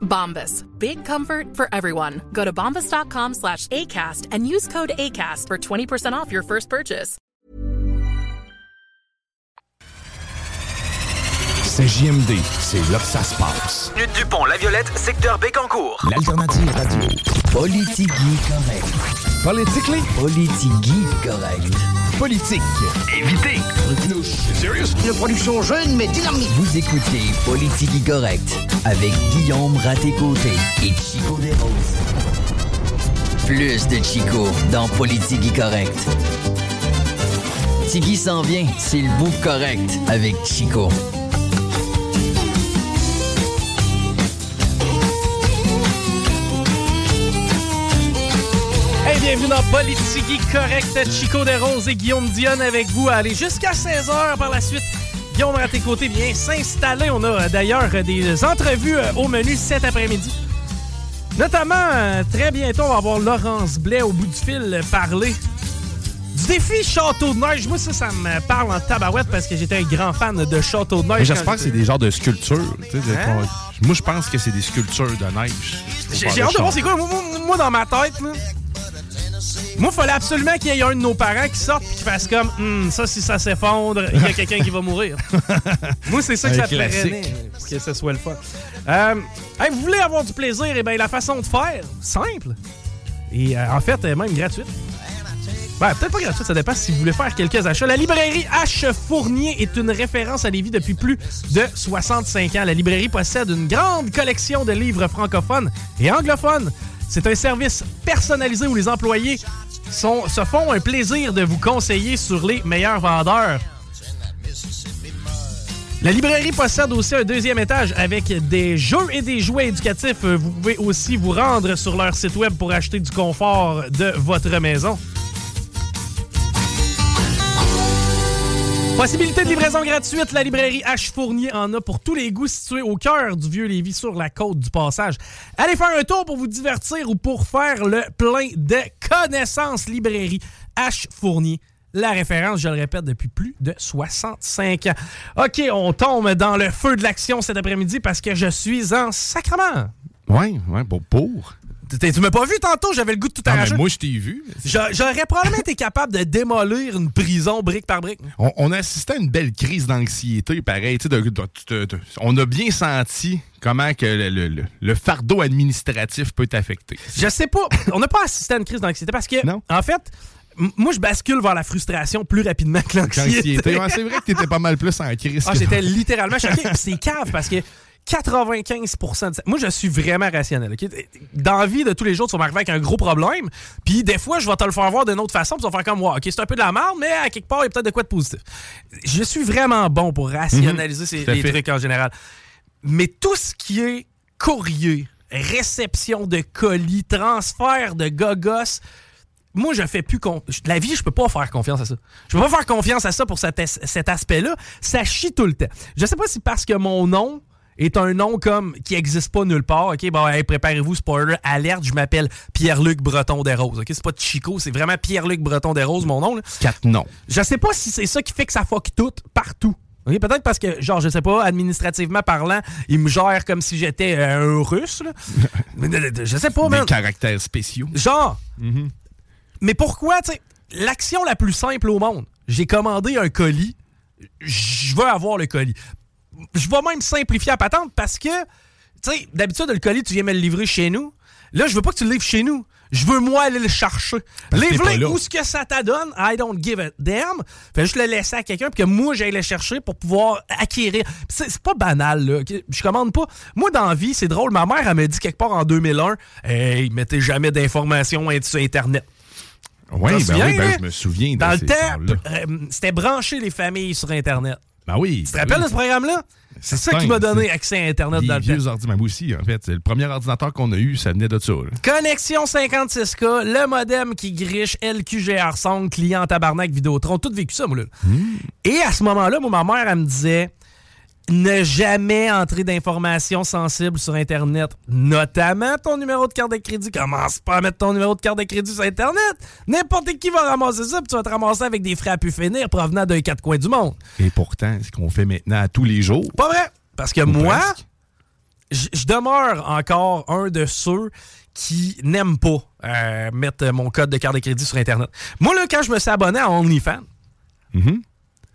Bombas. Big comfort for everyone. Go to bombas.com slash ACAST and use code ACAST for 20% off your first purchase. C'est JMD, c'est là que ça se passe. Minute Dupont, La Violette, secteur Bécancourt. L'alternative radio. Politigui correct. Politically? Politigui correct. Politique. Évitez. Une production jeune mais dynamique. Vous écoutez Politigui correct avec Guillaume Raté-Côté et Chico Desroses. Plus de Chico dans Politigui correct. Tigui s'en vient, c'est le bout correct avec Chico. Bienvenue dans Politique Correct. Chico Desroses et Guillaume Dionne avec vous. Allez, jusqu'à 16h par la suite. Guillaume à tes côtés vient s'installer. On a euh, d'ailleurs euh, des entrevues euh, au menu cet après-midi. Notamment, très bientôt, on va avoir Laurence Blais au bout du fil parler du défi Château de Neige. Moi, ça, ça me parle en tabarouette parce que j'étais un grand fan de Château de Neige. J'espère que c'est des genres de sculptures. tu sais, Hein? Moi, je pense que c'est des sculptures de neige. J'ai hâte de voir c'est quoi. Moi, moi- moi, dans ma tête, là, moi, il fallait absolument qu'il y ait un de nos parents qui sorte et qui fasse comme Hum, ça, si ça s'effondre, il y a quelqu'un qui va mourir. moi, c'est ça que Un ça classique. prenait, que ce soit le fun. Euh, hey, vous voulez avoir du plaisir? Et bien, la façon de faire, simple. Et euh, en fait, euh, même gratuite. Ouais, peut-être pas gratuite, ça dépend si vous voulez faire quelques achats. La librairie H. Fournier est une référence à Lévis depuis plus de 65 ans. La librairie possède une grande collection de livres francophones et anglophones. C'est un service personnalisé où les employés se font un plaisir de vous conseiller sur les meilleurs vendeurs. La librairie possède aussi un deuxième étage avec des jeux et des jouets éducatifs. Vous pouvez aussi vous rendre sur leur site web pour acheter du confort de votre maison. Possibilité de livraison gratuite, la librairie H. Fournier en a pour tous les goûts situés au cœur du vieux Lévis sur la côte du passage. Allez faire un tour pour vous divertir ou pour faire le plein de connaissances. Librairie H. Fournier. La référence, je le répète, depuis plus de 65 ans. OK, on tombe dans le feu de l'action cet après-midi parce que je suis en sacrement. Ouais, bon, pour. Tu m'as pas vu tantôt, j'avais le goût de tout Ah, arracher. moi, je t'ai vu. J'a- J'aurais probablement été capable de démolir une prison brique par brique. On, on a assisté à une belle crise d'anxiété, pareil. tu sais, de- de- de- de- on a bien senti comment que le, le- le- le fardeau administratif peut t'affecter. Je sais pas. On n'a pas assisté à une crise d'anxiété parce que, en fait, moi, je bascule vers la frustration plus rapidement que l'anxiété. Ouais, c'est vrai que t'étais pas mal plus en crise. Ah, j'étais littéralement choqué. C'est cave parce que 95 de ça- Moi, je suis vraiment rationnel. ok? Dans la vie de tous les jours, tu vas m'arriver avec un gros problème. Puis des fois, je vais te le faire voir d'une autre façon. Puis tu vas faire comme moi. OK, c'est un peu de la merde, mais à quelque part, il y a peut-être de quoi de positif. Je suis vraiment bon pour rationaliser Mhm, ces, les fait. trucs en général. Mais tout ce qui est courrier, réception de colis, transfert de gogos, moi, je fais plus confiance. La vie, je peux pas faire confiance à ça. Je peux pas faire confiance à ça pour cet, cet aspect-là. Ça chie tout le temps. Je sais pas si parce que mon nom est un nom comme qui existe pas nulle part. OK, bon, hey, préparez-vous, spoiler, alerte, je m'appelle Pierre-Luc Breton des Roses. OK, c'est pas Chico, c'est vraiment Pierre-Luc Breton des Roses, mon nom. là. Quatre noms. Je sais pas si c'est ça qui fait que ça fuck tout partout. Peut-être parce que, genre, je sais pas, administrativement parlant, il me gère comme si j'étais euh, un russe. là. Mais, euh, je sais pas, Des man. caractères spéciaux. Genre. Mais pourquoi, tu sais, l'action la plus simple au monde, j'ai commandé un colis, je veux avoir le colis. Je vais même simplifier la patente parce que, tu sais, d'habitude, le colis, tu viens me le livrer chez nous. Là, je veux pas que tu le livres chez nous. Je veux moi aller le chercher. Là. où ce que ça t'adonne, I don't give a damn. Fais juste le laisser à quelqu'un puis que moi j'aille le chercher pour pouvoir acquérir. C'est pas banal là. Je commande pas. Moi dans la vie, c'est drôle. Ma mère elle m'a dit quelque part en 2001, hey, mettez jamais d'informations sur internet. Ben souviens, oui, ben, hein? je me souviens. de Dans le temps, euh, c'était brancher les familles sur internet. Ben oui. Tu te rappelles de ce programme-là? C'est ça qui m'a donné accès à Internet dans le temps. vieux ordinateurs, moi aussi, en fait. C'est le premier ordinateur qu'on a eu, ça venait de ça. là. Connexion 56K, le modem qui griche, LQGR Song, client tabarnak, Vidéotron, tout vécu ça, moi, là. Et à ce moment-là, moi, ma mère, elle me disait ne jamais entrer d'informations sensibles sur Internet, notamment ton numéro de carte de crédit. Commence pas à mettre ton numéro de carte de crédit sur Internet. N'importe qui va ramasser ça, puis tu vas te ramasser avec des frais à pu finir provenant d'un quatre coins du monde. Et pourtant, ce qu'on fait maintenant à tous les jours. Pas vrai. Parce que moi, je demeure encore un de ceux qui n'aiment pas euh, mettre mon code de carte de crédit sur Internet. Moi, là, quand je me suis abonné à OnlyFans, Mhm.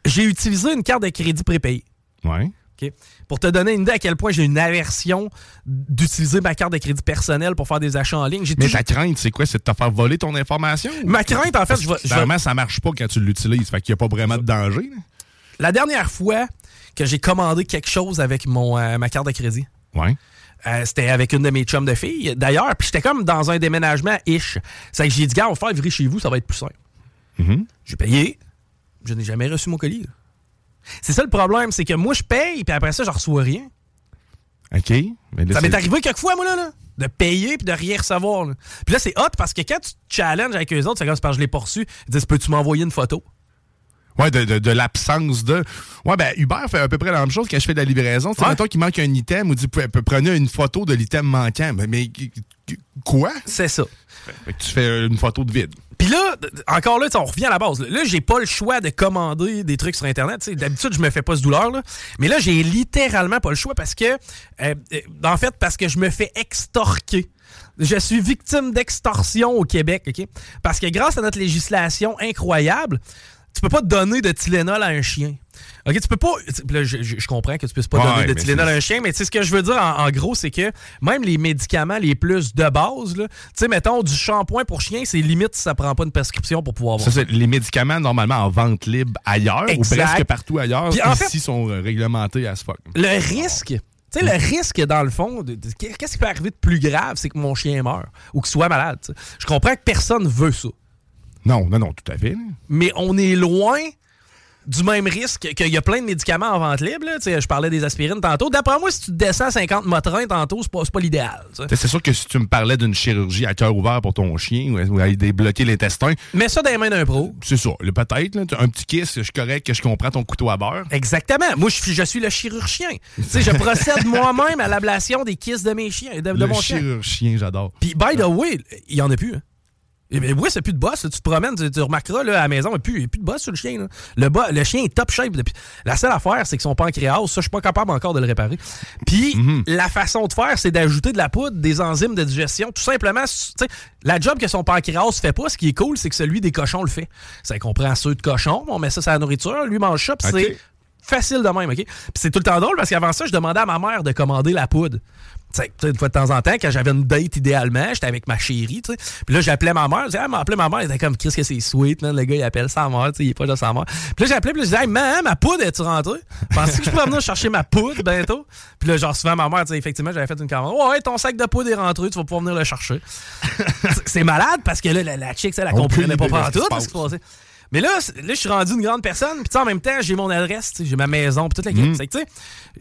j'ai utilisé une carte de crédit prépayée. Ouais. OK? Pour te donner une idée à quel point j'ai une aversion d'utiliser ma carte de crédit personnelle pour faire des achats en ligne. J'ai Mais toujours- ta crainte, c'est quoi? C'est de te faire voler ton information? Ma crainte, en fait, je vais- Clairement, ça marche pas quand tu l'utilises. Fait qu'il n'y a pas vraiment de danger. là. La dernière fois que j'ai commandé quelque chose avec mon, euh, ma carte de crédit, Ouais. Euh, c'était avec une de mes chums de filles, d'ailleurs. Puis j'étais comme dans un déménagement ish. C'est que j'ai dit, gars, on va faire virer chez vous, ça va être plus simple. Mhm. J'ai payé. Je n'ai jamais reçu mon colis. là. C'est ça le problème, c'est que moi, je paye, puis après ça, je reçois rien. OK. Mais là, Ça m'est arrivé quelques fois, moi, là, là, de payer puis de rien recevoir. là. Puis là, c'est hot parce que quand tu te challenges avec eux autres, c'est comme parce que je l'ai pas reçu. Ils disent, peux-tu m'envoyer une photo? Ouais, de, de- de l'absence de. Ouais, ben, Uber fait à peu près la même chose quand je fais de la livraison. Sais, Ouais. qu'il manque un item ou dit, prenez une photo de l'item manquant. Mais, mais qu- qu- quoi? C'est ça. Fait que tu fais une photo de vide. Puis là, encore là, on revient à la base. Là, Là, j'ai pas le choix de commander des trucs sur Internet. D'habitude, je me fais pas ce douleur. Là. Mais là, j'ai littéralement pas le choix parce que, euh, euh, en fait, parce que je me fais extorquer. Je suis victime d'extorsion au Québec, OK? Parce que grâce à notre législation incroyable, tu peux pas donner de Tylenol à un chien. OK, tu peux pas. Là, je, comprends que tu puisses pas Ouais, donner de Tylenol à un chien, mais tu sais, ce que je veux dire en, en gros, c'est que même les médicaments les plus de base, tu sais, mettons, du shampoing pour chien, c'est limite si ça prend pas une prescription pour pouvoir Ça, avoir. c'est les médicaments normalement en vente libre ailleurs Exact. ou presque partout ailleurs. Puis en ici fait- sont euh, réglementés à ce fuck. Le risque, tu sais, le risque, dans le fond, qu'est-ce qui peut arriver de plus grave, c'est que mon chien meure ou qu'il soit malade. Je comprends que personne veut ça. Non, non, non, tout à fait. mais on est loin du même risque qu'il y a plein de médicaments en vente libre. là. Je parlais des aspirines tantôt. D'après moi, si tu te descends à 50 motrins tantôt, c'est pas, pas l'idéal. C'est sûr que si tu me parlais d'une chirurgie à cœur ouvert pour ton chien ou, à débloquer l'intestin, Mets ça dans les mains d'un pro. c'est ça. Peut-être, un petit kiss, je suis correct que je comprends ton couteau à beurre. Exactement. Moi, je, suis- je suis le chirurgien. Je procède moi-même à l'ablation des kisses de mes chiens, de, de le mon chirurgien, j'adore. Puis, by the way, il y en a plus. Hein. Eh bien, oui, c'est plus de boss. là. Tu te promènes, tu, tu remarqueras là, à la maison, il n'y a, plus- il y a plus de boss sur le chien. là. Le, bo- le chien est top shape. depuis- La seule affaire, c'est que son pancréas, ça, je suis pas capable encore de le réparer. Puis, la façon de faire, c'est d'ajouter de la poudre, des enzymes de digestion. Tout simplement, la job que son pancréas fait pas, ce qui est cool, c'est que celui des cochons le fait. Ça comprend ceux de cochons, on met ça sur la nourriture, lui mange ça, puis c'est facile de même, OK? Puis c'est tout le temps drôle parce qu'avant ça, je demandais à ma mère de commander la poudre. De temps en temps, quand j'avais une date idéalement, j'étais avec ma chérie, tu sais. Puis là, j'appelais ma mère. Je disais, ah, m'appelait ma mère. Elle était comme, qu'est-ce que c'est sweet, man. Le gars, il appelle sa mère, tu sais, il est pas de sa mère. Puis là, j'appelais, puis là, je disais, hey, ma poudre, est-tu rentrée? Pensais que je pourrais venir chercher ma poudre bientôt? Puis là, genre, souvent, ma mère, tu sais, effectivement, j'avais fait une commande. Ouais, ton sac de poudre est rentré, tu vas pouvoir venir le chercher. c'est malade parce que là, la, la chick, ça, elle Aucune comprenait pas qui tout se ce qui se passait. Mais là, là, je suis rendu une grande personne. Puis tu sais, en même temps, j'ai mon adresse, j'ai ma maison, puis toute la Mm.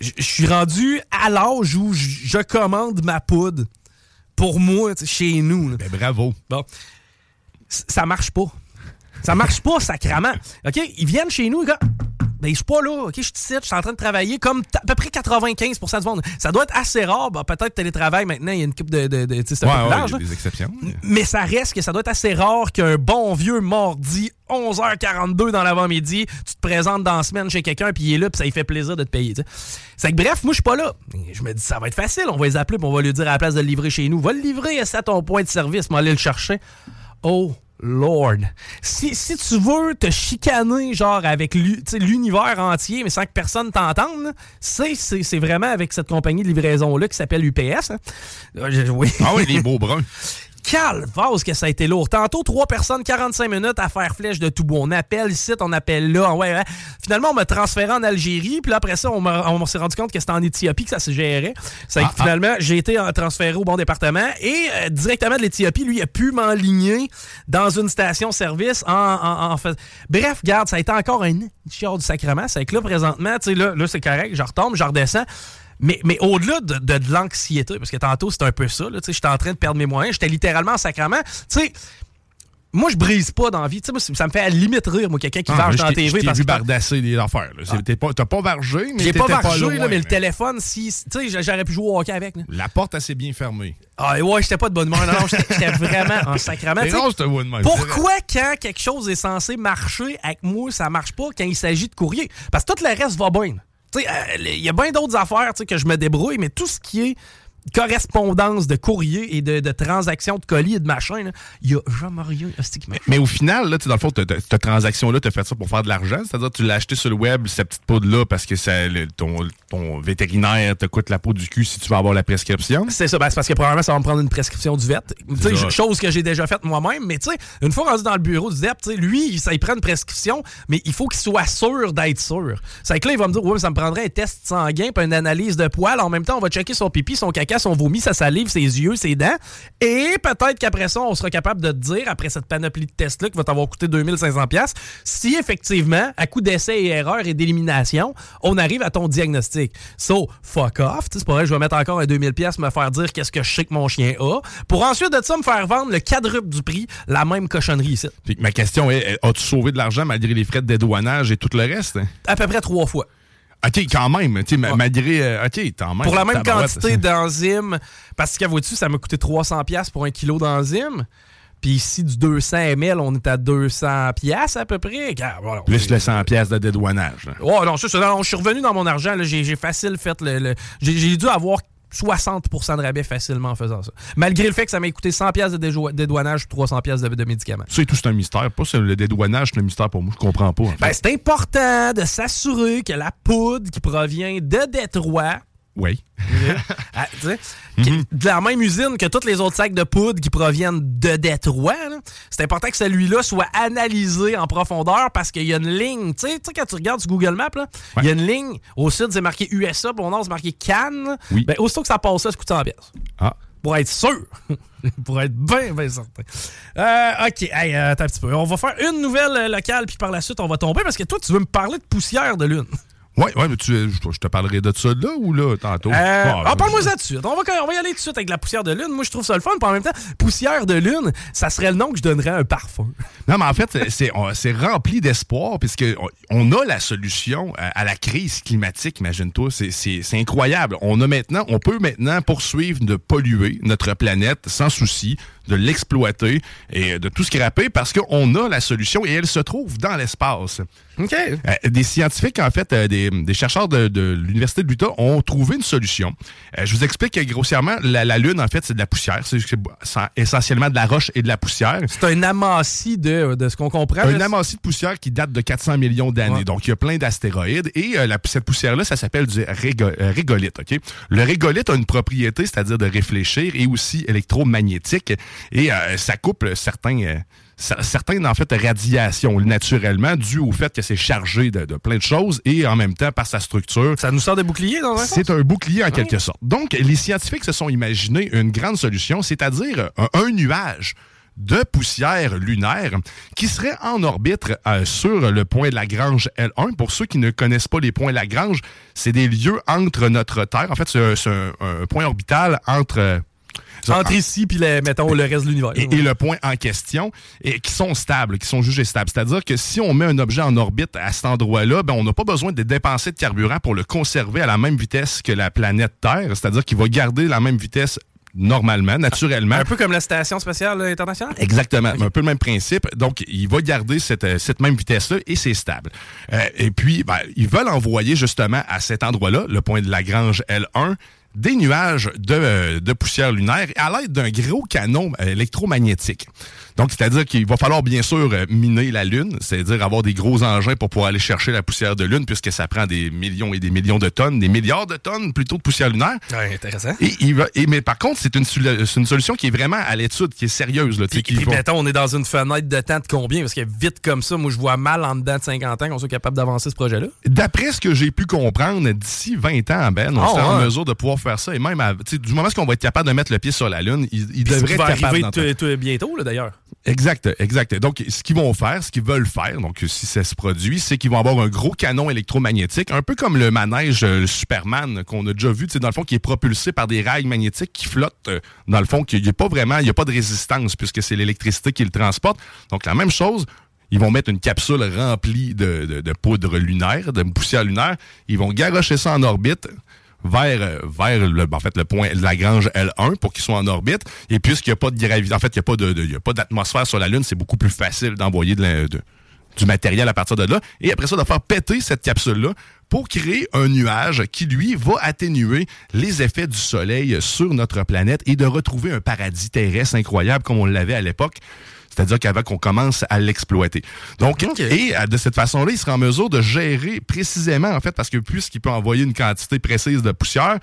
je suis rendu à l'âge où je commande ma poudre pour moi, chez nous. là. Ben, bravo. Bon, C- ça marche pas. Ça marche pas, sacrament. OK? Ils viennent chez nous, les gars. Ben, je suis pas là, OK? Je suis ici, je suis en train de travailler comme à peu près 95% du monde. Ça doit être assez rare. Ben, peut-être télétravail maintenant, il y a une coupe de. de, de tu sais, c'est un Ouais, peu plus ouais, large, il y a là. des exceptions. Mais ça reste que ça doit être assez rare qu'un bon vieux mardi, 11h42 dans l'avant-midi, tu te présentes dans la semaine chez quelqu'un, puis il est là, puis ça lui fait plaisir de te payer. C'est que bref, moi, je suis pas là. Je me dis, ça va être facile, on va les appeler, puis on va lui dire à la place de le livrer chez nous, va le livrer c'est à ton point de service, mais aller le chercher. Oh. Lord. Si, si tu veux te chicaner, genre, avec l'univers entier, mais sans que personne t'entende, c'est vraiment avec cette compagnie de livraison-là qui s'appelle UPS. hein. Euh, oui. Ah oui, les beaux bruns. Calvasse que ça a été lourd. Tantôt, trois personnes, 45 minutes à faire flèche de tout bon. On appelle ici, on appelle là. Ouais, ouais. Finalement, on m'a transféré en Algérie. Puis là, après ça, on, on s'est rendu compte que c'était en Éthiopie que ça se gérait. C'est que Ah, finalement, j'ai été transféré au bon département. Et euh, directement de l'Éthiopie, lui, il a pu m'enligner dans une station-service en, en, en fait. Bref, garde, ça a été encore un chiard du sacrement. C'est que là, présentement, tu sais, là, là c'est correct. Je retombe, je redescends. Mais, mais au-delà de, de, de l'anxiété, parce que tantôt, c'était un peu ça, là, tu sais, j'étais en train de perdre mes moyens, j'étais littéralement en sacrement. Tu sais, moi, je brise pas dans la vie. Tu sais, ça me fait à la limite rire, moi, quelqu'un qui Ah, varge dans la TV. Je t'ai vu Ah. bardasser des affaires. pas- T'as pas vargé, mais J'ai pas vargé, mais le téléphone, si. Tu sais, j'aurais pu jouer au hockey avec. là. La porte assez bien fermée. Ah, ouais, j'étais pas de bonne humeur. Non, non, j'étais vraiment en sacrament. Pourquoi, quand quelque chose est censé marcher avec moi, ça marche pas quand il s'agit de courrier? Parce que tout le reste va bien. Euh, Il y a bien d'autres affaires que je me débrouille, mais tout ce qui est correspondance de courrier et de, de transactions de colis et de machin, il y a jamais rien. marche. Mais au final, là, dans le fond, cette transaction-là, tu as fait ça pour faire de l'argent. C'est-à-dire que tu l'as acheté sur le web, cette petite poudre-là, parce que ça, le- ton, ton vétérinaire te coûte la peau du cul si tu veux avoir la prescription. C'est ça, ben, c'est parce que probablement ça va me prendre une prescription du VET. Chose que j'ai déjà faite moi-même, mais tu sais, une fois rendu dans le bureau du sais, lui, ça il prend une prescription, mais il faut qu'il soit sûr d'être sûr. C'est que là, il va me dire, ouais, mais ça me prendrait un test sanguin puis une analyse de poils. En même temps, on va checker son pipi, son caca, son vomi, sa salive, ses yeux, ses dents. Et peut-être qu'après ça, on sera capable de te dire, après cette panoplie de tests-là qui va t'avoir coûté 2500$, piastres, si effectivement, à coup d'essai et erreur et d'élimination, on arrive à ton diagnostic. So, fuck off. C'est pas vrai, je vais mettre encore un 2000$ piastres, me faire dire qu'est-ce que je sais que mon chien a. Pour ensuite de ça, me faire vendre le quadruple du prix, la même cochonnerie ici. Puis ma question est, as-tu sauvé de l'argent malgré les frais de dédouanage et tout le reste? À peu près trois fois. OK, quand même. tu sais, ma- Malgré. euh, OK, quand même. Pour la même quantité d'enzymes, parce que vois-tu, ça m'a coûté 300$ piastres pour un kilo d'enzymes. Puis ici, du 200 ml, on est à 200$ piastres à peu près. Voilà. Plus le 100 pièces de dédouanage. là. Oh non, ça, ça, non, je suis revenu dans mon argent. J'ai facile fait le. j'ai dû avoir 60% de rabais facilement en faisant ça. Malgré le fait que ça m'a coûté 100$ piastres de dédouanage 300$ piastres de, de médicaments. Et tout, c'est un mystère. Pas le dédouanage, c'est un mystère pour moi. Je comprends pas. en fait. Ben, c'est important de s'assurer que la poudre qui provient de Détroit, oui. ah, qui- de la même usine que tous les autres sacs de poudre qui proviennent de Détroit, c'est important que celui-là soit analysé en profondeur parce qu'il y a une ligne. Tu sais, quand tu regardes sur Google Maps, il y a une ligne. Au sud, c'est marqué USA, puis au nord, c'est marqué Cannes. Oui. Ben, aussitôt que ça passe, ça, ça coûte 100 pièces. Ah. Pour être sûr. pour être bien, bien certain. Euh, OK. Hey, euh, attends un petit peu. On va faire une nouvelle locale, puis par la suite, on va tomber parce que toi, tu veux me parler de poussière de lune. Ouais, ouais, mais tu, je je te parlerai de ça là ou là, tantôt? Euh, Ah, ah, parle-moi ça tout de suite. On va, on va y aller tout de suite avec la poussière de lune. Moi, je trouve ça le fun. Puis en même temps, poussière de lune, ça serait le nom que je donnerais à un parfum. Non, mais en fait, c'est- rempli d'espoir puisque on, a la solution à, à la crise climatique, imagine-toi. C'est incroyable. On a maintenant, on peut maintenant poursuivre de polluer notre planète sans souci, de l'exploiter et de tout scraper parce qu'on a la solution et elle se trouve dans l'espace. OK. Euh, des scientifiques, en fait, euh, des, des chercheurs de, de l'Université de l'Utah ont trouvé une solution. Euh, je vous explique grossièrement, la, la Lune, en fait, c'est de la poussière. C'est c'est essentiellement de la roche et de la poussière. C'est un amassis de, de ce qu'on comprend. Un là. amassis de poussière qui date de 400 millions d'années. Ouais. Donc, il y a plein d'astéroïdes. Et euh, la- cette poussière-là, ça s'appelle du régo- euh, régolithe. ok? Le régolithe a une propriété, c'est-à-dire de réfléchir et aussi électromagnétique. Et euh, ça coupe certains... euh, en fait, radiations naturellement dues au fait que c'est chargé de, de plein de choses et en même temps par sa structure. Ça nous sort des boucliers dans un? C'est un bouclier en quelque sorte. Donc, les scientifiques se sont imaginés une grande solution, c'est-à-dire un, un nuage de poussière lunaire qui serait en orbite euh, sur le point Lagrange L1. Pour ceux qui ne connaissent pas les points Lagrange, c'est des lieux entre notre Terre. En fait, c'est un, c'est un- un point orbital entre... Entre ici puis le- mettons le reste de l'univers. et, et le point en question, et qui sont stables, qui sont jugés stables. C'est-à-dire que si on met un objet en orbite à cet endroit-là, ben, on n'a pas besoin de dépenser de carburant pour le conserver à la même vitesse que la planète Terre. C'est-à-dire qu'il va garder la même vitesse normalement, naturellement. Un peu comme la station spatiale internationale? Exactement. Un peu le même principe. Donc, il va garder cette, euh, cette même vitesse-là et c'est stable. Euh, et puis, ben, ils veulent envoyer justement à cet endroit-là, le point de Lagrange L1, des nuages de, euh, poussière lunaire à l'aide d'un gros canon euh, électromagnétique. Donc, c'est-à-dire qu'il va falloir bien sûr euh, miner la Lune, c'est-à-dire avoir des gros engins pour pouvoir aller chercher la poussière de Lune, puisque ça prend des millions et des millions de tonnes, des milliards de tonnes plutôt de poussière lunaire. Ouais, intéressant. Et, il va, et mais par contre, c'est une, solution qui est vraiment à l'étude, qui est sérieuse. Là, Puis, qui puis va- mettons, on est dans une fenêtre de temps de combien? Parce que vite comme ça, moi, je vois mal en dedans de 50 ans qu'on soit capable d'avancer ce projet-là. D'après ce que j'ai pu comprendre, d'ici 20 ans, Ben, on Ah, serait en mesure de pouvoir faire ça. Et même, à- du moment qu'on va être capable de mettre le pied sur la Lune, il, il devrait être capable arriver bientôt, d'ailleurs. Exact, exact. Donc, ce qu'ils vont faire, ce qu'ils veulent faire, donc si ça se produit, c'est qu'ils vont avoir un gros canon électromagnétique, un peu comme le manège euh, Superman qu'on a déjà vu, dans le fond, qui est propulsé par des rails magnétiques qui flottent, euh, dans le fond, qu'il n'y a pas vraiment, il n'y a pas de résistance puisque c'est l'électricité qui le transporte. Donc, la même chose. Ils vont mettre une capsule remplie de poudre lunaire, de poussière lunaire. Ils vont garrocher ça en orbite vers, euh, vers le, en fait, le point Lagrange L1 pour qu'il soit en orbite. Et puisqu'il n'y a pas de gravité, en fait, il n'y a pas de, d'atmosphère sur la Lune, c'est beaucoup plus facile d'envoyer de- du matériel à partir de là. Et après ça, de faire péter cette capsule-là pour créer un nuage qui, lui, va atténuer les effets du Soleil sur notre planète et de retrouver un paradis terrestre incroyable comme on l'avait à l'époque. C'est-à-dire qu'avant qu'on commence à l'exploiter. Donc, et euh, de cette façon-là, il sera en mesure de gérer précisément, en fait, parce que puisqu'il peut envoyer une quantité précise de poussière,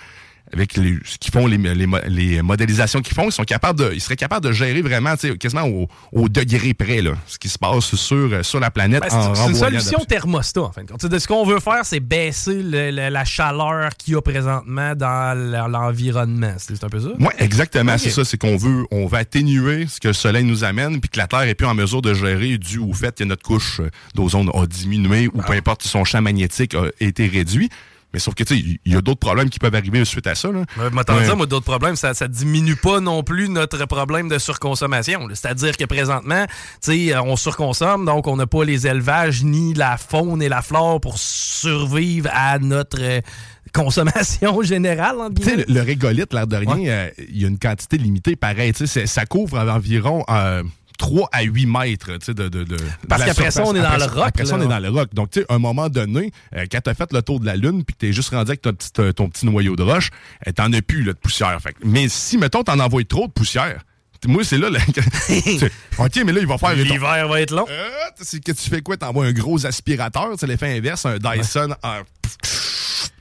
avec les, ce qu'ils font, les, les, mo- les modélisations qu'ils font, ils sont capables de, ils seraient capables de gérer vraiment, tu sais, quasiment au, au degré près, là, ce qui se passe sur, euh, sur la planète Ben, en c'est une solution thermostat, en fin de compte. Ce qu'on veut faire, c'est baisser le- le- la chaleur qu'il y a présentement dans l'environnement. C'est un peu ça? Oui, exactement. C'est ça. C'est qu'on veut, on veut atténuer ce que le soleil nous amène, puis que la Terre est plus en mesure de gérer dû au fait que notre couche d'ozone a diminué ou peu importe si son champ magnétique a été réduit. Mais sauf que, tu sais, il y a d'autres problèmes qui peuvent arriver suite à ça. Là. Ouais. dire, moi, d'autres problèmes, ça, ça diminue pas non plus notre problème de surconsommation. C'est-à-dire que présentement, tu sais, euh, on surconsomme, donc on n'a pas les élevages ni la faune et la flore pour survivre à notre euh, consommation générale, Tu sais, le, le régolithe, l'air de rien, Ouais. euh, il y a une quantité limitée, pareil. Tu sais, c'est- ça couvre environ euh, 3 à 8 mètres tu sais, de, de, de- Parce qu'après ça, on est dans le rock, Après ça, on est dans le rock. Donc, tu sais, à un moment donné, euh, quand tu as fait le tour de la Lune puis que tu es juste rendu avec ton petit, euh, ton petit noyau de roche, euh, t'en as plus là, de poussière. Fait mais si, mettons, t'en envoies trop de poussière, moi, c'est là. OK, mais là, il va faire. L'hiver va être long. Euh, c'est que tu fais quoi? T'envoies un gros aspirateur, c'est l'effet inverse, un Dyson un-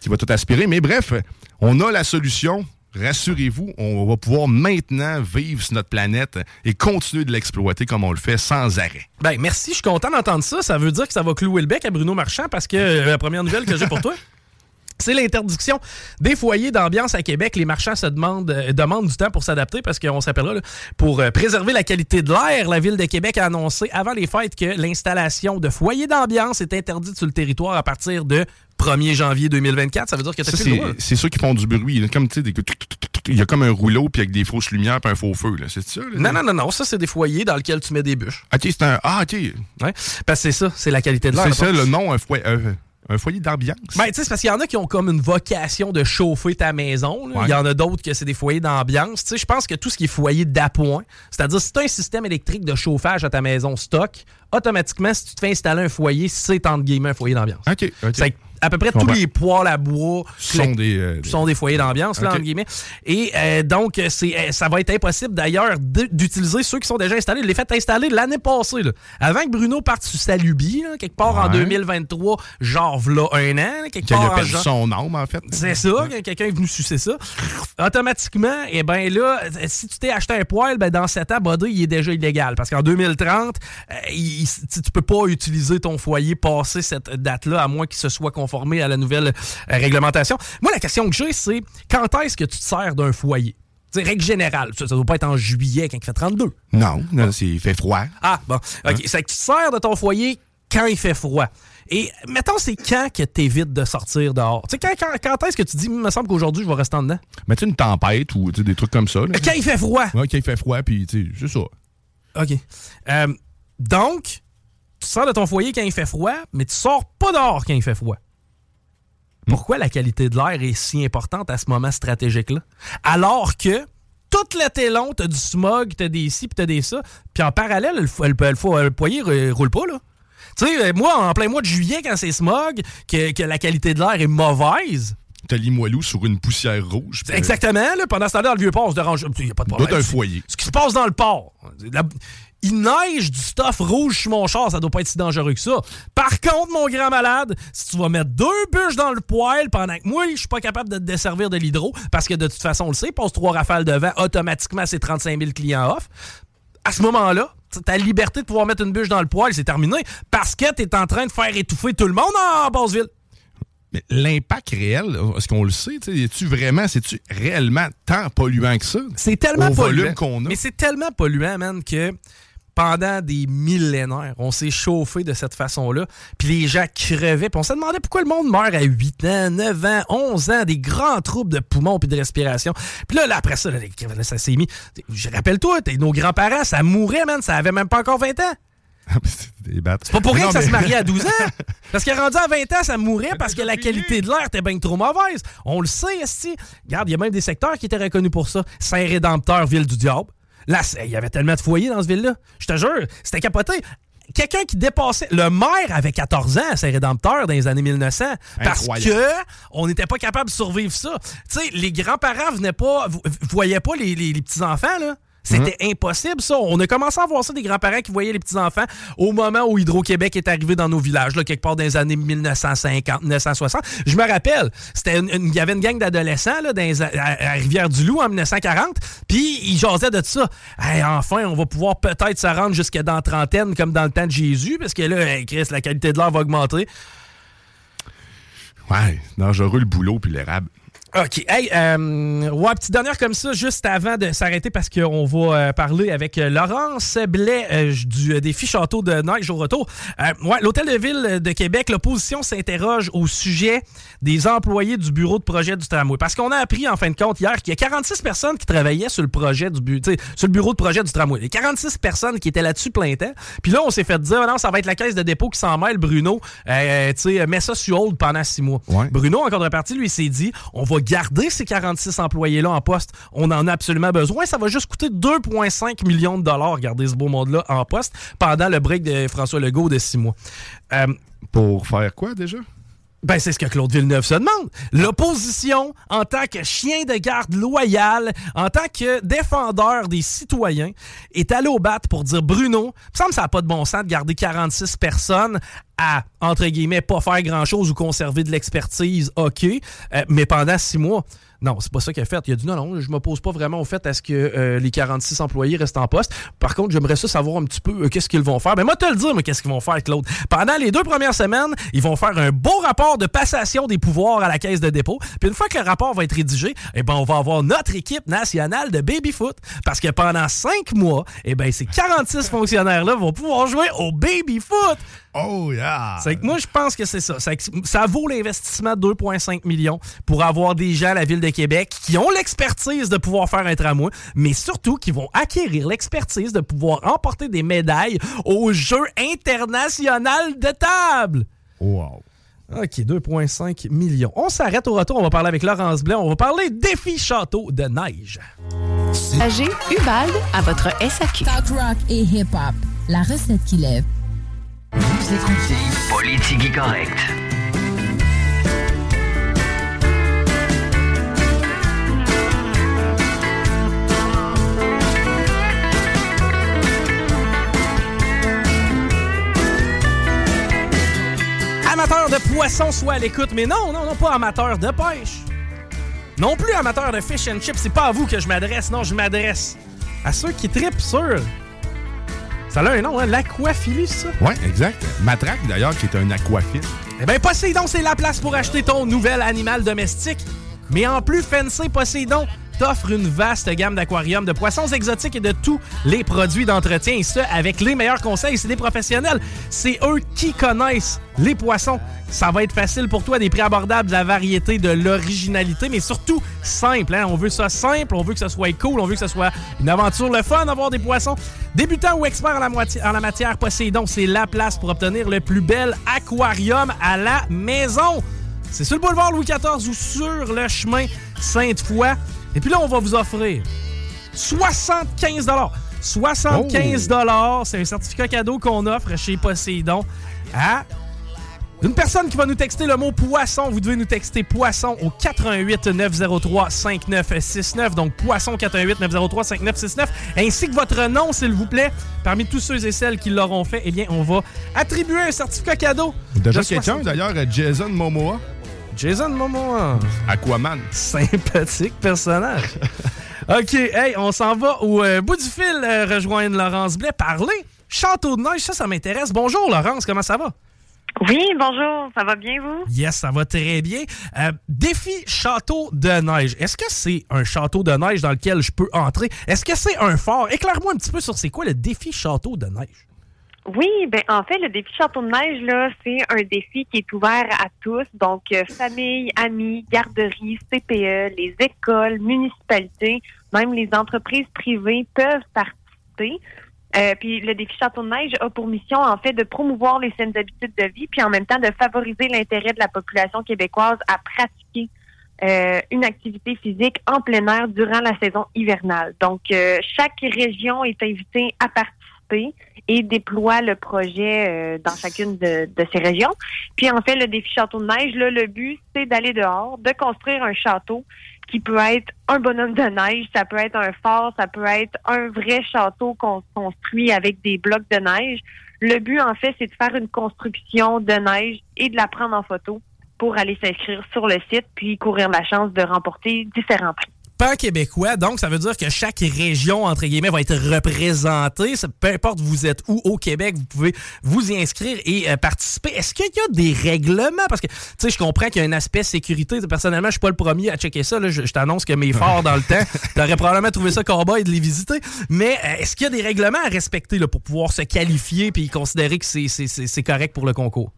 qui va tout aspirer. Mais bref, on a la solution. Rassurez-vous, on va pouvoir maintenant vivre sur notre planète et continuer de l'exploiter comme on le fait sans arrêt. Ben, merci, je suis content d'entendre ça. Ça veut dire que ça va clouer le bec à Bruno Marchand parce que euh, la première nouvelle que j'ai pour toi. C'est l'interdiction des foyers d'ambiance à Québec. Les marchands se demandent, euh, demandent du temps pour s'adapter parce qu'on s'appellera là, pour euh, préserver la qualité de l'air. La ville de Québec a annoncé avant les fêtes que l'installation de foyers d'ambiance est interdite sur le territoire à partir de 1er janvier 2024. Ça veut dire que t'as c'est ceux qui font du bruit. Comme, tu sais, des- il y a comme un rouleau puis avec des fausses lumières puis un faux feu. là. C'est ça? là? Non, non, non, non. Ça, c'est des foyers dans lesquels tu mets des bûches. OK, c'est un... Ah, OK. Ouais. Parce que c'est ça, c'est la qualité de l'air. C'est ça le nom, un foyer, un- un foyer d'ambiance. Ben, tu sais, c'est parce qu'il y en a qui ont comme une vocation de chauffer ta maison. Ouais. Il y en a d'autres que c'est des foyers d'ambiance. Tu sais, je pense que tout ce qui est foyer d'appoint, c'est-à-dire si tu as un système électrique de chauffage à ta maison stock, automatiquement, si tu te fais installer un foyer, c'est entre guillemets un foyer d'ambiance. OK, OK. À peu près tous les poêles à bois sont des, euh, sont des foyers d'ambiance, là, entre guillemets. Et euh, donc, c'est, euh, ça va être impossible d'ailleurs d'utiliser ceux qui sont déjà installés. Je l'ai fait installer l'année passée. là. Avant que Bruno parte sur sa lubie, là, quelque part en Ouais. 2023, genre v'là un an, là, quelque Qu'il part a perdu genre- son âme, en fait. c'est ça, que quelqu'un est venu sucer ça. Automatiquement, eh ben là, si tu t'es acheté un poêle, ben dans 7 ans, Body, il est déjà illégal. Parce qu'en 2030, euh, il- tu tu peux pas utiliser ton foyer passé cette date-là, à moins qu'il se soit conformé à la nouvelle euh, réglementation. Moi, la question que j'ai, c'est quand est-ce que tu te sers d'un foyer? C'est règle générale. Ça, ça doit pas être en juillet quand il fait 32. Non, non, c'est- il fait froid. Ah, bon. OK. C'est que tu te sers de ton foyer quand il fait froid. Et mettons, c'est quand que tu évites de sortir dehors? Tu sais, quand, quand- quand est-ce que tu dis, il me semble qu'aujourd'hui, je vais rester en dedans? Mais tu une tempête ou des trucs comme ça. Là? Quand il fait froid. Ouais, quand il fait froid, puis tu sais, c'est ça. OK. Euh, donc, tu sors de ton foyer quand il fait froid, mais tu sors pas dehors quand il fait froid. Pourquoi la qualité de l'air est si importante à ce moment stratégique-là? Alors que tout l'été long, t'as du smog, t'as des ci, puis t'as des ça, puis en parallèle, le, le, le euh, roule pas, là. Tu sais, euh, moi, en plein mois de juillet, quand c'est smog, que, que la qualité de l'air est mauvaise, t'as Limoilou sur une poussière rouge. C'est Exactement. Là, pendant ce temps-là, dans le vieux port, on se dérange. Il n'y a pas de problème. un foyer. Ce qui se passe dans le port. La- Il neige du stuff rouge sur mon char, ça doit pas être si dangereux que ça. Par contre, mon grand malade, si tu vas mettre deux bûches dans le poêle pendant que moi, je suis pas capable de te desservir de l'hydro, parce que de toute façon, on le sait, passe trois rafales de vent, automatiquement, c'est 35 000 clients off. À ce moment-là, ta liberté de pouvoir mettre une bûche dans le poêle, c'est terminé, parce que tu es en train de faire étouffer tout le monde en Basseville. Mais l'impact réel, est-ce qu'on le sait? Es-tu vraiment, c'est-tu réellement tant polluant que ça? C'est tellement Au polluant. volume qu'on a. Mais c'est tellement polluant, man, que pendant des millénaires, on s'est chauffé de cette façon-là. Puis les gens crevaient. Puis on se demandait pourquoi le monde meurt à 8 ans, 9 ans, 11 ans, des grands troubles de poumons puis de respiration. Puis là, là, après ça, là, ça s'est mis. Je rappelle-toi, nos grands-parents, ça mourait, man. Ça avait même pas encore 20 ans. C'est pas pour rien que ça mais- se mariait à 12 ans. Parce qu'à rendu à 20 ans, ça mourait parce que la qualité de l'air était bien trop mauvaise. On le sait, esti. Regarde, il y a même des secteurs qui étaient reconnus pour ça. Saint-Rédempteur, ville du diable. Là, c'est- il y avait tellement de foyers dans ce ville-là. Je te jure, c'était capoté. Quelqu'un qui dépassait. Le maire avait 14 ans à Saint-Rédempteur dans les années 1900. Parce Incroyable. que on n'était pas capable de survivre ça. Tu sais, les grands-parents venaient pas, vo- voyaient pas les, les- les petits-enfants, là. C'était impossible, ça. On a commencé à voir ça des grands-parents qui voyaient les petits-enfants au moment où Hydro-Québec est arrivé dans nos villages, là, quelque part dans les années 1950, 1960. Je me rappelle, c'était une- une- il y avait une gang d'adolescents là, dans à, à Rivière-du-Loup en 1940, puis ils jasaient de ça. Hey, enfin, on va pouvoir peut-être se rendre jusque dans la trentaine, comme dans le temps de Jésus, parce que là, hey, Chris, la qualité de l'air va augmenter. Ouais, dangereux le boulot puis l'érable. OK. Hey, euh, ouais, petite dernière comme ça, juste avant de s'arrêter, parce qu'on va euh, parler avec euh, Laurence Blais euh, du euh, défi Château de Neige au retour. Ouais, l'Hôtel de Ville de Québec, l'opposition s'interroge au sujet des employés du bureau de projet du tramway. Parce qu'on a appris, en fin de compte, hier, qu'il y a 46 personnes qui travaillaient sur le projet du bu- sur le bureau de projet du tramway. Il y a 46 personnes qui étaient là-dessus plein temps. Puis là, on s'est fait dire, Ah non, ça va être la caisse de dépôt qui s'en mêle, Bruno. Tu sais, mets ça sur hold pendant six mois. Bruno, en contrepartie, lui, s'est dit, on va garder ces 46 employés-là en poste. On en a absolument besoin. Ça va juste coûter 2,5 millions de dollars, garder ce beau monde-là en poste pendant le break de François Legault de six mois. Euh, Pour faire quoi déjà? Ben, c'est ce que Claude Villeneuve se demande. L'opposition, en tant que chien de garde loyal, en tant que défendeur des citoyens, est allé au bat pour dire Bruno, il me semble ça n'a pas de bon sens de garder 46 personnes à, entre guillemets, pas faire grand-chose ou conserver de l'expertise, OK, euh, mais pendant six mois. Non, c'est pas ça qu'il a fait. Il a dit non, non, je m'oppose pas vraiment au fait à ce que euh, les 46 employés restent en poste. Par contre, j'aimerais ça savoir un petit peu euh, qu'est-ce qu'ils vont faire. Mais moi, te le dire, mais qu'est-ce qu'ils vont faire, Claude. Pendant les deux premières semaines, ils vont faire un beau rapport de passation des pouvoirs à la caisse de dépôt. Puis une fois que le rapport va être rédigé, eh ben, on va avoir notre équipe nationale de baby-foot. Parce que pendant cinq mois, eh ben, ces 46 fonctionnaires-là vont pouvoir jouer au baby-foot. Oh, yeah! C'est que moi, je pense que c'est ça. Que Ça vaut l'investissement de 2,5 millions pour avoir des gens à la Ville de Québec qui ont l'expertise de pouvoir faire un tramway, mais surtout qui vont acquérir l'expertise de pouvoir emporter des médailles aux Jeux internationaux de table. Wow. OK, 2,5 millions. On s'arrête au retour. On va parler avec Laurence Blais. On va parler défi château de neige. AG Ubald à votre SAQ. Talk rock et hip-hop. La recette qui lève. Écoutez Politique correct. Amateur de poisson, soit à l'écoute, mais non, non, non, pas amateur de pêche. Non plus amateur de fish and chips, c'est pas à vous que je m'adresse, non, je m'adresse à ceux qui tripent sur. Ça a un nom, hein, l'aquaphilie, ça? Ouais, exact. Matraque, d'ailleurs, qui est un aquafit. Eh bien, Poséidon, c'est la place pour acheter ton nouvel animal domestique. Mais en plus fancy, Poséidon t'offre une vaste gamme d'aquariums, de poissons exotiques et de tous les produits d'entretien. Et ce, avec les meilleurs conseils. C'est des professionnels. C'est eux qui connaissent les poissons. Ça va être facile pour toi, des prix abordables, de la variété, de l'originalité, mais surtout simple. hein. On veut ça simple, on veut que ça soit cool, on veut que ce soit une aventure, le fun d'avoir des poissons. Débutant ou expert en la, moitié- en la matière, Poséidon, c'est la place pour obtenir le plus bel aquarium à la maison. C'est sur le boulevard Louis XIV ou sur le chemin Sainte-Foy. Et puis là, on va vous offrir 75 75 c'est un certificat cadeau qu'on offre chez Poséidon à Une personne qui va nous texter le mot poisson, vous devez nous texter poisson au 88 903 5969. Donc poisson 88 903 5969 ainsi que votre nom s'il vous plaît. Parmi tous ceux et celles qui l'auront fait, eh bien on va attribuer un certificat cadeau. Déjà quelqu'un 60. d'ailleurs, Jason Momoa. Jason Momoa. Aquaman. Sympathique personnage. OK, hey, on s'en va au euh, bout du fil euh, rejoindre Laurence Blais. Parler. Château de neige, ça, ça m'intéresse. Bonjour Laurence, comment ça va? Oui, bonjour, ça va bien vous? Yes, ça va très bien. Euh, défi château de neige. Est-ce que c'est un château de neige dans lequel je peux entrer? Est-ce que c'est un fort? Éclaire-moi un petit peu sur c'est quoi le défi château de neige. Oui, ben en fait, le défi Château de Neige, là, c'est un défi qui est ouvert à tous. Donc, euh, famille, amis, garderies, CPE, les écoles, municipalités, même les entreprises privées peuvent participer. Euh, puis le défi Château de Neige a pour mission, en fait, de promouvoir les saines habitudes de vie, puis en même temps de favoriser l'intérêt de la population québécoise à pratiquer euh, une activité physique en plein air durant la saison hivernale. Donc, euh, chaque région est invitée à participer et déploie le projet euh, dans chacune de, ces régions. Puis en fait, le défi Château de Neige, là, le but, c'est d'aller dehors, de construire un château qui peut être un bonhomme de neige, ça peut être un fort, ça peut être un vrai château qu'on construit avec des blocs de neige. Le but, en fait, c'est de faire une construction de neige et de la prendre en photo pour aller s'inscrire sur le site, puis courir la chance de remporter différents prix. Pan québécois, donc ça veut dire que chaque région, entre guillemets, va être représentée. Ça- Peu importe vous êtes où au Québec, vous pouvez vous y inscrire et euh, participer. Est-ce qu'il y a des règlements? Parce que, tu sais, je comprends qu'il y a un aspect sécurité. Personnellement, je suis pas le premier à checker ça. là. Je, je t'annonce que mes forts dans le temps, t'aurais probablement trouvé ça cowboy de les visiter. Mais euh, est-ce qu'il y a des règlements à respecter là, pour pouvoir se qualifier et considérer que c'est- c'est c'est- c'est correct pour le concours?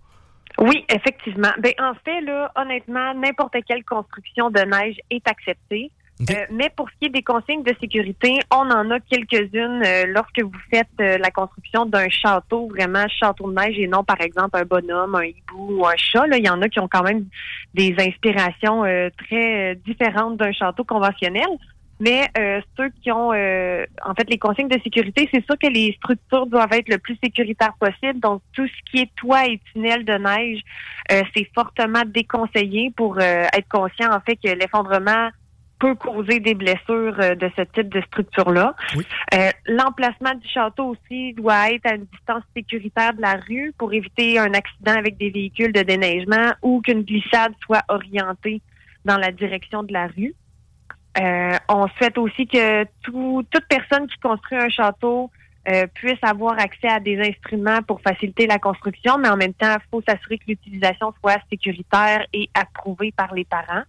Oui, effectivement. Ben, en fait, là, honnêtement, n'importe quelle construction de neige est acceptée. Euh, mais pour ce qui est des consignes de sécurité, on en a quelques-unes euh, lorsque vous faites euh, la construction d'un château, vraiment château de neige et non, par exemple, un bonhomme, un hibou ou un chat. Là. Il y en a qui ont quand même des inspirations euh, très euh, différentes d'un château conventionnel. Mais ceux qui ont, en fait, les consignes de sécurité, c'est sûr que les structures doivent être le plus sécuritaires possible. Donc, tout ce qui est toit et tunnel de neige, c'est fortement déconseillé pour être conscient, en fait, que l'effondrement peut causer des blessures euh, de ce type de structure-là. Euh, L'emplacement du château aussi doit être à une distance sécuritaire de la rue pour éviter un accident avec des véhicules de déneigement ou qu'une glissade soit orientée dans la direction de la rue. Euh, on souhaite aussi que tout- toute personne qui construit un château euh, puisse avoir accès à des instruments pour faciliter la construction, mais en même temps, il faut s'assurer que l'utilisation soit sécuritaire et approuvée par les parents.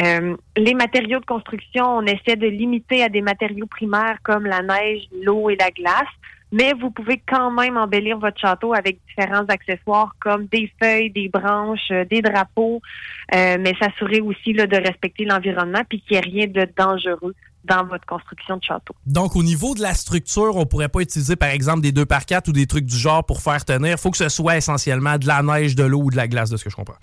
Euh, les matériaux de construction, on essaie de limiter à des matériaux primaires comme la neige, l'eau et la glace, mais vous pouvez quand même embellir votre château avec différents accessoires comme des feuilles, des branches, euh, des drapeaux, euh, mais s'assurer aussi là, de respecter l'environnement puis qu'il n'y ait rien de dangereux dans votre construction de château. Donc, au niveau de la structure, on pourrait pas utiliser, par exemple, des 2 par 4 ou des trucs du genre pour faire tenir. faut que ce soit essentiellement de la neige, de l'eau ou de la glace, de ce que je comprends.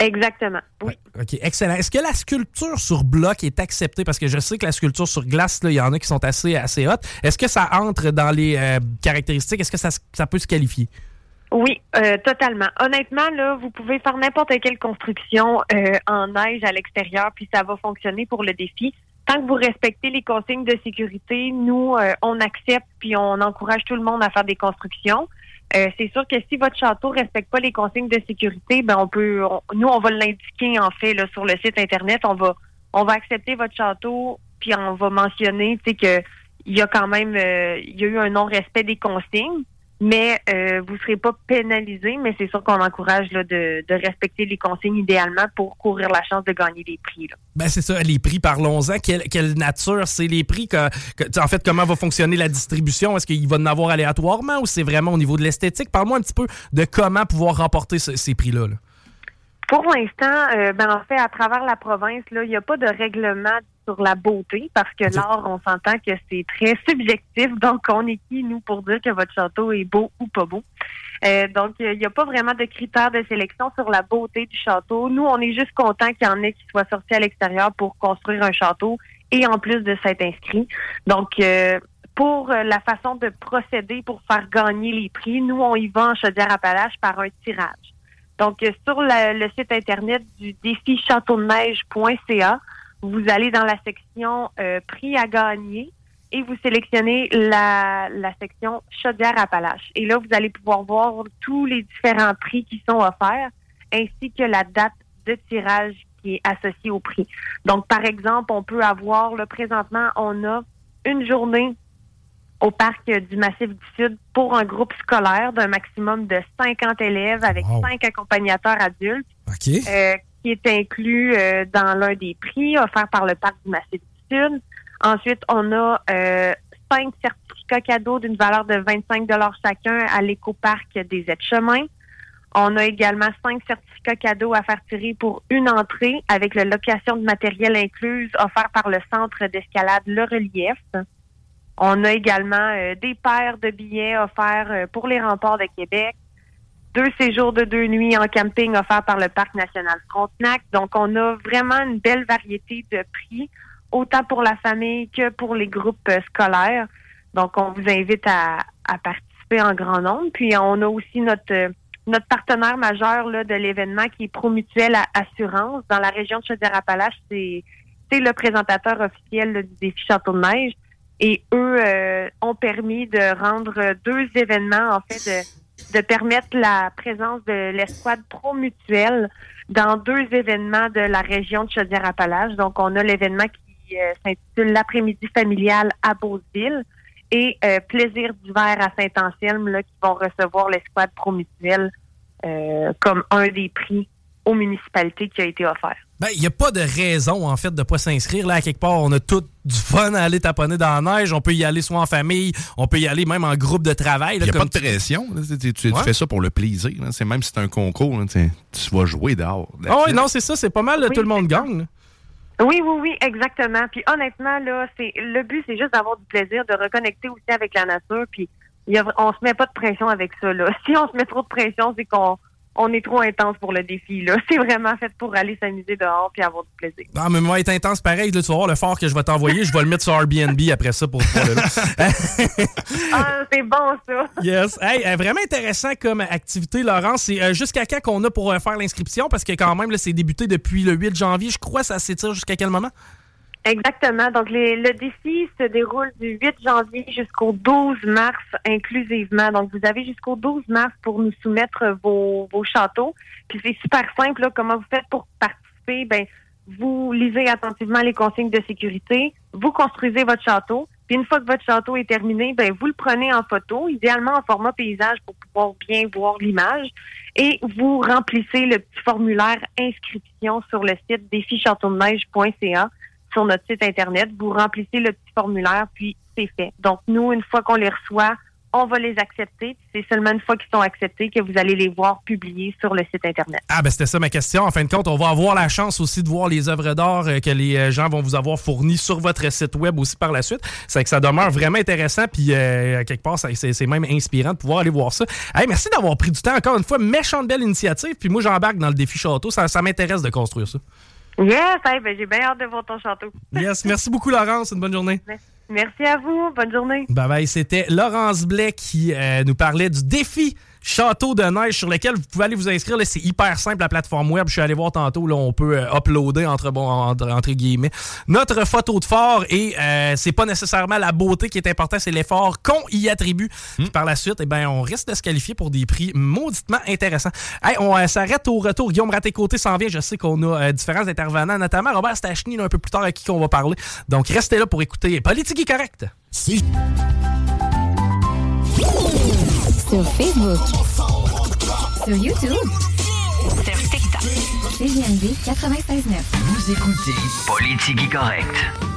Exactement. Oui. OK, excellent. Est-ce que la sculpture sur bloc est acceptée? Parce que je sais que la sculpture sur glace, il y en a qui sont assez, assez hautes. Est-ce que ça entre dans les euh, caractéristiques? Est-ce que ça, ça peut se qualifier? Oui, euh, totalement. Honnêtement, là, vous pouvez faire n'importe quelle construction euh, en neige à l'extérieur, puis ça va fonctionner pour le défi. Tant que vous respectez les consignes de sécurité, nous, on accepte puis on encourage tout le monde à faire des constructions. Euh, c'est sûr que si votre château respecte pas les consignes de sécurité, ben on peut, nous, on va l'indiquer en fait là, sur le site internet. On va, on va accepter votre château puis on va mentionner, tu sais que il y a quand même, euh, il y a eu un non-respect des consignes mais euh, vous ne serez pas pénalisé, mais c'est sûr qu'on encourage là, de, de respecter les consignes idéalement pour courir la chance de gagner des prix. Là. Ben c'est ça, les prix, parlons-en. Quelle, quelle nature, c'est les prix? Que, en fait, comment va fonctionner la distribution? Est-ce qu'il va en avoir aléatoirement ou c'est vraiment au niveau de l'esthétique? Parle-moi un petit peu de comment pouvoir remporter ce- ces prix-là. là. Pour l'instant, euh, ben en fait, à travers la province, là, il n'y a pas de règlement sur la beauté parce que l'art, on s'entend que c'est très subjectif. Donc, on est qui, nous, pour dire que votre château est beau ou pas beau? Euh, donc, il n'y a pas vraiment de critères de sélection sur la beauté du château. Nous, on est juste content qu'il y en ait qui soient sortis à l'extérieur pour construire un château et en plus de s'être inscrits. Donc, euh, pour euh, la façon de procéder pour faire gagner les prix, nous, on y va en Chaudière-Appalaches par un tirage. Donc, euh, sur la- le site Internet du défi châteaudeneige.ca, vous allez dans la section euh, prix à gagner et vous sélectionnez la, la section Chaudière-Appalaches. Et là, vous allez pouvoir voir tous les différents prix qui sont offerts ainsi que la date de tirage qui est associée au prix. Donc, par exemple, on peut avoir, là, présentement, on a une journée au parc du Massif du Sud pour un groupe scolaire d'un maximum de 50 élèves avec cinq accompagnateurs adultes, euh, qui est inclus euh, dans l'un des prix offerts par le parc du Massif du Sud. Ensuite, on a euh, cinq certificats cadeaux d'une valeur de 25 chacun à l'écoparc des aides-chemins. On a également cinq certificats cadeaux à faire tirer pour une entrée avec la location de matériel incluse offert par le centre d'escalade Le Relief. On a également euh, des paires de billets offerts euh, pour les remparts de Québec, deux séjours de deux nuits en camping offerts par le Parc national Frontenac. Donc, on a vraiment une belle variété de prix, autant pour la famille que pour les groupes euh, scolaires. Donc, on vous invite à, à participer en grand nombre. Puis, on a aussi notre euh, notre partenaire majeur là, de l'événement qui est Promutuel Assurance dans la région de Chaudière-Appalaches. C'est c'est le présentateur officiel là, du défi Château de Neige. Et eux euh, ont permis de rendre deux événements, en fait, de, de permettre la présence de l'escouade Promutuel dans deux événements de la région de Chaudière-Appalaches. Donc, on a l'événement qui euh, s'intitule L'après-midi familial à Beauceville et euh, Plaisir d'hiver à Saint-Anselme, là, qui vont recevoir l'escouade Promutuel euh, comme un des prix aux municipalités qui a été offert. Ben, il n'y a pas de raison, en fait, de ne pas s'inscrire. Là, à quelque part, on a tout du fun à aller taponner dans la neige. On peut y aller soit en famille, on peut y aller même en groupe de travail. Il n'y a pas de pression. là. Tu, tu- tu Ouais. fais ça pour le plaisir. là. C'est même si c'est un concours, là, tu tu vas jouer dehors. Ah oui, non, c'est ça. C'est pas mal, tout le monde gagne. Oui, oui, oui, exactement. Puis honnêtement, là, c'est le but, c'est juste d'avoir du plaisir, de reconnecter aussi avec la nature. Puis y a, on se met pas de pression avec ça. Là. Si on se met trop de pression, c'est qu'on on est trop intense pour le défi. Là, c'est vraiment fait pour aller s'amuser dehors puis avoir du plaisir. Ah, mais moi, être intense pareil, là, tu vas voir le fort que je vais t'envoyer. Je vais le mettre sur Airbnb après ça pour toi. ah, c'est bon ça. Yes. Hey, euh, vraiment intéressant comme activité, Laurence. C'est euh, jusqu'à quand qu'on a pour euh, faire l'inscription? Parce que quand même, là, c'est débuté depuis le 8 janvier. Je crois ça s'étire jusqu'à quel moment? Exactement. Donc, les- le défi se déroule du 8 janvier jusqu'au 12 mars inclusivement. Donc, vous avez jusqu'au 12 mars pour nous soumettre vos, vos châteaux. Puis, c'est super simple. Là, comment vous faites pour participer? Ben, vous lisez attentivement les consignes de sécurité, vous construisez votre château. Puis, une fois que votre château est terminé, ben, vous le prenez en photo, idéalement en format paysage pour pouvoir bien voir l'image. Et vous remplissez le petit formulaire inscription sur le site défichâteaudeneige.ca sur notre site Internet. Vous remplissez le petit formulaire, puis c'est fait. Donc, nous, une fois qu'on les reçoit, on va les accepter. C'est seulement une fois qu'ils sont acceptés que vous allez les voir publiés sur le site Internet. Ah, ben c'était ça ma question. En fin de compte, on va avoir la chance aussi de voir les œuvres d'art euh, que les euh, gens vont vous avoir fournies sur votre site web aussi par la suite. C'est que ça demeure vraiment intéressant, puis euh, quelque part, c'est même inspirant de pouvoir aller voir ça. Hey, merci d'avoir pris du temps. Encore une fois, méchante belle initiative. Puis moi, j'embarque dans le défi château. Ça m'intéresse de construire ça. Yes, hey, ben, j'ai bien hâte de voir ton château. Yes, merci beaucoup, Laurence. Une bonne journée. Merci à vous. Bonne journée. Bye bye. C'était Laurence Blais qui euh, nous parlait du défi Château de neige sur lequel vous pouvez aller vous inscrire. là. C'est hyper simple, la plateforme web. Je suis allé voir tantôt. Là, on peut euh, uploader entre, bon, entre, entre guillemets notre photo de fort et euh, c'est pas nécessairement la beauté qui est importante, c'est l'effort qu'on y attribue. Puis par la suite, eh ben, on risque de se qualifier pour des prix mauditement intéressants. Hey, on euh, s'arrête au retour. Guillaume Raté-Côté s'en vient. Je sais qu'on a euh, différents intervenants, notamment Robert Stachny, là, un peu plus tard, à qui on va parler. Donc, restez là pour écouter Politique est correct. Sur Facebook. Sur YouTube. Sur TikTok. CGMD 96.9. Vous écoutez Politique correct.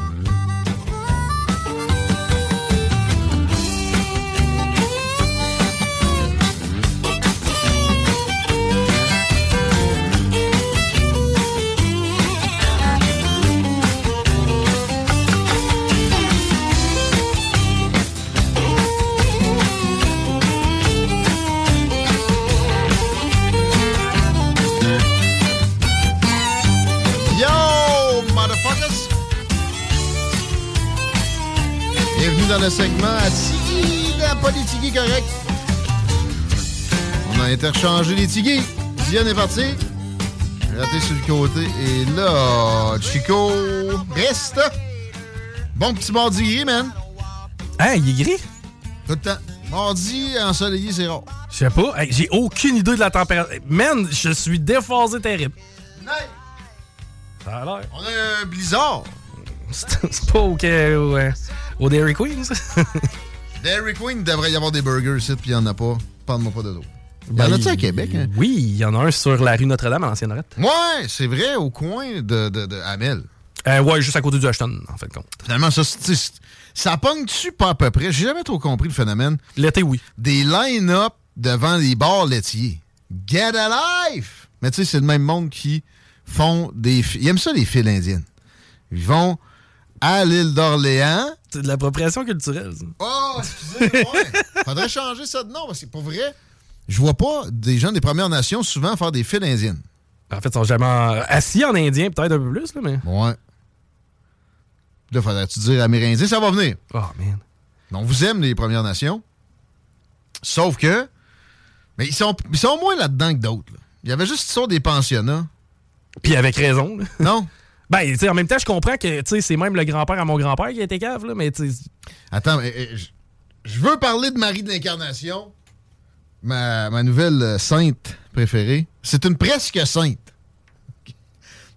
Bienvenue dans le segment à Tigui de la politique correct. On a interchangé les Tigui. Diane est parti. Raté sur le côté. Et là, Chico reste. Bon petit mardi gris, man. Hein, il est gris? Tout le temps. Mardi ensoleillé, c'est rare. Je sais pas. Hey, J'ai aucune idée de la température. Man, je suis déphasé terrible. Ça a l'air. On a un blizzard. C'est pas au, euh, au Dairy Queen, ça? Dairy Queen, il devrait y avoir des burgers ici, puis il n'y en a pas. Parle-moi pas de l'eau. Il y en Ben, a-tu à Québec? Hein? Oui, il y en a un sur la rue Notre-Dame, à l'ancienne arrête. Ouais, c'est vrai, au coin de, de, de Hamel. Euh, ouais, juste à côté du Ashton, en fait, compte. Finalement, ça, ça pogne-tu pas à peu près? J'ai jamais trop compris le phénomène. L'été, oui. Des line-up devant les bars laitiers. Get a life! Mais tu sais, c'est le même monde qui font des... Ils aiment ça, les files indiennes. Ils vont à l'île d'Orléans. C'est de l'appropriation culturelle, ça. Oh, excusez, ouais. Faudrait changer ça de nom, parce que pour vrai, je vois pas des gens des Premières Nations souvent faire des files indiennes. En fait, ils sont jamais assis en indien, peut-être un peu plus, là, mais. Ouais. Là, faudrait-tu dire Amérindien, ça va venir. Oh, man. On vous aime, les Premières Nations. Sauf que. Mais ils sont, ils sont moins là-dedans que d'autres. là. Il y avait juste l'histoire des pensionnats. Puis avec raison, là. Non? Ben, tu sais, en même temps, je comprends que, c'est même le grand-père à mon grand-père qui a cave, là, mais. Attends, euh, je- veux parler de Marie de l'Incarnation, ma, nouvelle euh, sainte préférée. C'est une presque sainte.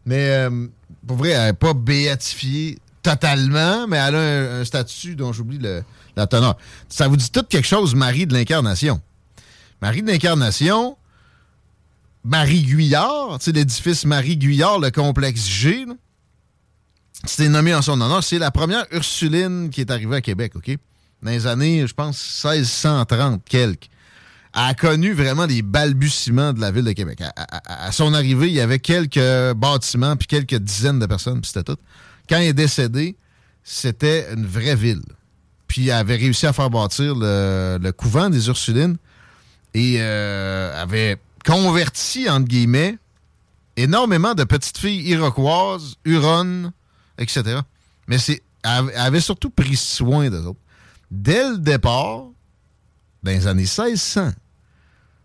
Mais euh, pour vrai, elle n'est pas béatifiée totalement, mais elle a un, statut dont j'oublie la teneur. Ça vous dit tout quelque chose, Marie de l'Incarnation? Marie de l'Incarnation, Marie Guyard, l'édifice Marie Guyard, le complexe G, c'était nommé en son honneur. C'est la première Ursuline qui est arrivée à Québec, OK? Dans les années, je pense, 1630 quelques. Elle a connu vraiment les balbutiements de la ville de Québec. À, son arrivée, il y avait quelques bâtiments puis quelques dizaines de personnes, puis c'était tout. Quand elle est décédée, c'était une vraie ville. Puis elle avait réussi à faire bâtir le, le couvent des Ursulines et euh, avait converti, entre guillemets, énormément de petites filles iroquoises, huronnes, etc. Mais c'est, elle avait surtout pris soin d'eux autres. Dès le départ, dans les années 1600,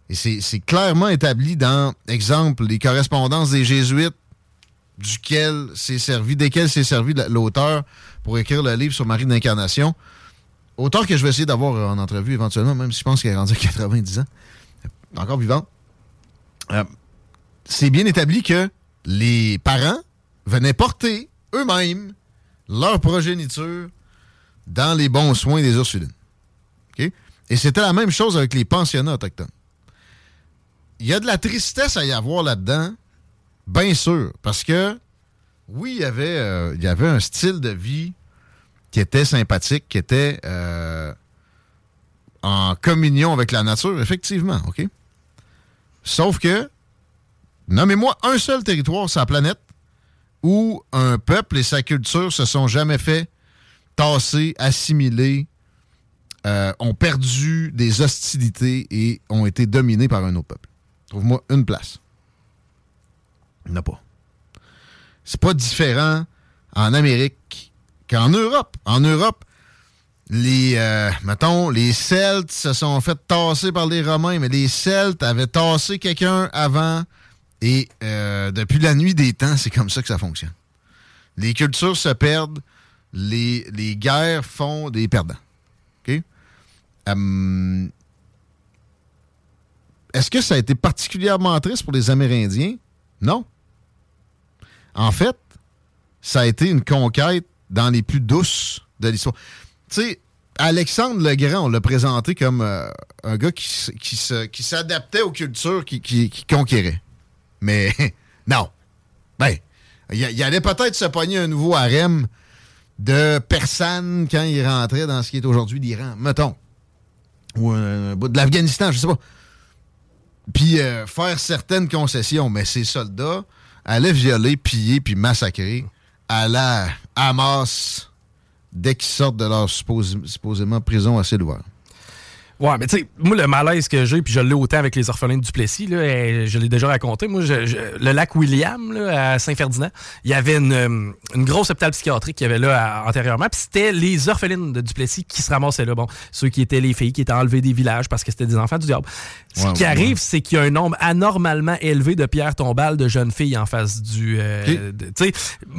et c'est c'est clairement établi dans, exemple, les correspondances des Jésuites, duquel s'est servi, desquels s'est servi l'auteur pour écrire le livre sur Marie de l'Incarnation. Auteur que je vais essayer d'avoir en entrevue éventuellement, même si je pense qu'elle est rendue à 90 ans. Encore vivante. Euh, c'est bien établi que les parents venaient porter eux-mêmes leur progéniture dans les bons soins des Ursulines. Et c'était la même chose avec les pensionnats autochtones. Il y a de la tristesse à y avoir là-dedans, bien sûr, parce que oui, il y avait, euh, il y avait un style de vie qui était sympathique, qui était euh, en communion avec la nature, effectivement, OK? Sauf que, nommez-moi un seul territoire sur la planète où un peuple et sa culture se sont jamais fait tasser, assimiler, euh, ont perdu des hostilités et ont été dominés par un autre peuple. Trouve-moi une place. Il n'y en a pas. C'est pas différent en Amérique qu'en Europe. En Europe, les, euh, mettons, les Celtes se sont fait tasser par les Romains, mais les Celtes avaient tassé quelqu'un avant. Et euh, depuis la nuit des temps, c'est comme ça que ça fonctionne. Les cultures se perdent, les, les guerres font des perdants. Hum, Est-ce que ça a été particulièrement triste pour les Amérindiens? Non. En fait, ça a été une conquête dans les plus douces de l'histoire. Tu sais, Alexandre le Grand, on l'a présenté comme euh, un gars qui, qui se- qui s'adaptait aux cultures qui, qui- qui conquérait. Mais non. Ben, il allait peut-être se pogner un nouveau harem de personnes quand il rentrait dans ce qui est aujourd'hui l'Iran, mettons. Ou de l'Afghanistan, je sais pas. Puis euh, faire certaines concessions, mais ces soldats allaient violer, piller, puis massacrer à la Hamas dès qu'ils sortent de leur suppos- supposément prison à ciel ouvert. Ouais, mais tu sais, moi, le malaise que j'ai, puis je l'ai autant avec les orphelins de Duplessis, là, et je l'ai déjà raconté. Moi, je- je- le lac William, là, à Saint-Ferdinand, il y avait une, euh, une grosse hôpital psychiatrique qu'il y avait là à- antérieurement, puis c'était les orphelines de Duplessis qui se ramassaient là. Bon, ceux qui étaient les filles qui étaient enlevées des villages parce que c'était des enfants du diable. Ce Ouais, qui ouais, arrive, c'est qu'il y a un nombre anormalement élevé de pierres tombales de jeunes filles en face du. euh, Tu sais,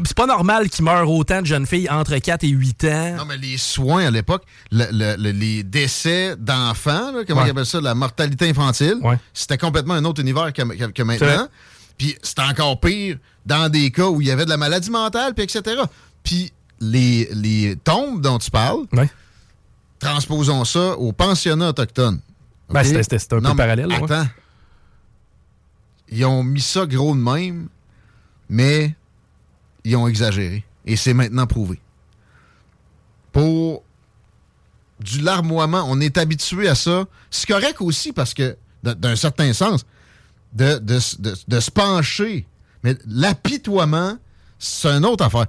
c'est pas normal qu'il meure autant de jeunes filles entre 4 et 8 ans. Non, mais les soins à l'époque, le- le- le- les décès d'enfants, là, comment Ouais. ils appellent ça, la mortalité infantile, Ouais. c'était complètement un autre univers que, que- que C'est maintenant. Puis c'était encore pire dans des cas où il y avait de la maladie mentale, puis etc. Puis les, les tombes dont tu parles, Ouais. transposons ça aux pensionnats autochtones. Ben, OK? c'était- c'était- un peu Non, parallèle. Attends. Ils ont mis ça gros de même, mais ils ont exagéré. Et c'est maintenant prouvé. Pour du larmoiement, on est habitué à ça. C'est correct aussi parce que, d'un certain sens, de, de se pencher. Mais l'apitoiement, c'est une autre affaire.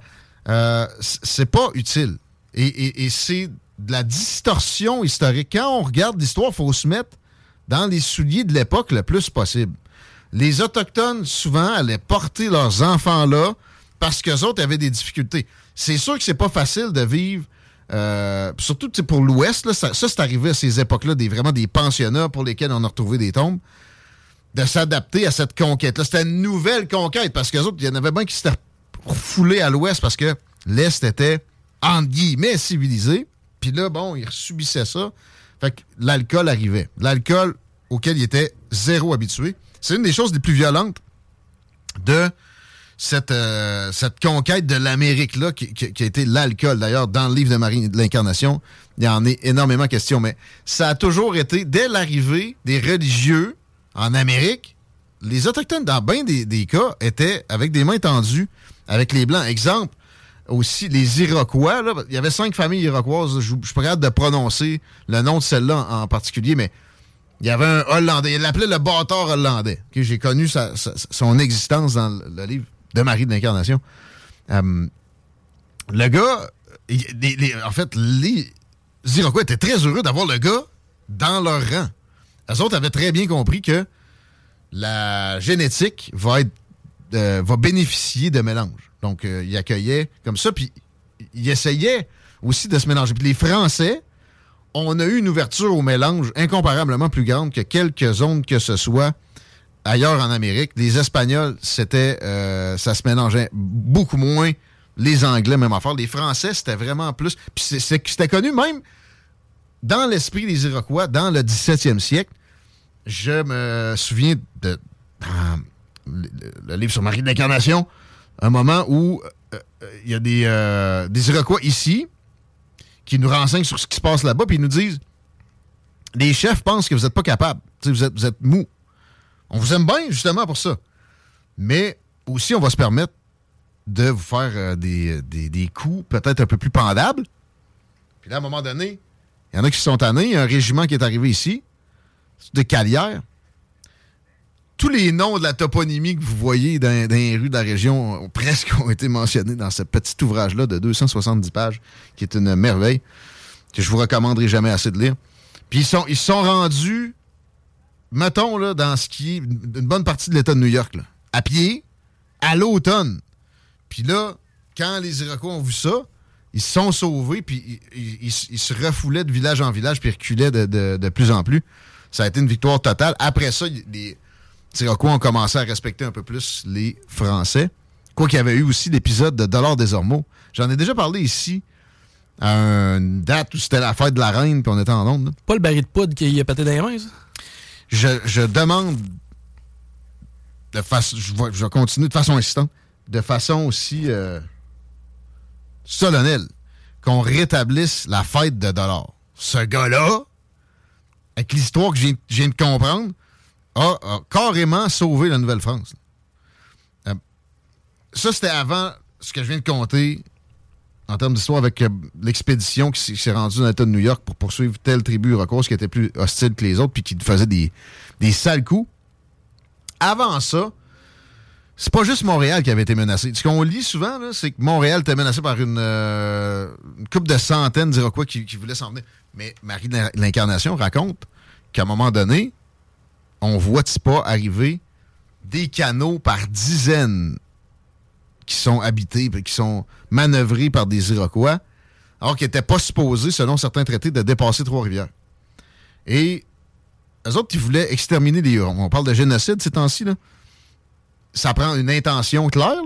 Euh, c'est pas utile. Et, et- et c'est de la distorsion historique. Quand on regarde l'histoire, il faut se mettre dans les souliers de l'époque le plus possible. Les Autochtones, souvent, allaient porter leurs enfants là parce qu'eux autres avaient des difficultés. C'est sûr que c'est pas facile de vivre, euh, surtout pour l'Ouest, ça, ça, c'est arrivé à ces époques-là, des, vraiment des pensionnats pour lesquels on a retrouvé des tombes, de s'adapter à cette conquête-là. C'était une nouvelle conquête parce qu'eux autres, il y en avait bien qui s'étaient refoulés à l'Ouest parce que l'Est était, entre guillemets, civilisé. Puis là, bon, ils subissaient ça. Fait que l'alcool arrivait. L'alcool auquel ils étaient zéro habitués. C'est une des choses les plus violentes de cette, euh, cette conquête de l'Amérique-là qui, a été l'alcool. D'ailleurs, dans le livre de Marie de l'Incarnation, il y en est énormément question. Mais ça a toujours été, dès l'arrivée des religieux en Amérique, les Autochtones, dans bien des, cas, étaient avec des mains tendues avec les Blancs. Exemple, aussi les Iroquois. il y avait cinq familles iroquoises. Je ne suis pas de prononcer le nom de celle-là en, particulier, mais il y avait un Hollandais. Il l'appelait le bâtard hollandais. J'ai connu son existence dans le livre de Marie de l'Incarnation. Euh, le gars, en fait, les Iroquois étaient très heureux d'avoir le gars dans leur rang. Les autres avaient très bien compris que la génétique va euh, bénéficier de mélange. Donc, euh, il accueillait comme ça, puis il essayait aussi de se mélanger. Puis les Français, on a eu une ouverture au mélange incomparablement plus grande que quelques zones que ce soit ailleurs en Amérique. Les Espagnols, c'était euh, ça se mélangeait beaucoup moins. Les Anglais, même affaire. Les Français, c'était vraiment plus. Puis c'était connu même dans l'esprit des Iroquois, dans le 17e siècle. Je me souviens de dans le, livre sur Marie de l'Incarnation, un moment où euh, euh, il y a des, Iroquois ici qui nous renseignent sur ce qui se passe là-bas, puis ils nous disent les chefs pensent que vous n'êtes pas capable, vous êtes, vous êtes mou. On vous aime bien justement pour ça. Mais aussi, on va se permettre de vous faire euh, des, coups peut-être un peu plus pendables. Puis là, à un moment donné, il y en a qui sont tannés. Il y a un régiment qui est arrivé ici, de Calière. Tous les noms de la toponymie que vous voyez dans, les rues de la région ont presque ont été mentionnés dans ce petit ouvrage-là de 270 pages, qui est une merveille, que je vous recommanderai jamais assez de lire. Puis ils sont, ils sont rendus, mettons, là, dans ce qui est une bonne partie de l'État de New York, là, à pied, à l'automne. Puis là, quand les Iroquois ont vu ça, ils se sont sauvés, puis ils, ils- se refoulaient de village en village, puis reculaient de, de- de plus en plus. Ça a été une victoire totale. Après ça, les Iroquois ont commencé à respecter un peu plus les Français. Quoi qu'il y avait eu aussi l'épisode de Dollar des Ormeaux. J'en ai déjà parlé ici, à une date où c'était la fête de la reine, puis on était en là. Pas le baril de poudre qui a pété dans les ça? Je, demande de façon. Je je vais continuer de façon insistante, de façon aussi euh, solennelle, qu'on rétablisse la fête de dollars. Ce gars-là, avec l'histoire que je viens de comprendre, a, a carrément sauvé la Nouvelle-France. Euh, ça, c'était avant ce que je viens de compter en termes d'histoire avec euh, l'expédition qui s'est- rendue dans l'État de New York pour poursuivre telle tribu iroquoise qui était plus hostile que les autres puis qui faisait des, des sales coups. Avant ça, c'est pas juste Montréal qui avait été menacé. Ce qu'on lit souvent, c'est que Montréal était menacé par une, euh, couple de centaines d'Iroquois qui, qui voulaient s'en venir. Mais Marie de l'Incarnation raconte qu'à un moment donné, on voit pas arriver des canaux par dizaines qui sont habités, qui sont manœuvrés par des Iroquois, alors qu'ils n'étaient pas supposés, selon certains traités, de dépasser Trois-Rivières. Et eux autres, ils voulaient exterminer les Hurons. On parle de génocide ces temps-ci. Ça prend une intention claire,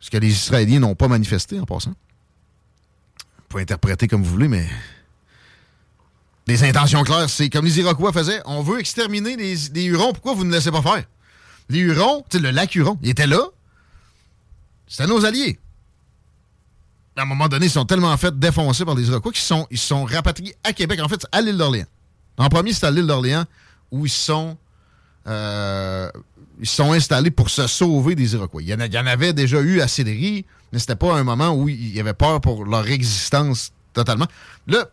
ce que les Israéliens n'ont pas manifesté en passant. Vous pouvez interpréter comme vous voulez, mais des intentions claires, c'est comme les Iroquois faisaient, on veut exterminer les, Hurons, pourquoi vous ne laissez pas faire? Les Hurons, le lac Huron, il était là, c'était nos alliés. À un moment donné, ils sont tellement fait défoncer par les Iroquois qu'ils sont, ils sont rapatriés à Québec, en fait, à l'île d'Orléans. En premier, c'est à l'île d'Orléans où ils sont, euh, ils sont installés pour se sauver des Iroquois. Il y en, y en avait déjà eu à Sillery, mais c'était pas un moment où il y avait peur pour leur existence totalement. Là,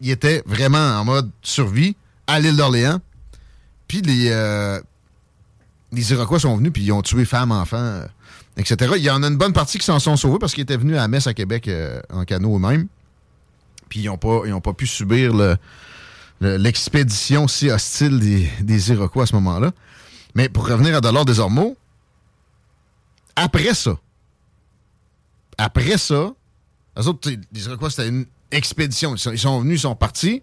ils étaient vraiment en mode survie à l'île d'Orléans. Puis les, euh, les Iroquois sont venus, puis ils ont tué femmes, enfants, euh, etc. Il y en a une bonne partie qui s'en sont sauvés parce qu'ils étaient venus à Metz, à Québec, euh, en canot eux-mêmes. Puis ils n'ont pas, pas pu subir l'expédition si hostile des, Iroquois à ce moment-là. Mais pour revenir à Dollar des Ormeaux, après ça, après ça, les autres, les Iroquois, c'était une expédition. Ils sont, venus, ils sont partis.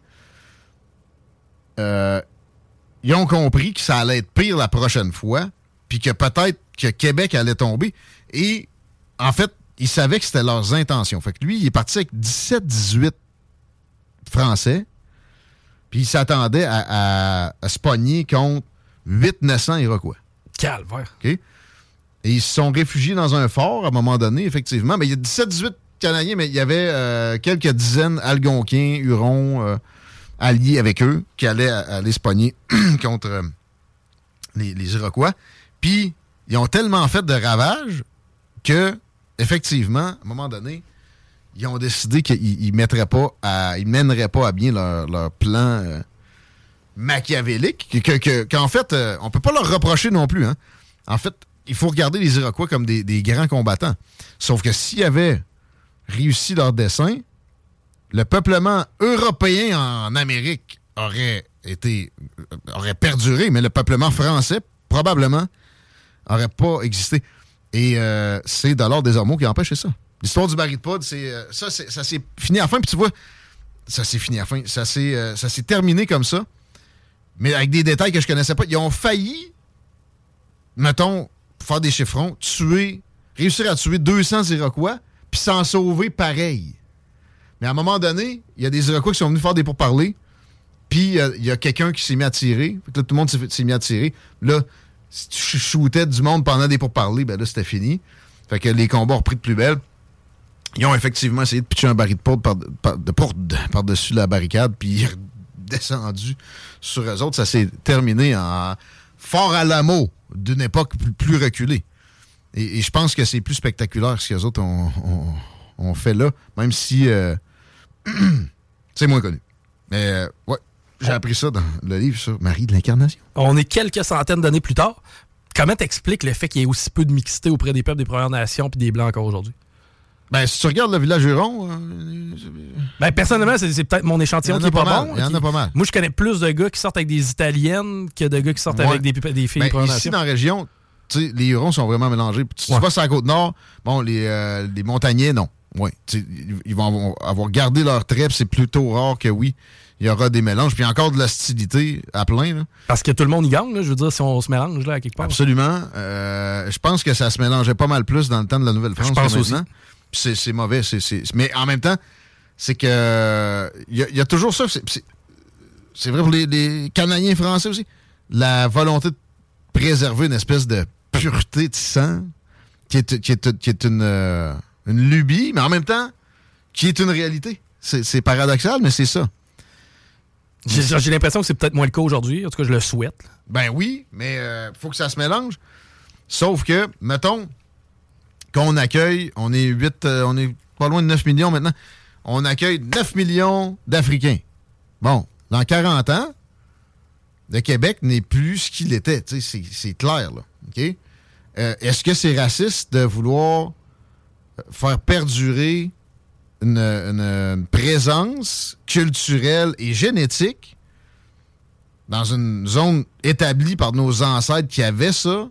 Euh, ils ont compris que ça allait être pire la prochaine fois, puis que peut-être que Québec allait tomber. Et en fait, ils savaient que c'était leurs intentions. Fait que lui, il est parti avec 17-18 Français, puis il s'attendait à, se pogner contre 800-900 Iroquois. Calvaire. OK? Et ils se sont réfugiés dans un fort à un moment donné, effectivement. Mais il y a 17-18 Canadiens, mais il y avait euh, quelques dizaines Algonquins, Hurons, euh, alliés avec eux, qui allaient aller se pogner contre euh, les, les, Iroquois. Puis, ils ont tellement fait de ravages que, effectivement, à un moment donné, ils ont décidé qu'ils mettraient pas ils mèneraient pas à bien leur, plan machiavélique, qu'en fait, on peut pas leur reprocher non plus. Hein. En fait, il faut regarder les Iroquois comme des, des grands combattants. Sauf que s'il y avait réussi leur dessin, le peuplement européen en Amérique aurait été aurait perduré, mais le peuplement français probablement aurait pas existé. Et euh, c'est Dollar des Ormeaux qui a empêché ça. L'histoire du baril de poudre, c'est euh, ça, ça s'est fini à la fin. Puis tu vois, ça s'est fini à la fin. Ça s'est euh, ça s'est terminé comme ça, mais avec des détails que je connaissais pas. Ils ont failli, mettons, faire des chiffrons, tuer, réussir à tuer 200 Iroquois puis s'en sauver pareil. Mais à un moment donné, il y a des Iroquois qui sont venus faire des pourparlers, puis il y a, quelqu'un qui s'est mis à tirer. là, tout le monde s'est mis à tirer. Là, si tu shootais du monde pendant des pourparlers, ben là, c'était fini. Fait que les combats ont repris de plus belle. Ils ont effectivement essayé de pitcher un baril de poudre par, de par-dessus la barricade, puis descendu sur eux autres. Ça s'est terminé en fort à l'amour d'une époque plus reculée. Et, je pense que c'est plus spectaculaire ce que les autres ont, fait là, même si euh, c'est moins connu. Mais euh, ouais, j'ai appris ça dans le livre sur Marie de l'Incarnation. On est quelques centaines d'années plus tard. Comment t'expliques le fait qu'il y ait aussi peu de mixité auprès des peuples des Premières Nations puis des Blancs encore aujourd'hui? Ben, si tu regardes le village Huron. Euh, ben, personnellement, c'est peut-être mon échantillon qui est pas, bon. Il y en a pas mal. Moi, je connais plus de gars qui sortent avec des Italiennes que de gars qui sortent avec des, des filles ben, Ici, dans la région, les Hurons sont vraiment mélangés. tu vois, c'est la côte nord, bon, les, euh, les montagnais, non. Oui. Ils vont avoir gardé leur trêve, c'est plutôt rare que oui. Il y aura des mélanges, puis encore de l'hostilité à plein. Parce que tout le monde y gagne, je veux dire, si on se mélange là, à quelque part. Absolument. Euh, je pense que ça se mélangeait pas mal plus dans le temps de la Nouvelle-France. Je pense aussi. C'est mauvais. Mais en même temps, c'est que. Il y, a toujours ça. C'est vrai pour les, les Canadiens français aussi. La volonté de préserver une espèce de pureté de sang, qui est, qui est, une, euh, une, lubie, mais en même temps, qui est une réalité. C'est paradoxal, mais c'est ça. J'ai l'impression que c'est peut-être moins le cas aujourd'hui. En tout cas, je le souhaite. Ben oui, mais euh, faut que ça se mélange. Sauf que, mettons qu'on accueille, on est 8, euh, on est pas loin de 9 millions maintenant, on accueille 9 millions d'Africains. Bon, dans 40 ans, le Québec n'est plus ce qu'il était. C'est clair, là. Euh, est-ce que c'est raciste de vouloir faire perdurer une, présence culturelle et génétique dans une zone établie par nos ancêtres qui avaient ça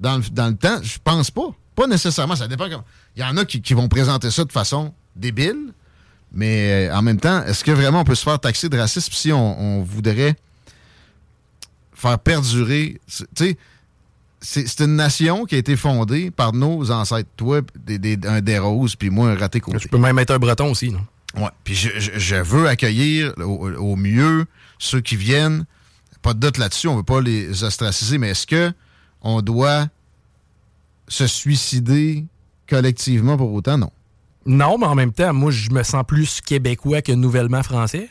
dans le, temps? Je pense pas. Pas nécessairement, ça dépend. comment- Il y en a qui, vont présenter ça de façon débile, mais euh, en même temps, est-ce que vraiment on peut se faire taxer de racisme si on, on voudrait faire perdurer. Tu sais, c'est une nation qui a été fondée par nos ancêtres. Toi, des, des, un des roses, puis moi, un raté côté. Je peux même être un breton aussi, non? Ouais. Puis je, je- je veux accueillir au, au mieux ceux qui viennent. Pas de doute là-dessus, on veut pas les ostraciser, mais est-ce que on doit se suicider collectivement pour autant? Non. Non, mais en même temps, moi, je me sens plus québécois que nouvellement français.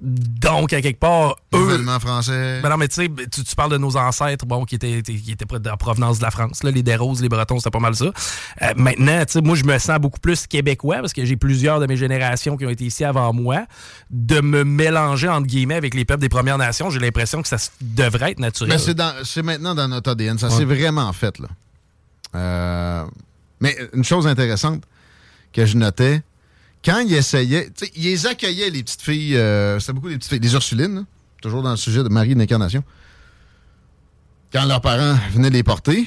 Donc, à quelque part, eux. Français. Ben non, mais tu sais, tu, tu parles de nos ancêtres, bon, qui étaient, qui étaient la provenance de la France. Là, les Desroses, les Bretons, c'était pas mal ça. Euh, maintenant, tu sais, moi, je me sens beaucoup plus québécois parce que j'ai plusieurs de mes générations qui ont été ici avant moi. De me mélanger, entre guillemets, avec les peuples des Premières Nations, j'ai l'impression que ça devrait être naturel. Mais c'est maintenant dans notre ADN. Ça Ouais. s'est vraiment fait, là. Euh, mais une chose intéressante que je notais, quand ils essayaient, ils accueillaient, les petites filles, euh, c'était beaucoup des petites filles, des Ursulines, là, toujours dans le sujet de Marie de l'Incarnation. Quand leurs parents venaient les porter,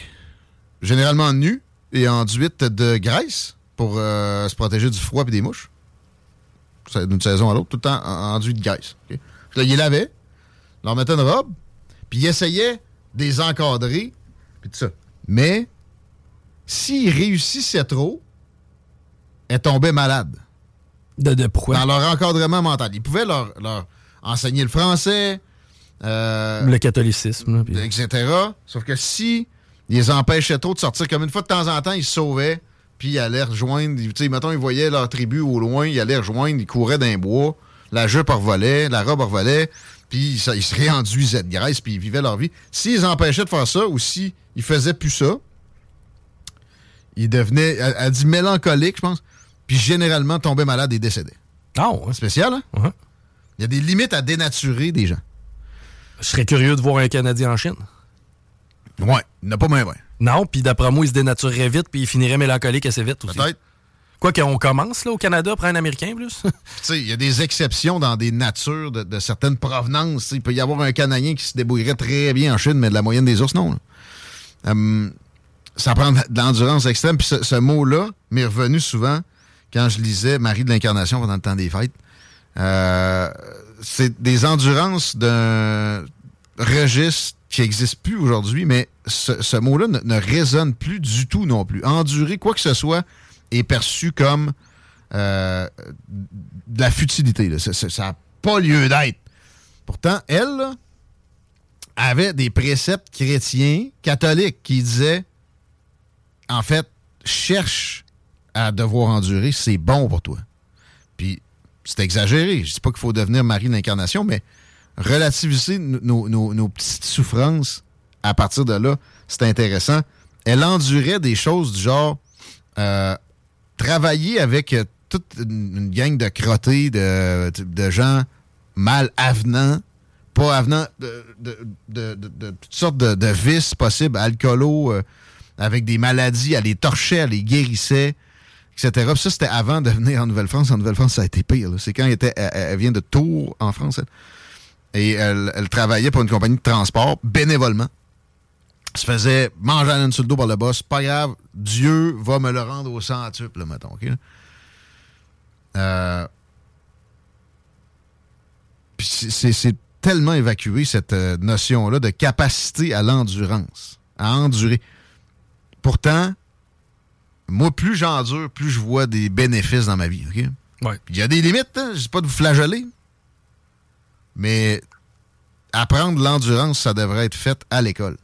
généralement nus et enduites de graisse pour euh, se protéger du froid et des mouches. D'une saison à l'autre, tout le temps en- enduit de graisse. ils les lavaient, leur mettaient une robe, puis ils essayaient de les encadrer, puis tout ça. Mais s'ils réussissaient trop, elles tombaient malades. De, de pourquoi? Dans leur encadrement mental. Ils pouvaient leur, leur enseigner le français, euh, Le catholicisme. là, puis- etc. Sauf que si ils les empêchaient trop de sortir, comme une fois de temps en temps, ils se sauvaient, puis ils allaient rejoindre, tu sais, mettons, ils voyaient leur tribu au loin, ils allaient rejoindre, ils couraient d'un bois, la jupe revolait, la robe revolait, puis ça- ils se réenduisaient de graisse, puis ils vivaient leur vie. S'ils les empêchaient de faire ça, ou si ils faisaient plus ça, ils devenaient, elle, elle dit mélancolique, je pense, puis généralement tombaient malades et décédaient. Ah, ouais. Spécial, hein? Ouais. Il y a des limites à dénaturer des gens. Je serais curieux de voir un Canadien en Chine. Ouais, il n'a pas moins bien. Non, puis d'après moi, il se dénaturerait vite, puis il finirait mélancolique assez vite aussi. Peut-être. Quoi qu'on commence là, au Canada, prendre un Américain plus. Tu sais, il y a des exceptions dans des natures de, de certaines provenances. Il peut y avoir un Canadien qui se débrouillerait très bien en Chine, mais de la moyenne des ours, non. Hum, ça prend de de l'endurance extrême. Puis ce, ce mot-là m'est revenu souvent quand je lisais Marie de l'Incarnation pendant le temps des fêtes. Euh, c'est des endurances d'un registre qui n'existe plus aujourd'hui, mais ce, mot-là ne, ne résonne plus du tout non plus. Endurer quoi que ce soit est perçu comme euh, de la futilité. Ça- n'a pas lieu d'être. Pourtant, elle avait des préceptes chrétiens, catholiques, qui disaient, en fait, cherche à devoir endurer, c'est bon pour toi. Puis, c'est exagéré. Je dis pas qu'il faut devenir Marie de l'Incarnation, mais relativiser nos, petites souffrances à partir de là, c'est intéressant. Elle endurait des choses du genre euh, travailler avec euh, toute une, gang de crottés, de, gens mal avenants, pas avenants, de, de- de- toutes sortes de, vices possibles, alcoolos, euh, avec des maladies, elle les torchait, elle les guérissait, etc. Ça, c'était avant de venir en Nouvelle-France. En Nouvelle-France, ça a été pire. C'est quand elle, vient de Tours, en France. Et elle, travaillait pour une compagnie de transport bénévolement. Se faisait manger à sur le dos par le boss. Pas grave, Dieu va me le rendre au centuple, là, mettons. Euh, c'est tellement évacué, cette euh, notion-là de capacité à l'endurance, à endurer. Pourtant, moi, plus j'endure, plus je vois des bénéfices dans ma vie. OK? Ouais. Il y a des limites, hein, je dis pas de vous flageller, mais apprendre l'endurance, ça devrait être fait à l'école.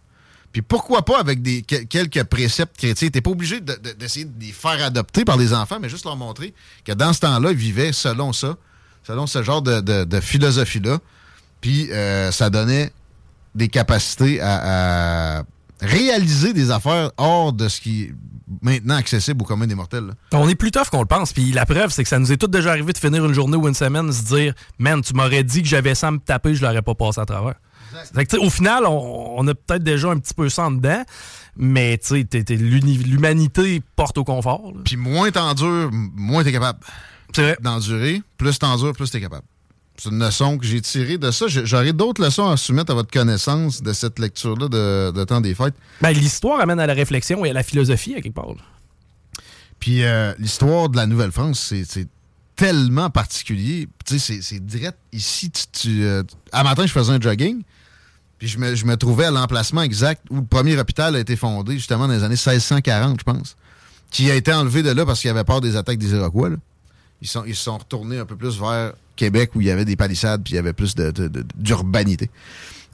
Puis pourquoi pas avec des, que- quelques préceptes chrétiens? T'es pas obligé de- de- d'essayer de, les faire adopter par les enfants, mais juste leur montrer que dans ce temps-là, ils vivaient selon ça, selon ce genre de, de- philosophie-là. Puis euh, ça donnait des capacités à, à réaliser des affaires hors de ce qui maintenant accessible au commun des mortels. là. On est plus tough qu'on le pense. Puis la preuve, c'est que ça nous est tout déjà arrivé de finir une journée ou une semaine, se dire, man, tu m'aurais dit que j'avais ça à me taper, je l'aurais pas passé à travers. Que, au final, on, on a peut-être déjà un petit peu ça en dedans, mais l'humanité porte au confort. Puis moins t'endures, moins t'es capable d'endurer. Plus t'endures, plus t'es capable. C'est une leçon que j'ai tirée de ça. J'aurais d'autres leçons à soumettre à votre connaissance de cette lecture-là de, de Temps des Fêtes. Ben, l'histoire amène à la réflexion et à la philosophie, à quelque part. Puis euh, l'histoire de la Nouvelle-France, c'est tellement particulier. Tu sais, c'est- c'est direct ici. Tu, tu, euh, à matin, je faisais un jogging. Puis je me, je me trouvais à l'emplacement exact où le premier hôpital a été fondé, justement dans les années 1640, je pense. Qui a été enlevé de là parce qu'il avait peur des attaques des Iroquois. là. Ils sont, ils sont retournés un peu plus vers Québec où il y avait des palissades puis il y avait plus de- de- d'urbanité.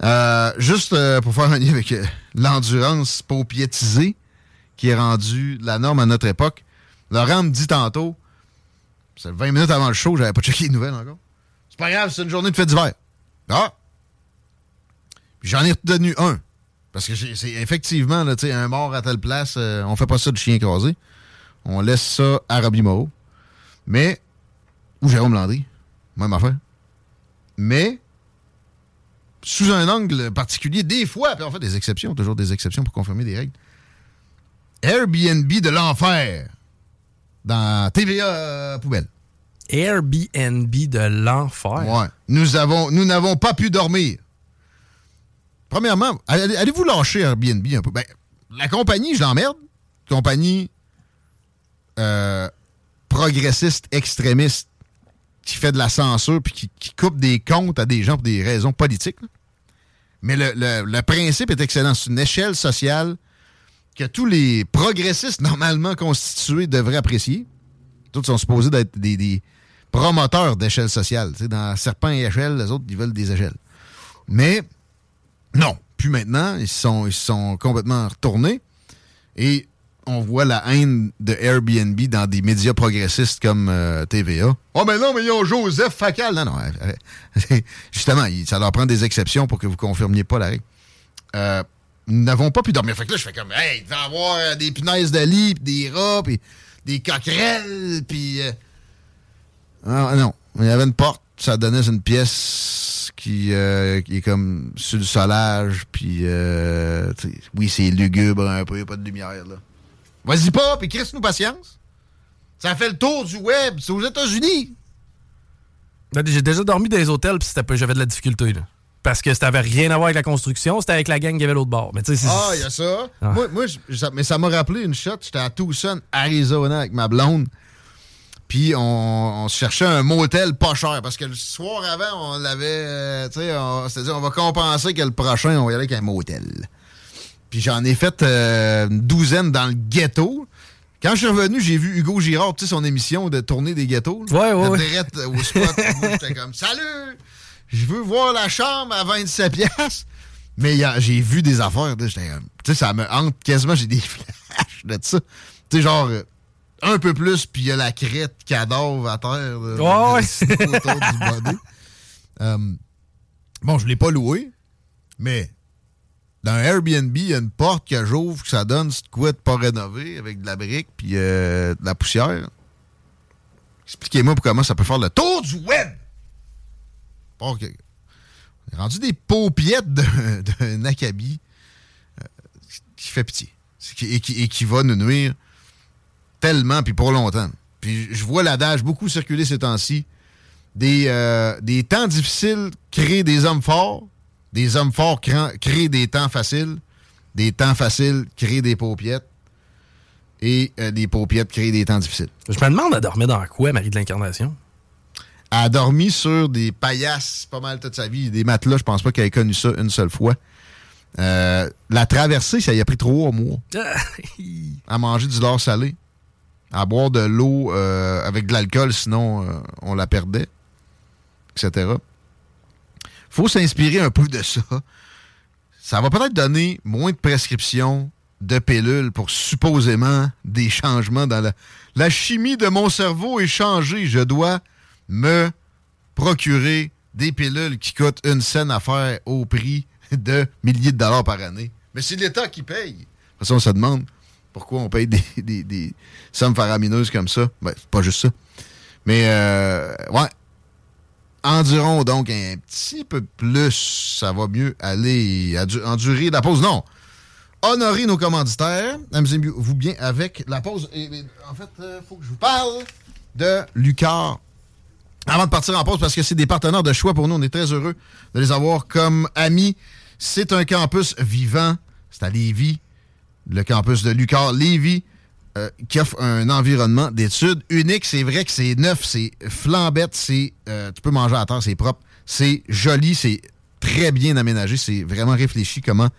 Euh, juste euh, pour faire un lien avec euh, l'endurance paupiétisée qui est rendue la norme à notre époque. Laurent me dit tantôt, c'est 20 minutes avant le show, j'avais pas checké les nouvelles encore. C'est pas grave, c'est une journée de fête d'hiver. Ah! J'en ai retenu un. Parce que c'est effectivement, là, un mort à telle place, on fait pas ça de chien écrasé. On laisse ça à Robbie Moreau. Mais, ou Jérôme Landry, même affaire. Mais, sous un angle particulier, des fois, puis on fait des exceptions, toujours des exceptions pour confirmer des règles. Airbnb de l'enfer dans TVA euh, Poubelle. Airbnb de l'enfer. Ouais. Nous avons, nous n'avons pas pu dormir. Premièrement, allez- allez-vous lâcher Airbnb un peu? Ben, la compagnie, je l'emmerde. Compagnie euh, progressiste, extrémiste, qui fait de la censure puis qui, coupe des comptes à des gens pour des raisons politiques. Mais le, principe est excellent. C'est une échelle sociale que tous les progressistes normalement constitués devraient apprécier. Tous sont supposés d'être des, promoteurs d'échelle sociale. Dans Serpent et Échelle, les autres, ils veulent des échelles. Mais non, puis maintenant, ils sont, ils sont complètement retournés. Et on voit la haine de Airbnb dans des médias progressistes comme euh, TVA. Oh, mais non, mais ils ont Joseph Facal. Non, non. euh, Justement, il- ça leur prend des exceptions pour que vous confirmiez pas la règle. Euh, nous n'avons pas pu dormir. Fait que là, je fais comme, hey, il y avoir euh, des punaises de lit, des rats, des coquerelles, puis. euh, ah, non. Il y avait une porte, ça donnait une pièce qui, euh, est comme sur le solage, puis. euh, oui, c'est lugubre un peu, y a pas de lumière, là. Vas-y pas, puis crisse-nous patience. Ça fait le tour du web, c'est aux États-Unis. J'ai déjà dormi dans les hôtels, puis j'avais de la difficulté. Là. Parce que ça avait rien à voir avec la construction, c'était avec la gang qui avait l'autre bord. Mais Ah, il y a ça. Ah. Moi, moi ça- mais ça m'a rappelé une shot. J'étais à Tucson, Arizona, avec ma blonde. Puis on, on se cherchait un motel pas cher. Parce que le soir avant, on l'avait. euh, tu sais, on s'était dit, on va compenser que le prochain, on va y aller avec un motel. Puis j'en ai fait euh, une douzaine dans le ghetto. Quand je suis revenu, j'ai vu Hugo Girard, tu sais, son émission de tourner des ghettos. Ouais, ouais, ouais. Direct au spot. J'étais comme, salut! Je veux voir la chambre à 27 piastres. Mais j'ai vu des affaires. Tu sais, ça me hante quasiment. J'ai des flashs de ça. Tu sais, genre, euh, un peu plus, puis il y a la crête cadavre à terre. là, Ouais, ouais. autour du body. Euh, bon, je l'ai pas loué, mais dans un Airbnb, il y a une porte que j'ouvre, que ça donne ce quoi de pas rénové avec de la brique puis euh, de la poussière. Expliquez-moi comment ça peut faire le tour du web. On est rendu des paupiettes d'un acabit euh, qui fait pitié et qui, et qui va nous nuire tellement puis pour longtemps. Puis je vois l'adage beaucoup circuler ces temps-ci. Des, euh, des temps difficiles créent des hommes forts. Des hommes forts créent des temps faciles. Des temps faciles créent des paupiettes. Et euh, des paupiettes créent des temps difficiles. Je me demande, elle dormait dans quoi, Marie de l'Incarnation? Elle a dormi sur des paillasses pas mal toute sa vie. Des matelas, je pense pas qu'elle ait connu ça une seule fois. Euh, la traversée, ça y a pris trois mois. à manger du lard salé. À boire de l'eau euh, avec de l'alcool, sinon euh, on la perdait. Etc. faut s'inspirer un peu de ça. Ça va peut-être donner moins de prescriptions de pilules pour supposément des changements dans la... La chimie de mon cerveau est changée. Je dois me procurer des pilules qui coûtent une scène à faire au prix de milliers de dollars par année. Mais c'est l'État qui paye. De toute façon, on se demande pourquoi on paye des, des- des sommes faramineuses comme ça. Ben, c'est pas juste ça. Mais, euh, ouais. Enduron donc un petit peu plus. Ça va mieux aller endurer la pause. Non. Honorer nos commanditaires. Amusez-vous bien avec la pause. en fait, il euh, faut que je vous parle de Lucar. Avant de partir en pause, parce que c'est des partenaires de choix pour nous. On est très heureux de les avoir comme amis. C'est un campus vivant. C'est à Lévis. Le campus de Lucar Lévis. Euh, qui offre un environnement d'études unique. C'est vrai que c'est neuf, c'est flambette, c'est euh, tu peux manger à terre, c'est propre, c'est joli, c'est très bien aménagé, c'est vraiment réfléchi comment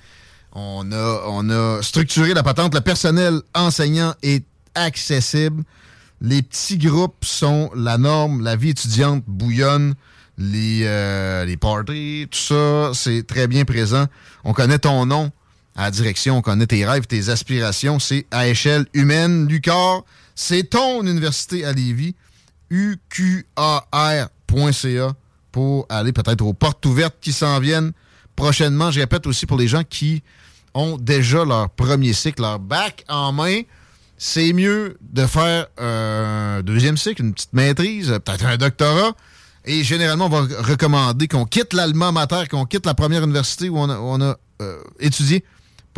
on a, structuré la patente. Le personnel enseignant est accessible. Les petits groupes sont la norme. La vie étudiante bouillonne. Les, euh, les parties, tout ça, c'est très bien présent. On connaît ton nom à la direction, on connaît tes rêves, tes aspirations. C'est à échelle humaine. Lucar, c'est ton université à Lévis. uqar.ca pour aller peut-être aux portes ouvertes qui s'en viennent prochainement. Je répète aussi pour les gens qui ont déjà leur premier cycle, leur bac en main. C'est mieux de faire un deuxième cycle, une petite maîtrise, peut-être un doctorat. Et généralement, on va recommander qu'on quitte l'alma mater, qu'on quitte la première université où on a, euh, étudié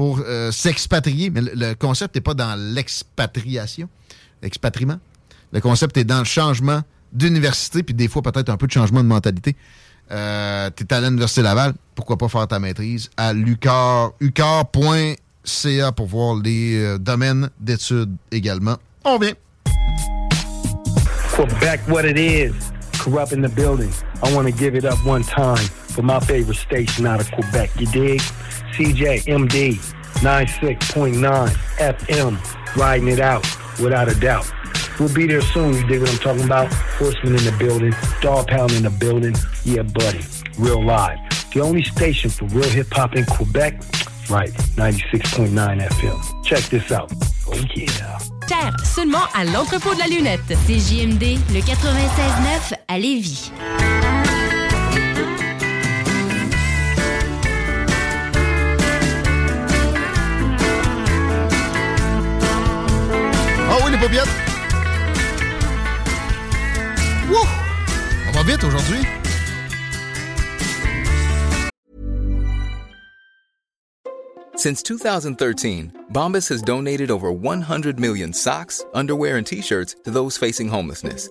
pour euh, s'expatrier, mais le, concept n'est pas dans l'expatriation, l'expatriement. Le concept est dans le changement d'université, puis des fois peut-être un peu de changement de mentalité. Euh, tu es à l'Université Laval, pourquoi pas faire ta maîtrise à lucar, ucar.ca pour voir les euh, domaines d'études également. On vient. The building. I want to give it up one time for my favorite station out of Quebec. You dig? CJMD 96.9 FM, riding it out without a doubt. We'll be there soon, you dig what I'm talking about? Horseman in the building, dog pound in the building. Yeah, buddy, real live. The only station for real hip hop in Quebec, right, 96.9 FM. Check this out. Oh yeah. Terre, seulement à l'entrepôt de la lunette. CJMD, le 96.9 à Lévis. Since 2013, Bombas has donated over 100 million socks, underwear, and t-shirts to those facing homelessness.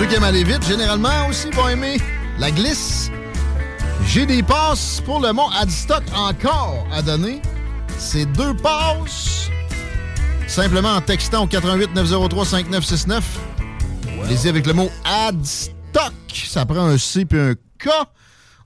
Ceux qui aiment aller vite, généralement aussi vont aimer la glisse. J'ai des passes pour le mont Adstock encore à donner. C'est deux passes. Simplement en textant au 88 903 5969. Allez-y avec le mot Adstock. Ça prend un C puis un K.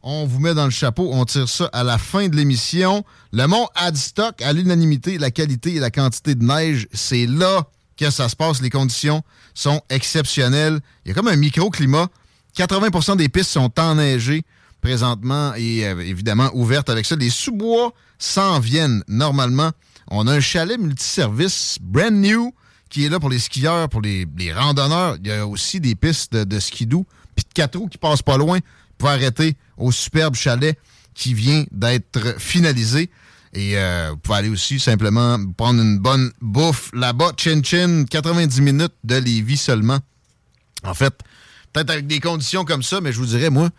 On vous met dans le chapeau. On tire ça à la fin de l'émission. Le mont Adstock, à l'unanimité, la qualité et la quantité de neige, c'est là que ça se passe. Les conditions sont exceptionnelles. Il y a comme un microclimat. 80% des pistes sont enneigées présentement et euh, évidemment ouvertes avec ça. Les sous-bois s'en viennent normalement. On a un chalet multiservice brand new qui est là pour les skieurs, pour les, randonneurs. Il y a aussi des pistes de, de skidoo. Puis de quatre roues qui passent pas loin pour arrêter au superbe chalet qui vient d'être finalisé. Et euh, vous pouvez aller aussi simplement prendre une bonne bouffe là-bas. Chin Chin, 90 minutes de Lévis seulement. En fait, peut-être avec des conditions comme ça, mais je vous dirais, moi,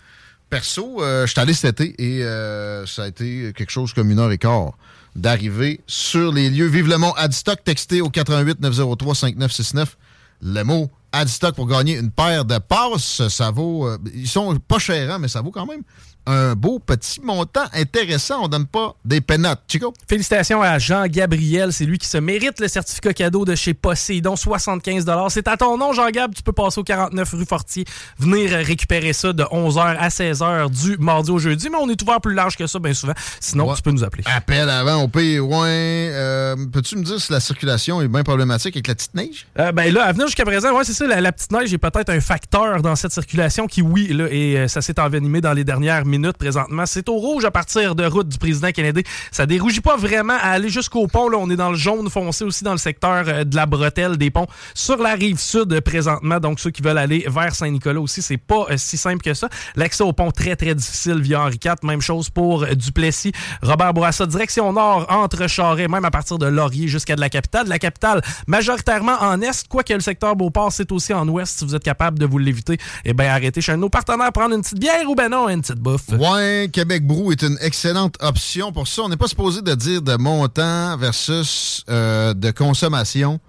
perso, euh, je suis allé cet été et euh, ça a été quelque chose comme une heure et quart d'arriver sur les lieux. Vive le mot Adstock, texté au 88 903 5969. Le mot Adstock pour gagner une paire de passes. Ça vaut. euh, ils sont pas chers, hein, mais ça vaut quand même un beau petit montant intéressant. On donne pas des pénotes. Chico? Félicitations à Jean-Gabriel. C'est lui qui se mérite le certificat cadeau de chez Poséidon, 75 C'est à ton nom, Jean-Gab. Tu peux passer au 49 rue Fortier. Venir récupérer ça de 11h à 16h du mardi au jeudi. Mais on est ouvert plus large que ça, bien souvent. Sinon, tu peux nous appeler. Appel avant, on paye. Ouais. euh, Peux-tu me dire si la circulation est bien problématique avec la petite neige? Euh, ben là, à venir jusqu'à présent, ouais, c'est ça, la, petite neige est peut-être un facteur dans cette circulation qui, oui, là, et euh, ça s'est envenimé dans les dernières minutes présentement. C'est au rouge à partir de route du président Kennedy. Ça dérougit pas vraiment à aller jusqu'au pont. Là, on est dans le jaune foncé aussi dans le secteur euh, de la bretelle des ponts sur la rive sud présentement. Donc, ceux qui veulent aller vers Saint-Nicolas aussi, c'est pas euh, si simple que ça. L'accès au pont très, très difficile via Henri IV. Même chose pour Duplessis. Robert Bourassa, direction nord, entre Charest, même à partir de Laurier jusqu'à de la capitale. La capitale, majoritairement en est, quoique le secteur Beauport, c'est aussi en ouest. Si vous êtes capable de vous l'éviter, eh bien, arrêtez chez nos partenaires, prendre une petite bière ou ben non, une petite bouffe. Ouais, Québec Brou est une excellente option pour ça. On n'est pas supposé de dire de montant versus euh, de consommation,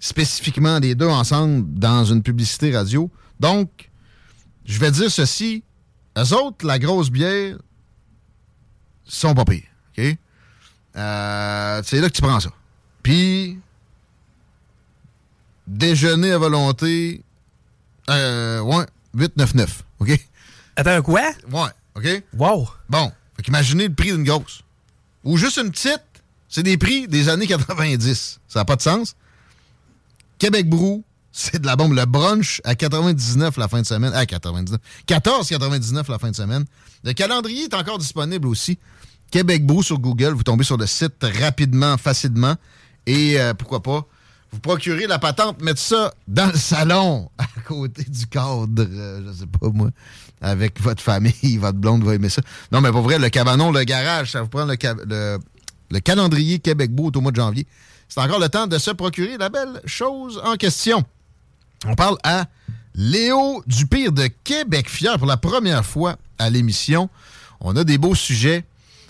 spécifiquement les deux ensemble dans une publicité radio. Donc, je vais dire ceci. Eux autres, la grosse bière, sont pas pires. Euh, c'est là que tu prends ça. Puis, déjeuner à volonté, euh, ouais, 8,99. OK? Attends, quoi? Ouais, OK? Wow. Bon, fait qu'imaginez le prix d'une grosse. Ou juste une petite, c'est des prix des années 90. Ça n'a pas de sens. Québec Brou, c'est de la bombe. Le brunch à 99 la fin de semaine. À 99. 14,99 la fin de semaine. Le calendrier est encore disponible aussi. Québec Brou sur Google. Vous tombez sur le site rapidement, facilement. Et euh, pourquoi pas, vous procurez la patente, mettre ça dans le salon, à côté du cadre, euh, je sais pas moi, avec votre famille, votre blonde va aimer ça. Non, mais pour vrai, le cabanon, le garage, ça vous prend le, le, le calendrier Québec Beau au mois de janvier. C'est encore le temps de se procurer la belle chose en question. On parle à Léo Dupire de Québec Fier pour la première fois à l'émission. On a des beaux sujets.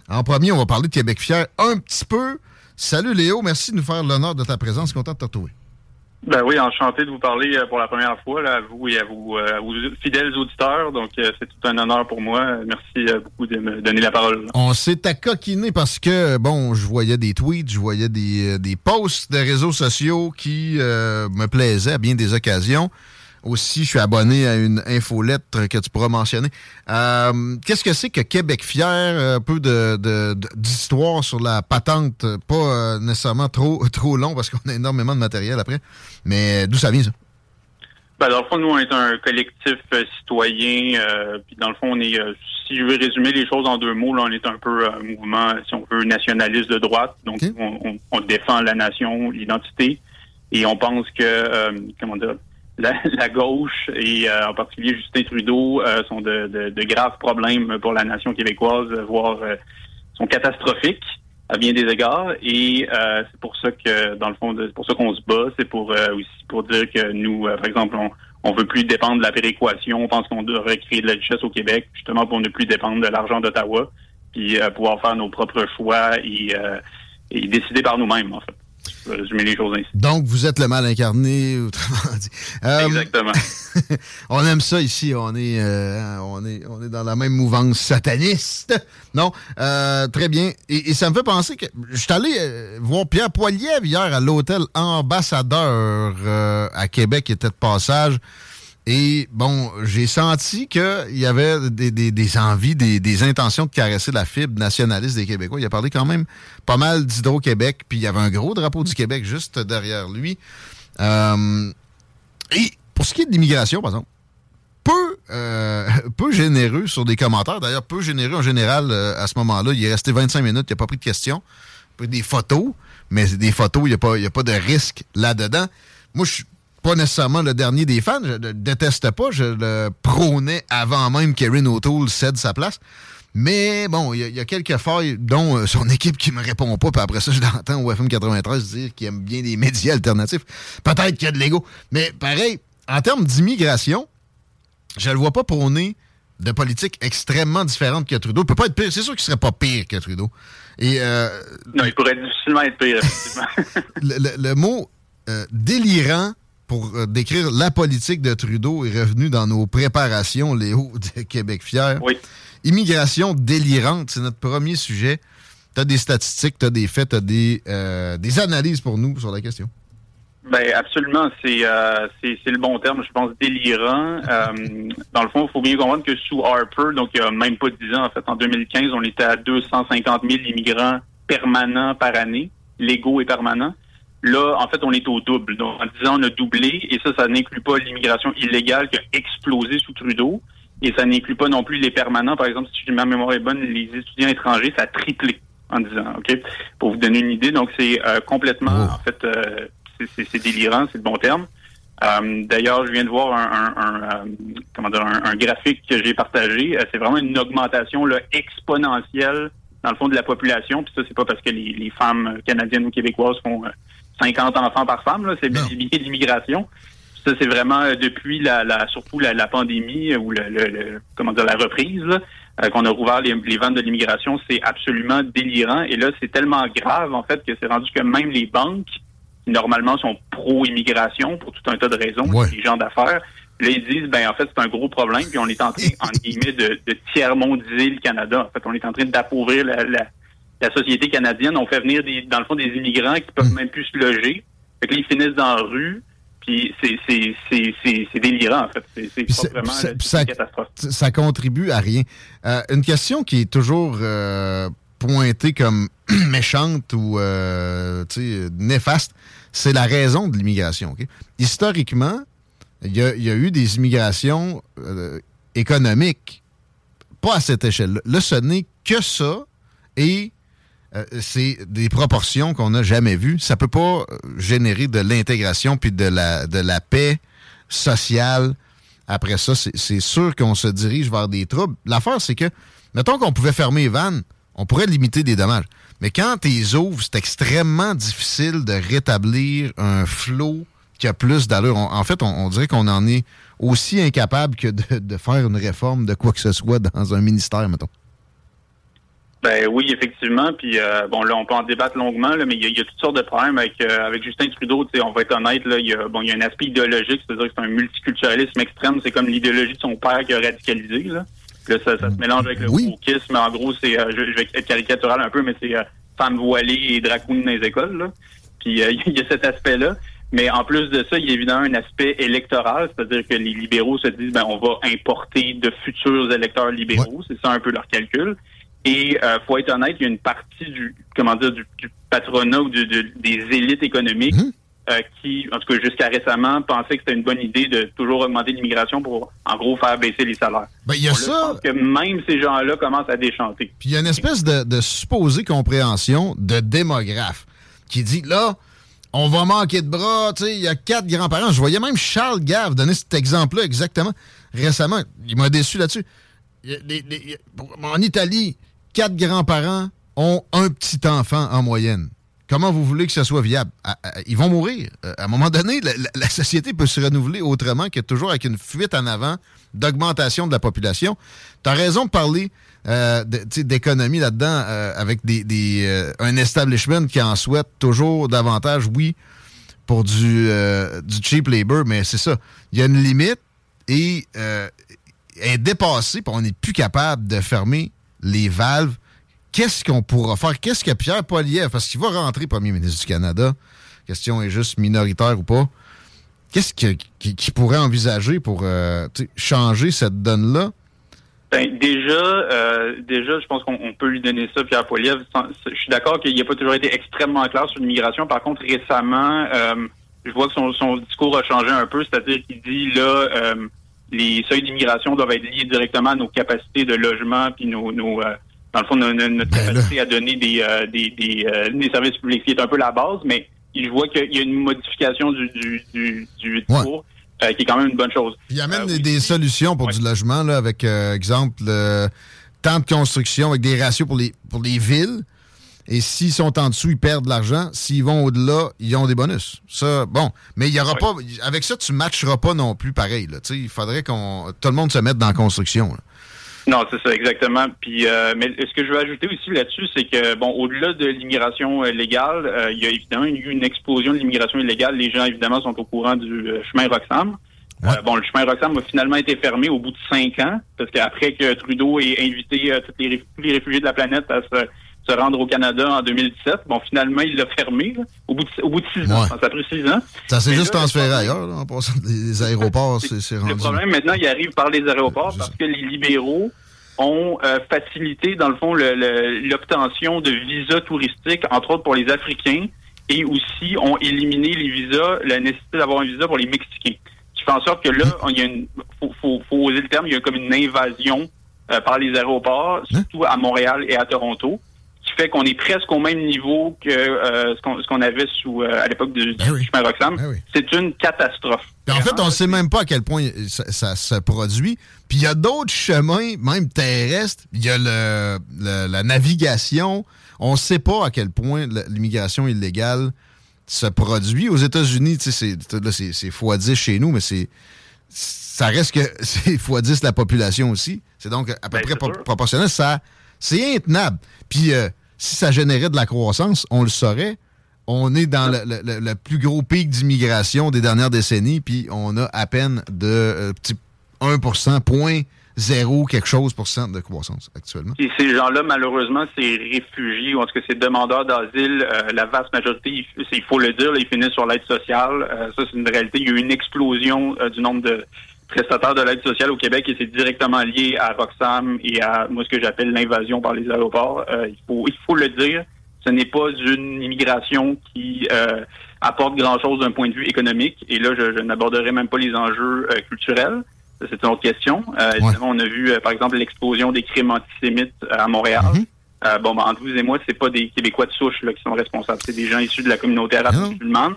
En premier, on va parler de Québec Fier un petit peu. Salut Léo, merci de nous faire l'honneur de ta présence. Content de te retrouver. Ben oui, enchanté de vous parler euh, pour la première fois, là, à vous et à vous, euh, à vos fidèles auditeurs. Donc, euh, c'est tout un honneur pour moi. Merci beaucoup de me donner la parole. On s'est accoquiné parce que, bon, je voyais des tweets, je voyais des, des posts de réseaux sociaux qui euh, me plaisaient à bien des occasions. Aussi, je suis abonné à une infolettre que tu pourras mentionner. Euh, Qu'est-ce que c'est que Québec Fier? Un peu de- de- de- d'histoire sur la patente. Pas euh, nécessairement trop, trop long parce qu'on a énormément de matériel après. Mais d'où ça vient, ça? Ben, dans le fond, nous, on est un collectif euh, citoyen. euh, puis, dans le fond, on est, euh, si je veux résumer les choses en deux mots, là, on est un peu un mouvement, si on veut, nationaliste de droite. Donc, on, on- on défend la nation, l'identité. Et on pense que, euh, comment dire, la, la gauche et euh, en particulier Justin Trudeau euh, sont de, de- de graves problèmes pour la nation québécoise, voire euh, sont catastrophiques à bien des égards. Et euh, c'est pour ça que, dans le fond, c'est pour ça qu'on se bat. C'est pour euh, aussi pour dire que nous, euh, par exemple, on on veut plus dépendre de la péréquation. On pense qu'on devrait créer de la richesse au Québec, justement pour ne plus dépendre de l'argent d'Ottawa, puis pouvoir faire nos propres choix et, et décider par nous-mêmes, en fait. Je vais résumer les choses ainsi. Donc, vous êtes le mal incarné, autrement dit. Euh, Exactement. on aime ça ici. On est, euh, on est, on est dans la même mouvance sataniste. Non, euh, très bien. Et, et ça me fait penser que je suis allé voir Pierre Poilievre hier à l'hôtel Ambassadeur à Québec, qui était de passage. Et bon, j'ai senti qu'il y avait des, envies, des, intentions de caresser la fibre nationaliste des Québécois. Il a parlé quand même pas mal d'Hydro-Québec, puis il y avait un gros drapeau du Québec juste derrière lui. Euh, et pour ce qui est de l'immigration, par exemple, peu, euh, peu généreux sur des commentaires. D'ailleurs, peu généreux en général euh, à ce moment-là. Il est resté 25 minutes, il n'a pas pris de questions. A des photos, mais des photos, il n'y a, pas- a pas de risque là-dedans. Moi, je suis pas nécessairement le dernier des fans. Je le déteste pas. Je le prônais avant même qu'Erin O'Toole cède sa place. Mais bon, il y, a- il y a quelques failles, dont euh, son équipe qui me répond pas. Puis après ça, je l'entends au FM 93 dire qu'il aime bien des médias alternatifs. Peut-être qu'il y a de l'ego. Mais pareil, en termes d'immigration, je le vois pas prôner de politique extrêmement différente que Trudeau. Il peut pas être pire. C'est sûr qu'il serait pas pire que Trudeau. Et euh, Non, il pourrait difficilement être pire, effectivement. le, le- le mot euh, délirant pour euh, décrire la politique de Trudeau est revenu dans nos préparations, Léo de Québec Fier. Oui. Immigration délirante, c'est notre premier sujet. Tu as des statistiques, tu as des faits, tu as des, euh, des analyses pour nous sur la question. Ben absolument, c'est euh, c'est le bon terme, je pense délirant. Euh, dans le fond, il faut bien comprendre que sous Harper, donc il y a même pas 10 ans en fait, en 2015, on était à 250 000 immigrants permanents par année, légaux et permanents. Là, en fait, on est au double. Donc en 10 ans, on a doublé et ça, ça n'inclut pas l'immigration illégale qui a explosé sous Trudeau et ça n'inclut pas non plus les permanents. Par exemple, si ma mémoire est bonne, les étudiants étrangers, ça a triplé en 10 ans. Ok, pour vous donner une idée. Donc c'est euh, complètement en fait. Euh, c'est délirant, c'est le bon terme. Euh, D'ailleurs, je viens de voir un, un, un euh, comment dire, un, graphique que j'ai partagé. Euh, c'est vraiment une augmentation là, exponentielle dans le fond de la population. Puis ça, c'est pas parce que les, les, femmes canadiennes ou québécoises font 50 enfants par femme. C'est bien l'immigration. Ça, c'est vraiment depuis la, la surtout la, la, pandémie ou le, le, comment dire la reprise qu'on a rouvert les, les ventes de l'immigration. C'est absolument délirant. Et là, c'est tellement grave en fait que c'est rendu que même les banques qui normalement sont pro-immigration pour tout un tas de raisons, les gens d'affaires. Là, ils disent, ben en fait, c'est un gros problème, puis on est en train, en guillemets, de, de tiers-mondiser le Canada. En fait, on est en train d'appauvrir la, la, la, société canadienne. On fait venir, des, dans le fond, des immigrants qui peuvent même plus se loger. Fait que là, ils finissent dans la rue, puis c'est délirant, en fait. C'est vraiment ça, une catastrophe. Ça contribue à rien. Euh, une question qui est toujours euh, pointée comme méchante ou euh, néfaste, c'est la raison de l'immigration. Historiquement, il y, a eu des immigrations économiques, pas à cette échelle. Là, ce n'est que ça et euh, c'est des proportions qu'on n'a jamais vues. Ça peut pas générer de l'intégration puis de la, de la paix sociale. Après ça, c'est sûr qu'on se dirige vers des troubles. L'affaire, c'est que, mettons qu'on pouvait fermer les vannes, on pourrait limiter des dommages. Mais quand tu les ouvres, c'est extrêmement difficile de rétablir un flot qui a plus d'allure. En fait, on, dirait qu'on en est aussi incapable que de, faire une réforme de quoi que ce soit dans un ministère, mettons. Ben oui, effectivement. Puis euh, bon, là, on peut en débattre longuement, mais il y, a toutes sortes de problèmes avec euh, avec Justin Trudeau. On va être honnête, là, il y a bon, il y a un aspect idéologique, c'est-à-dire que c'est un multiculturalisme extrême. C'est comme l'idéologie de son père qui a radicalisé. Là. Là, ça, ça, se mélange avec le oui. mais En gros, c'est, euh, je, vais être caricatural un peu, mais c'est euh, femmes voilées et drag dans les écoles. Là. Puis euh, il y a cet aspect-là. Mais en plus de ça, il y a évidemment un aspect électoral, c'est-à-dire que les libéraux se disent, ben, on va importer de futurs électeurs libéraux. C'est ça un peu leur calcul. Et euh, faut être honnête, il y a une partie du, comment dire, du, patronat ou des élites économiques mmh. Euh, qui, en tout cas jusqu'à récemment, pensaient que c'était une bonne idée de toujours augmenter l'immigration pour, en gros, faire baisser les salaires. Ben, il y a ça. que même ces gens-là commencent à déchanter. Puis il y a une espèce de, supposée compréhension de démographe qui dit, là, on va manquer de bras, tu sais, il y a quatre grands-parents. Je voyais même Charles Gave donner cet exemple-là exactement récemment. Il m'a déçu là-dessus. En Italie, quatre grands-parents ont un petit enfant en moyenne. Comment vous voulez que ça soit viable? ils vont mourir. Euh, à un moment donné, la, société peut se renouveler autrement que toujours avec une fuite en avant d'augmentation de la population. Tu as raison de parler euh, d'économie là-dedans euh, avec des, un establishment qui en souhaite toujours davantage, oui, pour du, cheap labor, mais c'est ça. Il y a une limite et elle est dépassée, puis on n'est plus capable de fermer les valves qu'est-ce qu'on pourra faire? Qu'est-ce que Pierre Poilievre, parce qu'il va rentrer premier ministre du Canada, question est juste minoritaire ou pas, qu'est-ce qu'il pourrait envisager pour euh, changer cette donne-là? Ben, déjà, euh, déjà, je pense qu'on peut lui donner ça, Pierre Poilievre. Je suis d'accord qu'il n'a pas toujours été extrêmement clair sur l'immigration. Par contre, récemment, euh, je vois que son, discours a changé un peu, c'est-à-dire qu'il dit là, les seuils d'immigration doivent être liés directement à nos capacités de logement puis nos, nos dans le fond, notre, ben capacité à donner des, euh, des, des, euh, des, services publics, qui est un peu la base, mais je vois qu'il y a une modification du, du, du, du discours. Euh, qui est quand même une bonne chose. Il y a même des, solutions pour du logement, là, avec, exemple, le temps de construction, avec des ratios pour les, pour les villes. Et s'ils sont en dessous, ils perdent de l'argent. S'ils vont au-delà, ils ont des bonus. Ça, bon. Mais il y aura pas. Avec ça, tu ne matcheras pas non plus pareil. Là. Il faudrait qu'on. Tout le monde se mette dans la construction. Non, c'est ça, exactement. Puis, euh, mais ce que je veux ajouter aussi là-dessus, c'est que, bon, au-delà de l'immigration euh, légale, euh, il y a évidemment eu une explosion de l'immigration illégale. Les gens, évidemment, sont au courant du chemin Roxham. Bon, le chemin Roxham a finalement été fermé au bout de cinq ans, parce qu'après que Trudeau ait invité tous, les, réf- tous les réfugiés de la planète à se, se rendre au Canada en 2017, bon, finalement, il l'a fermé là, au, bout de, au bout de six ans. Ouais. Ça a pris six ans. Ça s'est juste transféré ailleurs, là, en passant. Les aéroports, c'est rendu. Le problème maintenant, il arrive par les aéroports parce que les libéraux ont euh, facilité, dans le fond, le- le- l'obtention de visas touristiques, entre autres pour les Africains, et aussi ont éliminé les visas, la nécessité d'avoir un visa pour les Mexicains. Ce qui fait en sorte que là, il y a une, faut, faut, faut oser le terme, il y a comme une invasion euh, par les aéroports, surtout à Montréal et à Toronto, qui fait qu'on est presque au même niveau que euh, ce qu'on avait sous euh, à l'époque du, du chemin Roxham. C'est une catastrophe. Puis en fait, on ne sait même pas à quel point ça, ça se produit. Puis il y a d'autres chemins, même terrestres. Il y a le, le- la navigation. On ne sait pas à quel point l'immigration illégale se produit. Aux États-Unis, tu sais, c'est là, c'est- c'est x10 chez nous, mais c'est ça reste que c'est x10 la population aussi. C'est donc à peu près pro- proportionnel. Ça, c'est intenable. Puis euh, si ça générait de la croissance, on le saurait. On est dans le, le- le- le plus gros pic d'immigration des dernières décennies, puis on a à peine de euh, petit 1%, point 0 quelque chose pour cent de croissance actuellement. Et ces gens-là, malheureusement, ces réfugiés, ou en tout cas ces demandeurs d'asile, euh, la vaste majorité, il, faut le dire, là, ils finissent sur l'aide sociale. Euh, ça, c'est une réalité. Il y a eu une explosion euh, du nombre de prestataires de l'aide sociale au Québec et c'est directement lié à Roxham et à moi ce que j'appelle l'invasion par les aéroports. Euh, il faut il faut le dire. Ce n'est pas une immigration qui euh, apporte grand-chose d'un point de vue économique. Et là, je, je n'aborderai même pas les enjeux euh, culturels. C'est une autre question. Euh, Évidemment, on a vu, euh, par exemple, l'explosion des crimes antisémites euh, à Montréal. Euh, bon, ben, entre vous et moi, c'est pas des Québécois de souche là, qui sont responsables. C'est des gens issus de la communauté arabe musulmane.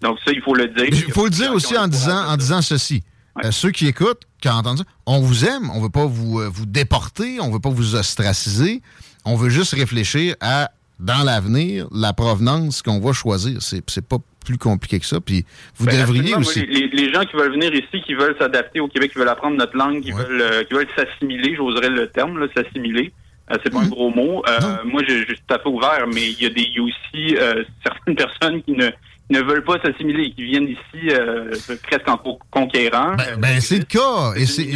Donc ça, il faut le dire. Il faut le dire aussi en disant, en disant ceci. Euh, ceux qui écoutent, qui entendent ça, on vous aime, on veut pas vous, euh, vous déporter, on veut pas vous ostraciser, on veut juste réfléchir à, dans l'avenir, la provenance qu'on va choisir. C'est c'est pas plus compliqué que ça. Puis vous Ben, devriez aussi. moi, les, les gens qui veulent venir ici, qui veulent s'adapter au Québec, qui veulent apprendre notre langue, qui veulent euh, qui veulent s'assimiler, j'oserais le terme, là, s'assimiler. Euh, c'est pas un gros mot. Euh, moi, je, je suis tout à fait ouvert, mais il y a des y a aussi certaines personnes qui ne ne veulent pas s'assimiler, qui viennent ici euh, presque en co- conquérant. Euh, Ben, c'est le cas. Et c'est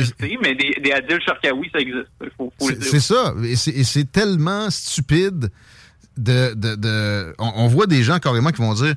mais des, des Adil Sharkawi, ça existe. Faut, faut le C'est ça. Et c'est- tellement stupide de. de- de- on, on voit des gens carrément qui vont dire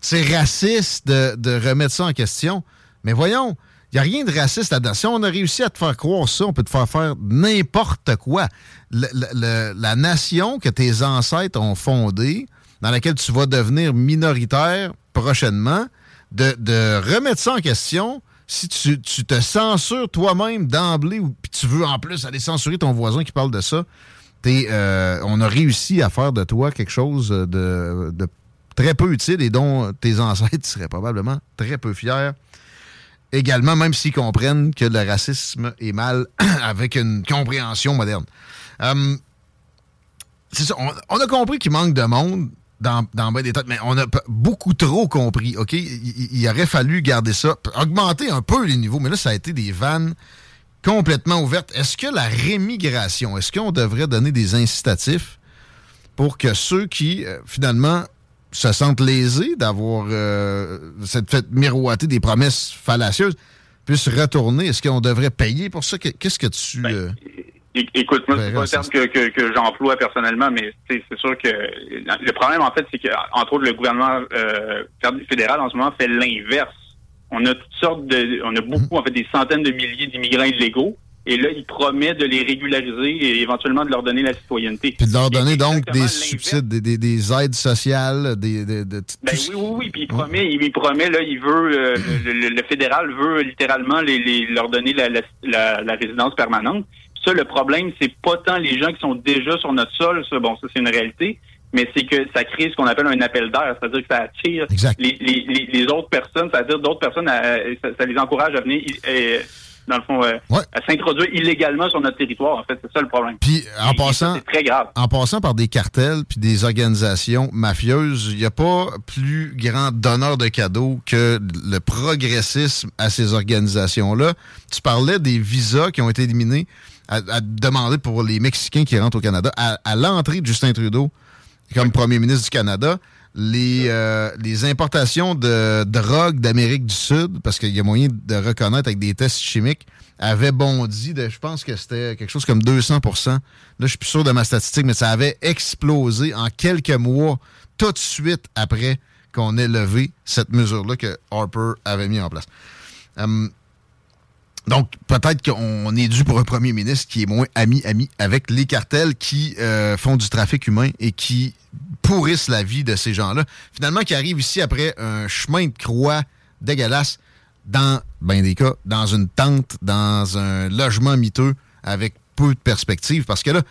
c'est raciste de, de remettre ça en question. Mais voyons, il n'y a rien de raciste là-dedans. Si on a réussi à te faire croire ça, on peut te faire faire n'importe quoi. Le- le- le- la nation que tes ancêtres ont fondée, dans laquelle tu vas devenir minoritaire prochainement, de, de remettre ça en question, si tu, tu te censures toi-même d'emblée, ou puis tu veux en plus aller censurer ton voisin qui parle de ça, euh, on a réussi à faire de toi quelque chose de, de très peu utile et dont tes ancêtres seraient probablement très peu fiers. Également, même s'ils comprennent que le racisme est mal avec une compréhension moderne. Euh, c'est ça, on a compris qu'il manque de monde dans, dans ben des têtes, mais on a beaucoup trop compris, OK? Il, aurait fallu garder ça, augmenter un peu les niveaux, mais là, ça a été des vannes complètement ouvertes. Est-ce que la rémigration, est-ce qu'on devrait donner des incitatifs pour que ceux qui, euh, finalement, se sentent lésés d'avoir euh, cette fait miroiter des promesses fallacieuses puissent retourner? Est-ce qu'on devrait payer pour ça? Que- Qu'est-ce que tu... euh, É- Écoute, moi, c'est Ouais, pas un c'est- terme que, que, que j'emploie personnellement, mais c'est c'est sûr que le problème, en fait, c'est que, entre autres, le gouvernement euh, fédéral, en ce moment, fait l'inverse. On a toutes sortes de... On a beaucoup, en fait, des centaines de milliers d'immigrants illégaux, et là, il promet de les régulariser et éventuellement de leur donner la citoyenneté. Puis de leur donner donc des subsides, des, des- des aides sociales, des, des- de- Ben oui, oui, oui. Puis il promet, il, il promet là, il veut, euh, le, le- le fédéral veut littéralement les, les- leur donner la, la, la- la résidence permanente. Ça, le problème, c'est pas tant les gens qui sont déjà sur notre sol, ça, bon, ça c'est une réalité, mais c'est que ça crée ce qu'on appelle un appel d'air, c'est-à-dire que ça attire les, les, les, les autres personnes, c'est-à-dire d'autres personnes, à- ça, ça les encourage à venir euh, dans le fond, euh, à s'introduire illégalement sur notre territoire. En fait, c'est ça le problème. Puis en Et passant, ça, très grave. en passant par des cartels puis des organisations mafieuses, il n'y a pas plus grand donneur de cadeaux que le progressisme à ces organisations-là. Tu parlais des visas qui ont été éliminés à, à demander pour les Mexicains qui rentrent au Canada à, à l'entrée de Justin Trudeau comme premier ministre du Canada. Les, euh, les importations de drogue d'Amérique du Sud, parce qu'il y a moyen de reconnaître avec des tests chimiques, avaient bondi de, je pense que c'était quelque chose comme 200% Là, je suis plus sûr de ma statistique, mais ça avait explosé en quelques mois, tout de suite après qu'on ait levé cette mesure-là que Harper avait mis en place. Hum, donc, peut-être qu'on est dû pour un premier ministre qui est moins ami-ami avec les cartels qui euh, font du trafic humain et qui pourrissent la vie de ces gens-là. Finalement, qui arrivent ici après un chemin de croix dégueulasse dans, ben des cas, dans une tente, dans un logement miteux avec peu de perspectives. Parce que là,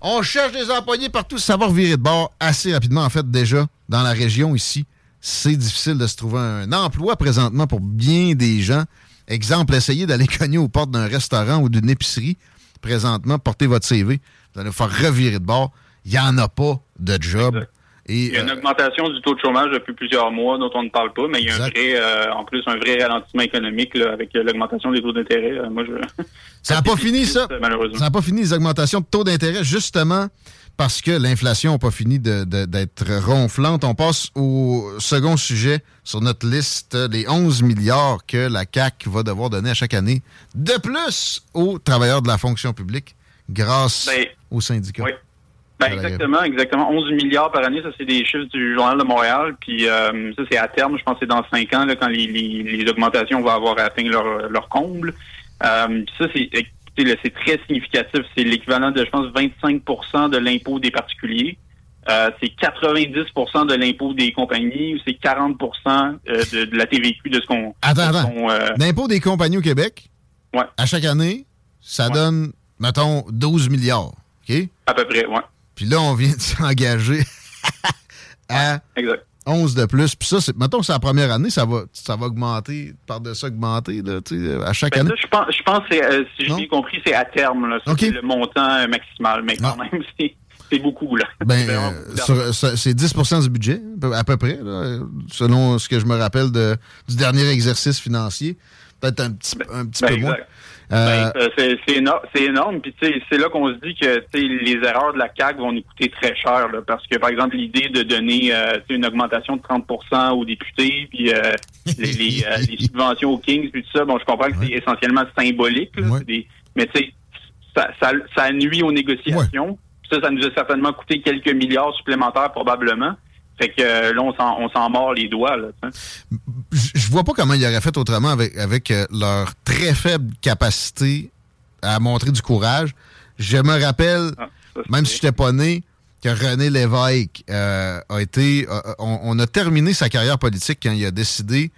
on cherche des employés partout, ça va revirer de bord assez rapidement. En fait, déjà, dans la région ici, c'est difficile de se trouver un emploi présentement pour bien des gens. Exemple, essayez d'aller cogner aux portes d'un restaurant ou d'une épicerie. Présentement, portez votre CV. Vous allez vous faire revirer de bord. Il n'y en a pas de job. Et, Il y a une euh, augmentation du taux de chômage depuis plusieurs mois dont on ne parle pas, mais il y a un vrai, euh, en plus un vrai ralentissement économique là, avec euh, l'augmentation des taux d'intérêt. Euh, moi, je... Ça n'a pas fini, ça. Malheureusement. Ça n'a pas fini, les augmentations de taux d'intérêt, justement parce que l'inflation n'a pas fini d'être ronflante. On passe au second sujet sur notre liste, les 11 milliards que la CAQ va devoir donner à chaque année de plus aux travailleurs de la fonction publique grâce Ben, aux syndicats. oui. Ben, exactement, exactement. 11 milliards par année, ça c'est des chiffres du Journal de Montréal. Puis euh, ça c'est à terme, je pense que c'est dans cinq ans là, quand les, les, les augmentations vont avoir atteint leur, leur comble. Euh, ça c'est c'est très significatif. C'est l'équivalent de je pense 25% de l'impôt des particuliers. Euh, c'est 90% de l'impôt des compagnies ou c'est 40 euh, de, de la TVQ de ce qu'on Attends, attends. euh, L'impôt des compagnies au Québec, Ouais. à chaque année, ça donne, mettons, 12 milliards. OK? à peu près, ouais. Puis là, on vient de s'engager à Exact. 11 de plus. Puis ça, c'est, mettons que c'est la première année, ça va, ça va augmenter, par-dessus augmenter, là, tu sais, à chaque Ben, année. ça, je pense, je pense que euh, si j'ai bien compris, c'est à terme. Là, le montant euh, maximal. Mais quand même, c'est, c'est beaucoup. Là. Ben, C'est euh, sur- c'est 10 du budget, à peu- près, là, selon ce que je me rappelle de, du dernier exercice financier. Peut-être un petit, un petit ben, peu moins. Euh, Ben, c'est, c'est, éno- c'est énorme. Puis c'est là qu'on se dit que les erreurs de la CAQ vont nous coûter très cher. Là, parce que, par exemple, l'idée de donner euh, une augmentation de 30% aux députés, puis euh, les, les, euh, les subventions aux Kings, puis tout ça, bon, je comprends que c'est essentiellement symbolique. Là, des- mais tu sais, ça, ça, ça nuit aux négociations. Ça, ça nous a certainement coûté quelques milliards supplémentaires probablement. Fait que euh, là, on s'en, on s'en mord les doigts. Là, je vois pas comment ils auraient fait autrement avec, avec euh, leur très faible capacité à montrer du courage. Je me rappelle, Ah, même si je n'étais pas né, que René Lévesque euh, a été. euh, on, on a terminé sa carrière politique quand il a décidé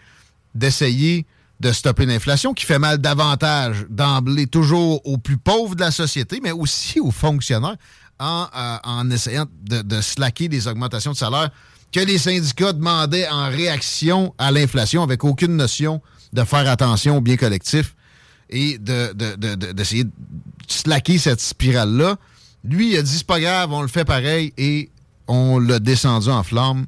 d'essayer de stopper l'inflation, qui fait mal davantage d'emblée, toujours aux plus pauvres de la société, mais aussi aux fonctionnaires, en, euh, en essayant de, slacker des augmentations de salaire que les syndicats demandaient en réaction à l'inflation, avec aucune notion de faire attention au bien collectif et de- de- de- de- d'essayer de, slacker cette spirale-là. Lui, il a dit, c'est pas grave, on le fait pareil, et on l'a descendu en flamme.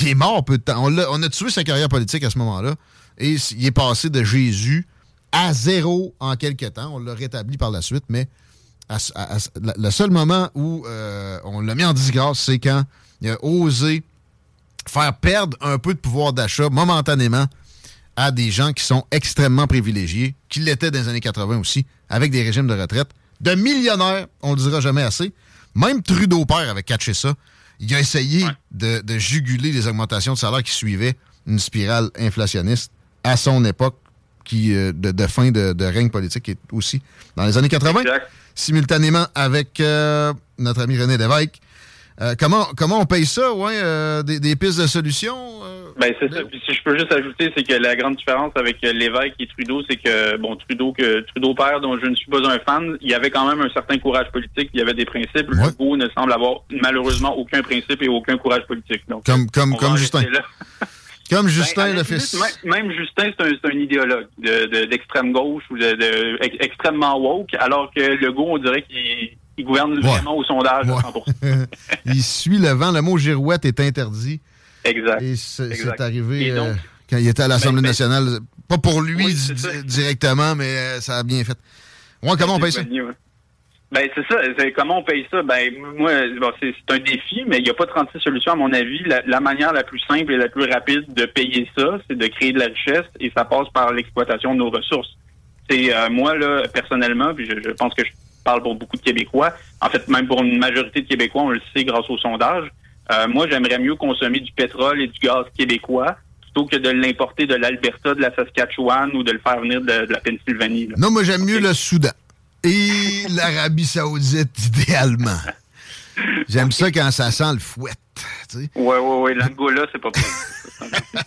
Il est mort peu de temps. On, l'a- on a tué sa carrière politique à ce moment-là, et il est passé de Jésus à zéro en quelques temps. On l'a rétabli par la suite, mais à à- à le seul moment où euh, on l'a mis en disgrâce, c'est quand il a osé faire perdre un peu de pouvoir d'achat momentanément à des gens qui sont extrêmement privilégiés, qui l'étaient dans les années 80 aussi, avec des régimes de retraite, de millionnaires, on le dira jamais assez. Même Trudeau père avait catché ça. Il a essayé de, de juguler les augmentations de salaire qui suivaient une spirale inflationniste à son époque qui, euh, de, de fin de, de règne politique et aussi dans les années 80, simultanément avec euh, notre ami René Lévesque. Euh, comment, comment on paye ça? Ouais, euh, des, des pistes de solutions? Ben c'est ça. Puis si je peux juste ajouter, c'est que la grande différence avec Lévesque et Trudeau, c'est que bon Trudeau que Trudeau père, dont je ne suis pas un fan, il y avait quand même un certain courage politique, il y avait des principes. Legault ne semble avoir malheureusement aucun principe et aucun courage politique. Donc, Comme, comme, comme Justin. Comme Justin, Ben, le fils. Même, même Justin, c'est un, idéologue de- de- d'extrême gauche ou de, de- ex- extrêmement woke, alors que Legault, on dirait qu'il il gouverne vraiment au sondage à 100%. Il suit le vent. Le mot girouette est interdit. Exact. Et c'est arrivé Et donc- euh, quand il était à l'Assemblée Ben, ben- nationale. Pas pour lui Oui, directement, mais euh, ça a bien fait. Ouais, comment on paye ça? Ouais. Ben, c'est ça. C'est comment on paye ça? Ben, moi, bon, c'est c'est un défi, mais il n'y a pas 36 solutions, à mon avis. La, la manière la plus simple et la plus rapide de payer ça, c'est de créer de la richesse et ça passe par l'exploitation de nos ressources. C'est euh, moi, là, personnellement, puis je, je pense que je parle pour beaucoup de Québécois, en fait, même pour une majorité de Québécois, on le sait grâce au sondage. Euh, moi, j'aimerais mieux consommer du pétrole et du gaz québécois plutôt que de l'importer de l'Alberta, de la Saskatchewan ou de le faire venir de, de la Pennsylvanie. là. Non, moi, j'aime mieux le Soudan. Et l'Arabie Saoudite, idéalement. J'aime ça quand ça sent le fouet. tu sais. Ouais, ouais, ouais. L'Angola, c'est pas possible.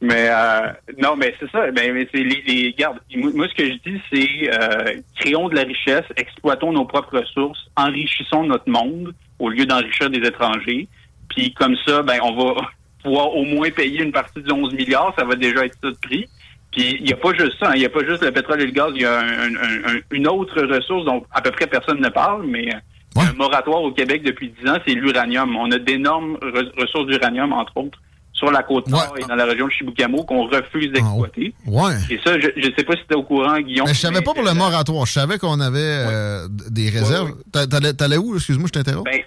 mais euh, non, mais c'est ça. Ben, mais c'est les, les garde. Moi, moi, ce que je dis, c'est euh, créons de la richesse, exploitons nos propres ressources, enrichissons notre monde au lieu d'enrichir des étrangers. Puis comme ça, ben, on va pouvoir au moins payer une partie de 11 milliards. Ça va déjà être ça de prix. Puis il n'y a pas juste ça. hein. Il n'y a pas juste le pétrole et le gaz. Il y a un- un- un- une autre ressource dont à peu près personne ne parle, mais euh, un moratoire au Québec depuis 10 ans, c'est l'uranium. On a d'énormes re- ressources d'uranium, entre autres, sur la côte nord et dans la région de Chiboucamo qu'on refuse d'exploiter. Ouais. Et ça, je ne sais pas si tu es au courant, Guillaume. Mais je savais pas pour le moratoire. Je savais qu'on avait euh, des réserves. T'a- T'allais où? Excuse-moi, je t'interromps. Ben,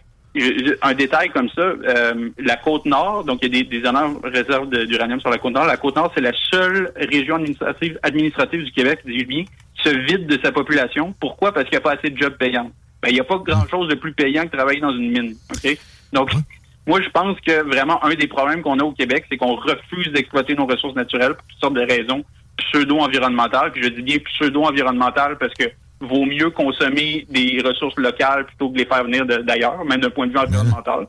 un détail comme ça, euh, la côte nord, donc il y a des, des énormes réserves d'uranium sur la côte nord. La côte nord, c'est la seule région administrative, administrative du Québec, dis bien, qui se vide de sa population. Pourquoi? Parce qu'il n'y a pas assez de jobs payants. Ben, il n'y a pas grand-chose de plus payant que travailler dans une mine. OK? Donc, moi, je pense que vraiment, un des problèmes qu'on a au Québec, c'est qu'on refuse d'exploiter nos ressources naturelles pour toutes sortes de raisons pseudo-environnementales. Puis je dis bien pseudo-environnementales parce que vaut mieux consommer des ressources locales plutôt que de les faire venir d'ailleurs, même d'un point de vue environnemental.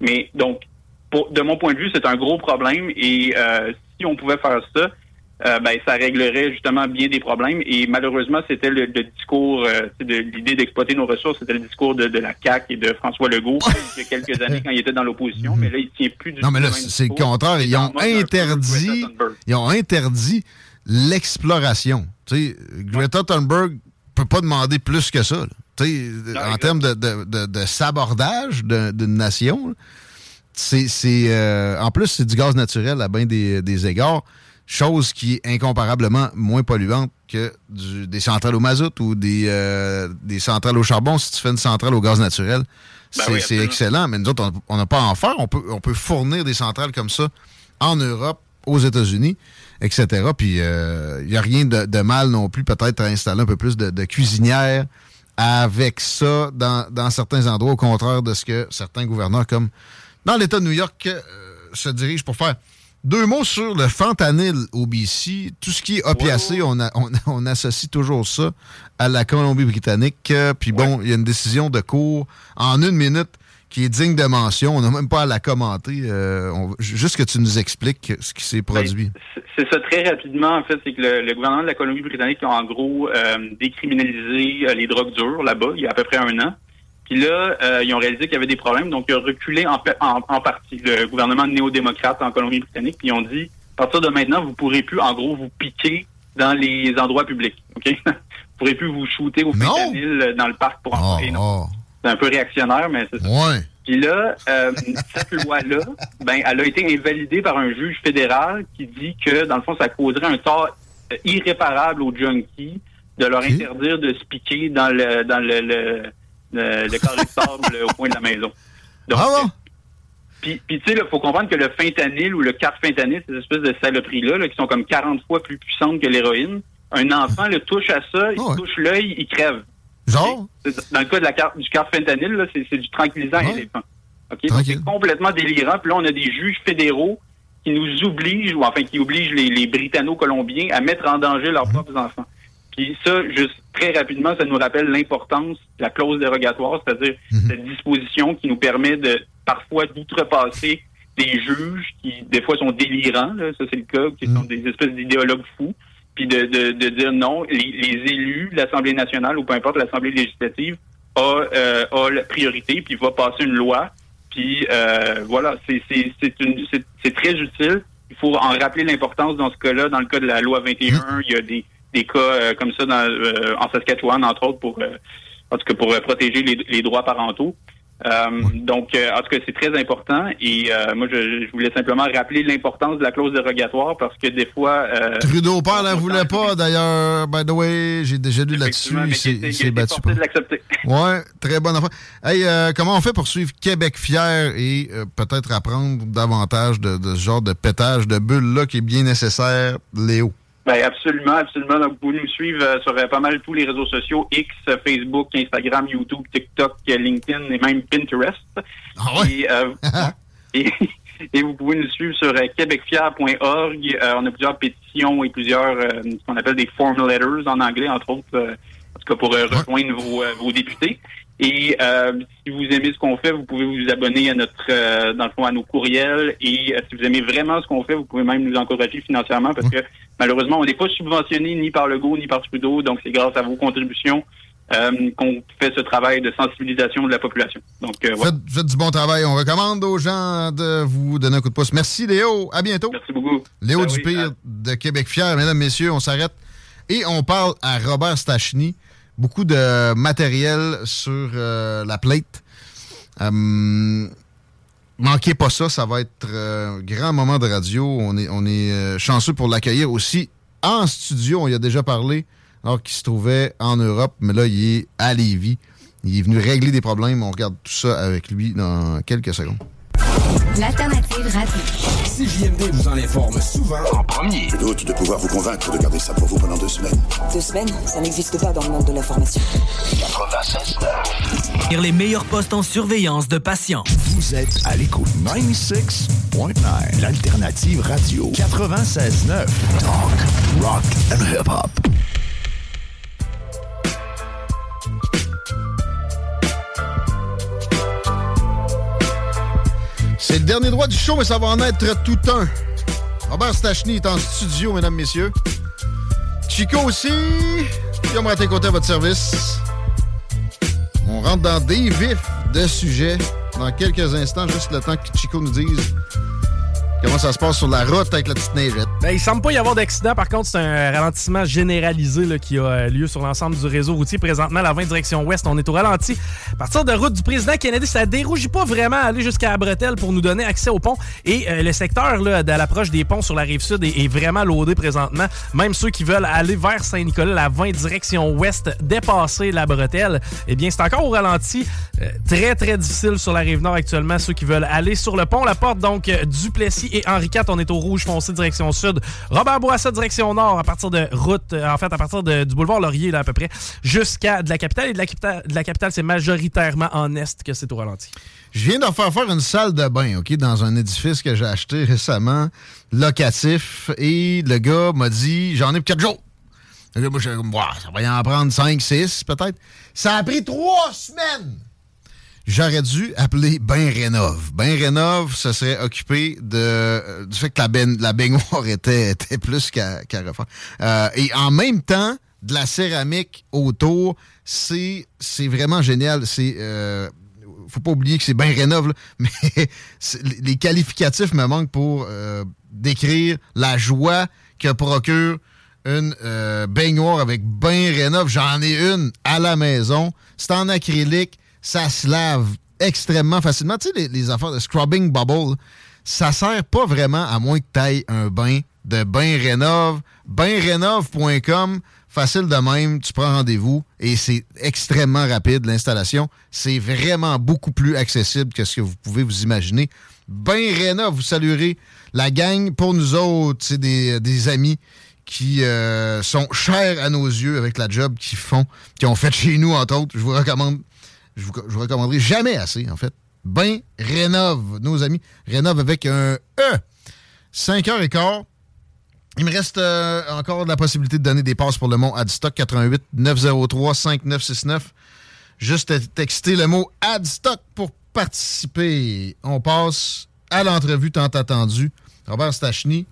Mais donc, pour- de mon point de vue, c'est un gros problème et euh, si on pouvait faire ça, euh, ben, ça réglerait justement bien des problèmes. Et malheureusement, c'était le, le discours, euh, de l'idée d'exploiter nos ressources, c'était le discours de, de la CAQ et de François Legault il y a quelques années quand il était dans l'opposition. Mais là, il tient plus du Non, mais là, c'est le contraire. Ils ont interdit, ils ont interdit l'exploration. Tu sais, Greta Thunberg peut pas demander plus que ça. là. En termes de, de, de, de sabordage d'une nation, c'est, euh, en plus, c'est du gaz naturel à bien des, des égards, chose qui est incomparablement moins polluante que du- des centrales au mazout ou des, euh, des centrales au charbon. Si tu fais une centrale au gaz naturel, c'est, oui, c'est excellent. Mais nous autres, on- on n'a pas à en faire. On peut, on peut fournir des centrales comme ça en Europe, aux États-Unis, etc. Puis il n'y a rien de, de mal non plus, peut-être, à installer un peu plus de, de cuisinières avec ça dans, dans certains endroits, au contraire de ce que certains gouverneurs, comme dans l'État de New York, euh, se dirigent pour faire. Deux mots sur le fentanyl au BC. Tout ce qui est opiacé, on, a- on, on associe toujours ça à la Colombie-Britannique. Euh, Puis bon, il y a une décision de cours en une minute qui est digne de mention. On n'a même pas à la commenter. Euh, on- juste que tu nous expliques ce qui s'est produit. C'est- ça très rapidement, en fait, c'est que le, le gouvernement de la Colombie-Britannique a en gros euh, décriminalisé euh, les drogues dures là-bas il y a à peu près un an. Puis là, euh, ils ont réalisé qu'il y avait des problèmes, donc ils ont reculé en, en, en partie le gouvernement néo-démocrate en Colombie-Britannique, puis ils ont dit, à partir de maintenant, vous pourrez plus, en gros, vous piquer dans les endroits publics, OK? vous pourrez plus vous shooter au fentanyl euh, dans le parc pour en non? C'est un peu réactionnaire, mais c'est ça. Ouais. Puis là, euh, cette loi-là, ben, elle a été invalidée par un juge fédéral qui dit que, dans le fond, ça causerait un tort euh, irréparable aux junkies de leur interdire de se piquer dans le dans le, le, le, le carré de sable au coin de la maison. Donc, Ah Puis, puis tu sais, il faut comprendre que le fentanyl ou le carfentanyl, ces espèces de saloperies-là, là, qui sont comme 40 fois plus puissantes que l'héroïne, un enfant le touche à ça, il touche l'œil, il crève. Genre? Dans le cas de la carte, du carfentanyl, c'est du tranquillisant à éléphant. C'est complètement délirant. Puis là, on a des juges fédéraux qui nous obligent, ou enfin qui obligent les, les Britanno-Colombiens à mettre en danger leurs propres enfants. Puis ça, juste très rapidement, ça nous rappelle l'importance de la clause dérogatoire, c'est-à-dire cette disposition qui nous permet de parfois d'outrepasser des juges qui, des fois, sont délirants, là, ça c'est le cas, qui sont des espèces d'idéologues fous, puis de, de, de dire non, les, les élus l'Assemblée nationale ou peu importe l'Assemblée législative a, euh, a la priorité, puis va passer une loi, puis euh, voilà, c'est très utile. il faut en rappeler l'importance dans ce cas-là. Dans le cas de la loi 21, il y a des, des cas euh, comme ça dans, euh, en Saskatchewan, entre autres, pour euh, en tout cas pour euh, protéger les, les droits parentaux. Euh, donc, euh, en tout cas, c'est très important. Et euh, moi, je, je voulais simplement rappeler l'importance de la clause dérogatoire parce que des fois... euh, Trudeau père la voulait pas, d'ailleurs. By the way, j'ai déjà lu là-dessus. Il s'est- battu de l'accepter. Ouais, très bonne affaire. Hey, euh, comment on fait pour suivre Québec fier et euh, peut-être apprendre davantage de, de ce genre de pétage de bulles-là qui est bien nécessaire, Léo? Ben absolument, absolument. Donc, vous pouvez nous suivre euh, sur euh, pas mal tous les réseaux sociaux, X, euh, Facebook, Instagram, YouTube, TikTok, LinkedIn et même Pinterest. Et, euh, et, et vous pouvez nous suivre sur québecfier.org. Euh, on a plusieurs pétitions et plusieurs, euh, ce qu'on appelle des form letters en anglais, entre autres, en tout cas pour rejoindre vos, vos députés. Et euh, si vous aimez ce qu'on fait, vous pouvez vous abonner à notre, euh, dans le fond, à nos courriels. Et euh, si vous aimez vraiment ce qu'on fait, vous pouvez même nous encourager financièrement parce que malheureusement, on n'est pas subventionné ni par Legault ni par Trudeau. Donc, c'est grâce à vos contributions qu'on fait ce travail de sensibilisation de la population. Donc, voilà. Faites, faites du bon travail. On recommande aux gens de vous donner un coup de pouce. Merci, Léo. À bientôt. Merci beaucoup. Léo Ben oui, Dupire de Québec Fier. Mesdames, messieurs, on s'arrête. Et on parle à Robert Stachny. Beaucoup de matériel sur euh, la plate. Euh, manquez pas ça. Ça va être euh, un grand moment de radio. On est, on est chanceux pour l'accueillir aussi en studio. On y a déjà parlé alors qu'il se trouvait en Europe. Mais là, il est à Lévis. Il est venu régler des problèmes. On regarde tout ça avec lui dans quelques secondes. L'alternative radio. CJMD vous en informe souvent en premier. Je doute de pouvoir vous convaincre de garder ça pour vous pendant deux semaines. Deux semaines, ça n'existe pas dans le monde de l'information. 96 Les meilleurs postes en surveillance de patients. Vous êtes à l'écoute 96.9, l'alternative radio 96.9. Talk, rock and hip-hop. C'est le dernier droit du show, mais ça va en être tout un. Robert Stachny est en studio, mesdames, messieurs. Chico aussi. Guillaume raté côté à votre service. On rentre dans des vifs de sujets dans quelques instants, juste le temps que Chico nous dise comment ça se passe sur la route avec la petite neigette. Ben, il semble pas y avoir d'accident. Par contre, c'est un ralentissement généralisé là, qui a euh, lieu sur l'ensemble du réseau routier. Présentement, la 20 direction ouest, on est au ralenti. À partir de route du président Kennedy, ça dérougit pas vraiment à aller jusqu'à bretelle pour nous donner accès au pont. Et euh, le secteur là, de l'approche des ponts sur la rive sud est, vraiment loadé présentement. Même ceux qui veulent aller vers Saint-Nicolas, la 20 direction ouest, dépasser la bretelle, eh bien, c'est encore au ralenti. Euh, très, très difficile sur la rive nord actuellement. Ceux qui veulent aller sur le pont, la porte, donc, euh, Duplessis et Henri IV, on est au rouge foncé direction sud. Robert Bourassa direction nord à partir de route, euh, en fait, à partir du boulevard Laurier, là, à peu près, jusqu'à de la capitale. Et de la capitale, de la capitale c'est majoritairement en est que c'est au ralenti. Je viens de faire faire une salle de bain, OK, dans un édifice que j'ai acheté récemment, locatif, et le gars m'a dit j'en ai pour quatre jours. Moi, Ouah, ça va y en prendre cinq, six, peut-être. Ça a pris trois semaines! J'aurais dû appeler Ben Rénov. Ben Rénov se serait occupé euh, du fait que la, la baignoire était, plus qu'à refaire. Euh, et en même temps, de la céramique autour, c'est vraiment génial. C'est euh, faut pas oublier que c'est bien rénov, mais les qualificatifs me manquent pour euh, décrire la joie que procure une baignoire avec bain rénov. J'en ai une à la maison. C'est en acrylique. Ça se lave extrêmement facilement. Tu sais, les, affaires de scrubbing bubble, ça sert pas vraiment à moins que tu ailles un bain de bain rénov. Bainrénov.com, facile de même, tu prends rendez-vous et c'est extrêmement rapide l'installation. C'est vraiment beaucoup plus accessible que ce que vous pouvez vous imaginer. Bain Rénov, vous saluerez la gang. Pour nous autres, c'est des, des amis qui euh, sont chers à nos yeux avec la job qu'ils font, qui ont fait chez nous, entre autres. Je vous recommande, je vous, je vous recommanderai jamais assez, en fait. Ben Rénov, nos amis. Rénov avec un E. 5h15. Il me reste euh, encore de la possibilité de donner des passes pour le mont Adstock 88 903 5969. Juste texter le mot Adstock pour participer. On passe à l'entrevue tant attendue. Robert Stachny,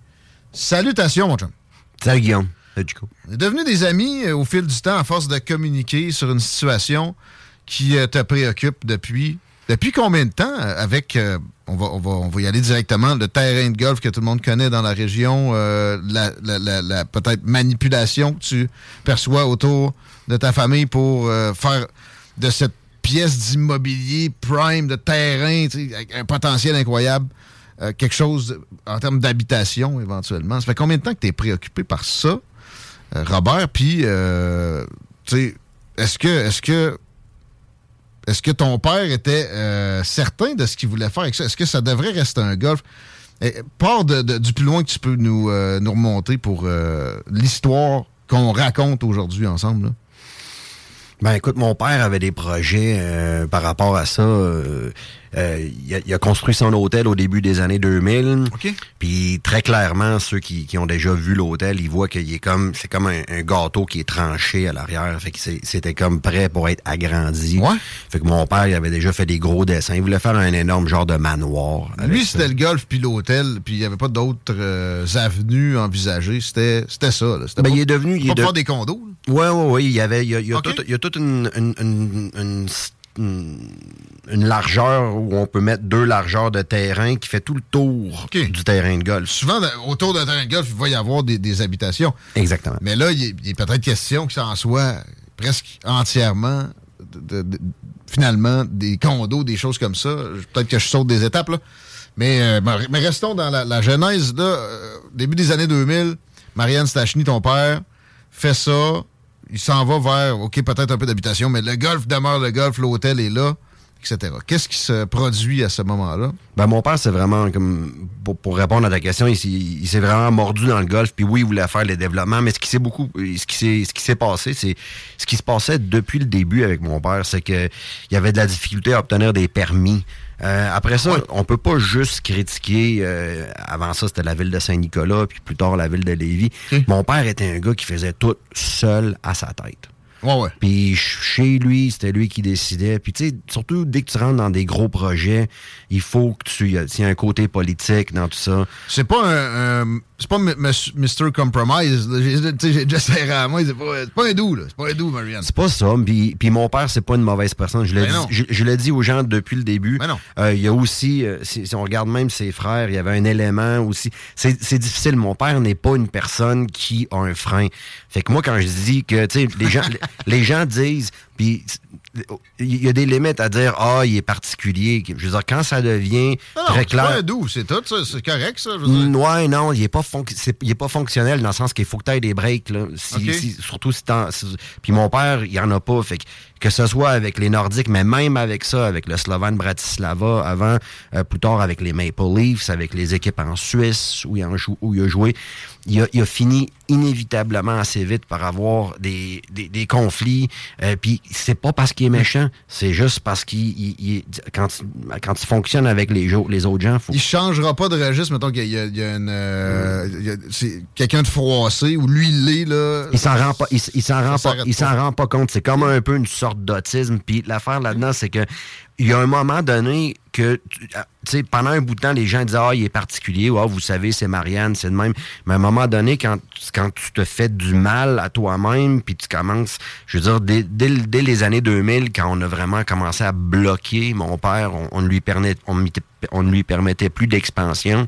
salutations, mon chum. Salut Guillaume. Salut Chico. On est devenus des amis euh, au fil du temps à force de communiquer sur une situation qui euh, te préoccupe depuis. Depuis combien de temps euh, avec. euh, on va, on, va, on va y aller directement. Le terrain de golf que tout le monde connaît dans la région, la, peut-être manipulation que tu perçois autour de ta famille pour faire de cette pièce d'immobilier prime, de terrain, avec un potentiel incroyable, quelque chose en termes d'habitation éventuellement. Ça fait combien de temps que tu es préoccupé par ça, Robert? Puis, tu sais, est-ce que, est-ce que est-ce que ton père était euh, certain de ce qu'il voulait faire avec ça? Est-ce que ça devrait rester un golf? Et, du plus loin que tu peux nous, euh, nous remonter pour euh, l'histoire qu'on raconte aujourd'hui ensemble. Ben écoute, mon père avait des projets par rapport à ça. Euh, il, a, il a construit son hôtel au début des années 2000. Puis très clairement, ceux qui, qui ont déjà vu l'hôtel, ils voient qu'il est comme c'est comme un, un gâteau qui est tranché à l'arrière. Fait que c'est- c'était comme prêt pour être agrandi. Fait que mon père, il avait déjà fait des gros dessins. Il voulait faire un énorme genre de manoir. Lui, c'était le golf puis l'hôtel, puis il n'y avait pas d'autres euh, avenues envisagées. C'était c'était ça. là. Ben, pas- il est devenu. Il pas est de- des condos. Ouais, ouais, ouais. Il y avait, il y a, il y a tout- il y a toute une, une, une, une- une- une largeur où on peut mettre deux largeurs de terrain qui fait tout le tour du terrain de golf. Souvent, dans- autour d'un terrain de golf, il va y avoir des, des habitations. Exactement. Mais là, il est, est peut-être question que ça en soit presque entièrement, de- de- de- finalement, des condos, des choses comme ça. Peut-être que je saute des étapes, là. Mais, euh, mais restons dans la, la genèse, là. euh, début des années 2000, Marianne Stachny, ton père, fait ça. Il s'en va vers, OK, peut-être un peu d'habitation, mais le golf demeure le golf, l'hôtel est là, etc. Qu'est-ce qui se produit à ce moment-là? Ben, mon père, c'est vraiment comme pour, répondre à ta question, il, s'est- vraiment mordu dans le golf. Puis oui, il voulait faire les développements, mais ce qui s'est beaucoup, ce qui s'est, passé, c'est ce qui se passait depuis le début avec mon père, c'est que il y avait de la difficulté à obtenir des permis. Euh, après ça, on peut pas juste critiquer. euh, avant ça, c'était la ville de Saint-Nicolas, puis plus tard la ville de Lévis. Mon père était un gars qui faisait tout seul à sa tête. Ouais, ouais. Puis ch- chez lui, c'était lui qui décidait. Puis tu sais, surtout dès que tu rentres dans des gros projets, il faut que tu il y a- un côté politique dans tout ça. C'est pas un, un- c'est pas Mr. Compromise. J'ai tu sais, j'ai déjà serré à moi. C'est pas, pas un doux, là. C'est pas un doux, Marianne. C'est pas ça. Puis, puis mon père, c'est pas une mauvaise personne. Je l'ai Ben dit, non. je, je l'ai dit aux gens depuis le début. Euh, il y a aussi, euh, si, si on regarde même ses frères, il y avait un élément aussi. C'est difficile. Mon père n'est pas une personne qui a un frein. Fait que moi, quand je dis que, tu sais, les gens, les gens disent, puis il y a des limites à dire, ah, il est particulier. Je veux dire, quand ça devient Non, très clair. pas un doux, c'est tout, ça. C'est correct, ça. je veux dire. Ouais, non, il est pas fonc- il est pas fonctionnel dans le sens qu'il faut que tu aies des breaks là. Si- si- surtout si si- puis mon père, il y en a pas fait que, que ce soit avec les Nordiques, mais même avec ça, avec le Slovan Bratislava avant, euh, plus tard avec les Maple Leafs, avec les équipes en Suisse où il, en joue- où il a joué, il a, il a fini inévitablement assez vite par avoir des, des, des conflits. Euh, puis c'est pas parce qu'il est méchant, c'est juste parce qu'il il- il- quand, il- quand il fonctionne avec les, autres gens, faut Il changera pas de registre, mettons qu'il y a, il y a une. euh, quelqu'un de froissé ou lui, il l'est, là. Il s'en rend pas, il, s'en rend pas, il s'en rend pas compte. C'est comme un peu une sorte d'autisme. Puis l'affaire là-dedans, c'est que il y a un moment donné que, tu ah, tu sais, pendant un bout de temps, les gens disent ah il est particulier, ou ah vous savez c'est Marianne, c'est de même. Mais à un moment donné, quand quand tu te fais du mal à toi-même, puis tu commences, je veux dire dès, dès, le- dès les années 2000, quand on a vraiment commencé à bloquer mon père, on, lui permettait, on, ne lui permettait plus d'expansion.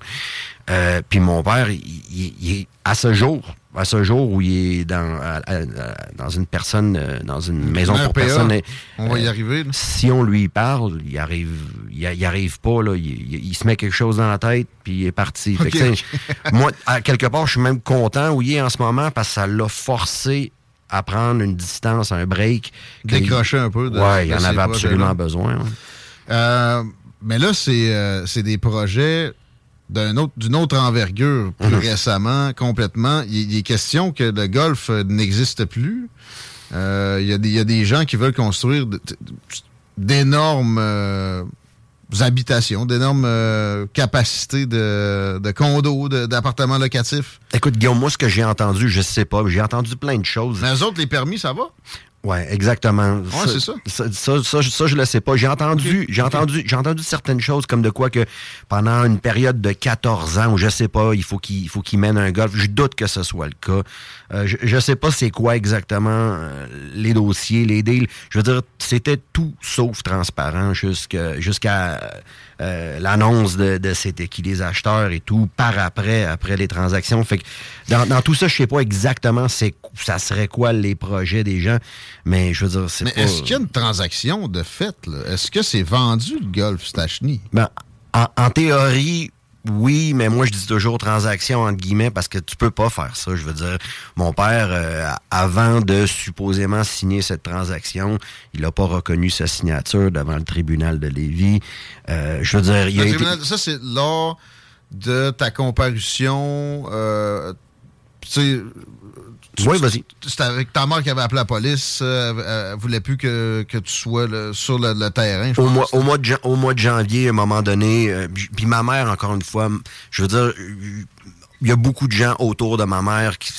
Euh, puis mon père, il, il- il à ce jour, à ce jour où il est dans, à- à- à- dans une personne, euh, dans une maison Un pour RPA. personnes. euh, On va y arriver. là. Si on lui parle, il arrive, il, il arrive pas là, il, il- il se met quelque chose dans la tête puis il est parti. Fait que, moi, à quelque part, je suis même content où il est en ce moment parce que ça l'a forcé à prendre une distance, un break. Décrocher un peu de- ouais, il en avait absolument besoin. ouais. Euh, mais là, c'est euh, c'est des projets d'un autre- d'une autre envergure plus Mhm. récemment, complètement. Il, il est question que le golf euh, n'existe plus. Euh, Il y, a des- il y a des gens qui veulent construire d'énormes euh, habitations, d'énormes euh, capacités de, de condos, d'appartements locatifs. Écoute, Guillaume, moi, ce que j'ai entendu, je sais pas, j'ai entendu plein de choses. Mais eux autres, les permis, ça va? Ouais, exactement. Ouais, c'est ça. Ça, ça, ça, ça, je le sais pas. J'ai entendu, j'ai entendu, j'ai entendu certaines choses comme de quoi que pendant une période de 14 ans ou je sais pas, il faut qu'il faut qu'il mène un golf. Je doute que ce soit le cas. Euh, je, je sais pas c'est quoi exactement euh, les dossiers, les deals. Je veux dire, c'était tout sauf transparent jusqu'à jusqu'à euh, l'annonce de, de c'était qui les acheteurs et tout par après après les transactions. Fait que dans, dans tout ça, je sais pas exactement c'est ça serait quoi les projets des gens, mais je veux dire c'est Mais pas. est-ce qu'il y a une transaction de fait? là? Est-ce que c'est vendu le golf Stachny? Ben, en, en théorie, oui, mais moi je dis toujours transaction entre guillemets parce que tu peux pas faire ça. Je veux dire, mon père, euh, avant de supposément signer cette transaction, il a pas reconnu sa signature devant le tribunal de Lévis. Euh, je veux dire, il a Le été... tribunal- Ça, c'est lors de ta comparution. Euh, Oui, vas-y. C'était avec ta mère qui avait appelé la police. euh, elle voulait plus que, que tu sois le- sur le, le terrain. Au mois, au, mois de, jan- au mois de janvier, à un moment donné, euh, puis ma mère, encore une fois, je veux dire, il y a beaucoup de gens autour de ma mère qui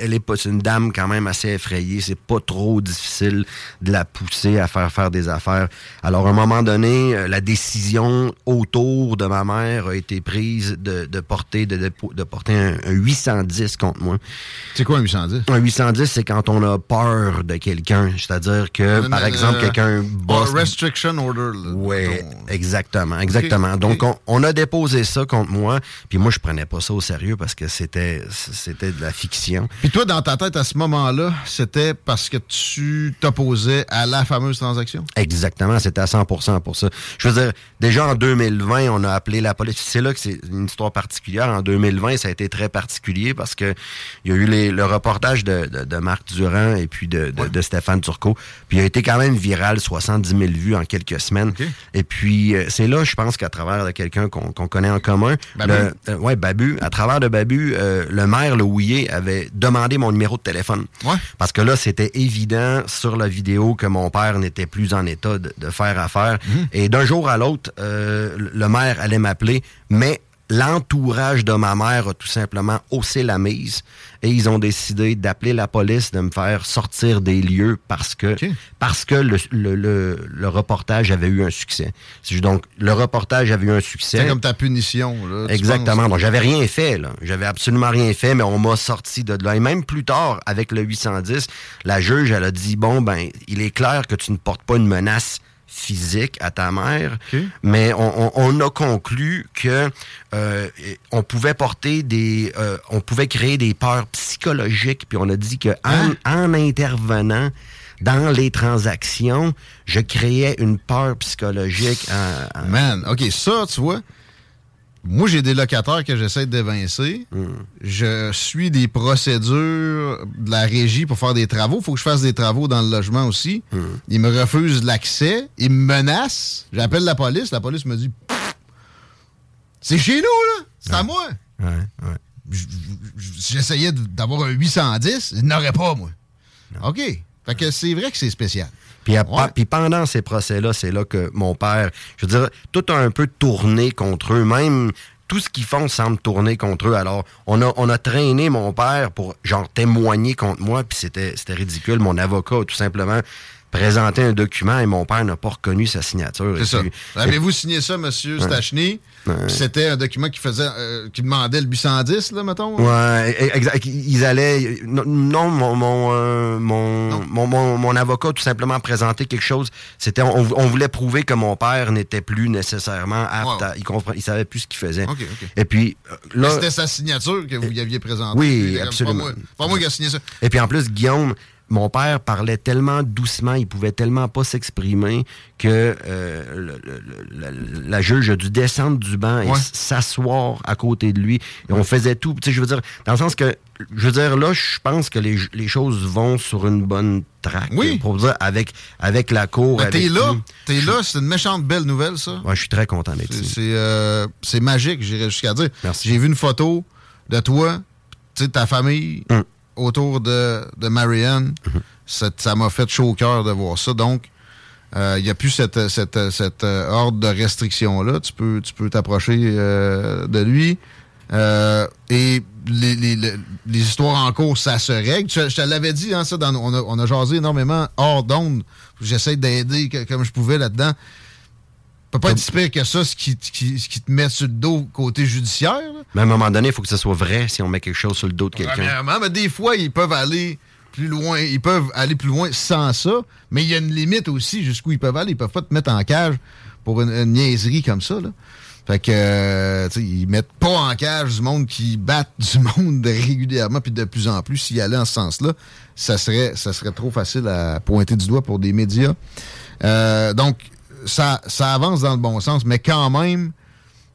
elle, est pas c'est une dame quand même assez effrayée, c'est pas trop difficile de la pousser à faire faire des affaires. Alors à un moment donné, euh, la décision autour de ma mère a été prise de, de porter de, de, porter un, un 810 contre moi. C'est quoi un 810 Un 810 c'est quand on a peur de quelqu'un, c'est-à-dire que par exemple euh, quelqu'un bosse oh, restriction order. oui, exactement, exactement. Donc, On, on a déposé ça contre moi, puis moi, je prenais pas ça au sérieux parce que c'était c'était de la fiction. Puis toi, dans ta tête, à ce moment-là, c'était parce que tu t'opposais à la fameuse transaction? Exactement, c'était à 100% pour ça. Je veux dire, déjà en 2020, on a appelé la police. C'est là que c'est une histoire particulière. En 2020, ça a été très particulier parce que il y a eu les- le reportage de, de- de Marc Durand et puis de, de- de Stéphane Turcot. Puis il a été quand même viral, 70 000 vues en quelques semaines. Et puis euh, c'est là, je pense qu'à travers de quelqu'un qu'on connaît en commun, Babu. le- euh, ouais, Babu, à travers de Babu, euh, le maire, le Houillet, avait demandé mon numéro de téléphone. Parce que là, c'était évident sur la vidéo que mon père n'était plus en état de, de faire affaire. Et d'un jour à l'autre, euh, le maire allait m'appeler, mais l'entourage de ma mère a tout simplement haussé la mise et ils ont décidé d'appeler la police, de me faire sortir des lieux parce que parce que le, le, le- le reportage avait eu un succès. Donc, le reportage avait eu un succès. C'est comme ta punition. Là, Exactement. Donc, j'avais rien fait, là. J'avais absolument rien fait, mais on m'a sorti de là. Et même plus tard, avec le 810, la juge, elle a dit, bon, ben, il est clair que tu ne portes pas une menace physique à ta mère, mais on, on- on a conclu que euh, on pouvait porter des, euh, on pouvait créer des peurs psychologiques, puis on a dit que en, en intervenant dans les transactions, je créais une peur psychologique. à- à- Man, OK, ça, tu vois, moi, j'ai des locataires que j'essaie d'évincer. Je suis des procédures de la régie pour faire des travaux. Il faut que je fasse des travaux dans le logement aussi. Ils me refusent l'accès. Ils me menacent. J'appelle la police. La police me dit C'est chez nous, là. C'est à moi. J- J'essayais d'avoir un 810. Ils n'auraient pas, moi. OK. Fait que c'est vrai que c'est spécial. Puis, à- puis pendant ces procès-là, c'est là que mon père, je veux dire, tout a un peu tourné contre eux. Même tout ce qu'ils font semble tourner contre eux. Alors, on a, on a traîné mon père pour, genre, témoigner contre moi, puis c'était c'était ridicule. Mon avocat tout simplement présenté un document et mon père n'a pas reconnu sa signature. C'est ça. Avez-vous signé ça, monsieur Ouais. Stachny? Ouais. C'était un document qui faisait, euh, qui demandait le 810, là, mettons? Ouais, e- exact. Ils allaient. Non, mon, mon, euh, mon, mon, mon- mon avocat tout simplement présenté quelque chose. C'était, on, on voulait prouver que mon père n'était plus nécessairement apte à. Il, comprend, il savait plus ce qu'il faisait. OK, OK. Et puis, euh, là. C'était sa signature que vous y aviez présentée. Oui, absolument. Pas moi, pas moi qui a signé ça. Et puis en plus, Guillaume, mon père parlait tellement doucement, il pouvait tellement pas s'exprimer que euh, le- le- le- la, juge a dû descendre du banc et Ouais. s'asseoir à côté de lui. Et on faisait tout. Tu sais, je veux dire, dans le sens que, je veux dire, là, je pense que les, les choses vont sur une bonne traque. Oui. Pour dire, avec, avec la cour. Ben, t'es là, t'es là, c'est une méchante belle nouvelle, ça. Ouais, je suis très content d'être ici. C'est euh, c'est magique, j'irais jusqu'à dire. J'ai vu une photo de toi, tu sais, ta famille, Hum. Autour de, de Marianne. Mm-hmm. Ça ça m'a fait chaud au cœur de voir ça. Donc, euh, il n'y a plus cette, cette, cette euh, ordre de restriction-là. Tu peux tu peux t'approcher euh, de lui. Et les, les- les- histoires en cours, ça se règle. Je, je te l'avais dit, hein, ça, dans- on, a, on a jasé énormément hors d'onde. J'essaie d'aider comme je pouvais là-dedans. Peut pas être pire que ça, ce qui, qui- ce qui te met sur le dos côté judiciaire. là. Mais à un moment donné, il faut que ce soit vrai si on met quelque chose sur le dos de quelqu'un. Premièrement, mais des fois, ils peuvent aller plus loin. Ils peuvent aller plus loin sans ça, mais il y a une limite aussi jusqu'où ils peuvent aller. Ils peuvent pas te mettre en cage pour une, une niaiserie comme ça. Là. Fait que, euh, tu sais, ils mettent pas en cage du monde qui battent du monde régulièrement, puis de plus en plus, s'ils allaient en ce sens-là, ça serait, ça serait trop facile à pointer du doigt pour des médias. Euh, donc, ça, ça avance dans le bon sens, mais quand même,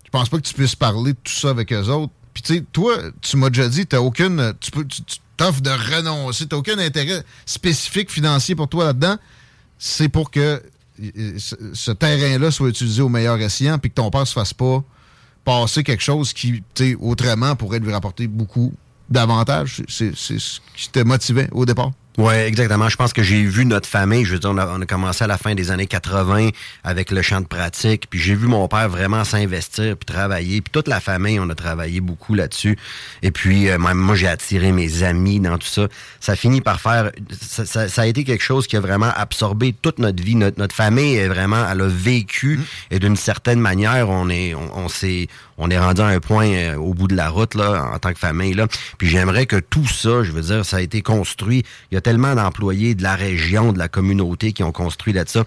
je pense pas que tu puisses parler de tout ça avec eux autres. Puis tu sais, toi, tu m'as déjà dit, t'as aucune. Tu peux tu, tu t'offres de renoncer, t'as aucun intérêt spécifique financier pour toi là-dedans. C'est pour que ce, terrain-là soit utilisé au meilleur escient, puis que ton père se fasse pas passer quelque chose qui, autrement pourrait lui rapporter beaucoup d'avantages. C'est ce qui te motivait au départ. Oui, exactement. Je pense que j'ai vu notre famille. Je veux dire, on a, on a commencé à la fin des années 80 avec le champ de pratique. Puis j'ai vu mon père vraiment s'investir puis travailler. Puis toute la famille, on a travaillé beaucoup là-dessus. Et puis, euh, même moi, j'ai attiré mes amis dans tout ça. Ça finit par faire... Ça, ça- ça a été quelque chose qui a vraiment absorbé toute notre vie. Notre, notre famille est vraiment... Elle a vécu. Et d'une certaine manière, on est, on, on s'est... On est rendu à un point euh, au bout de la route là, en tant que famille. Là. Puis j'aimerais que tout ça, je veux dire, ça a été construit. Il y a tellement d'employés de la région, de la communauté qui ont construit là-dessus.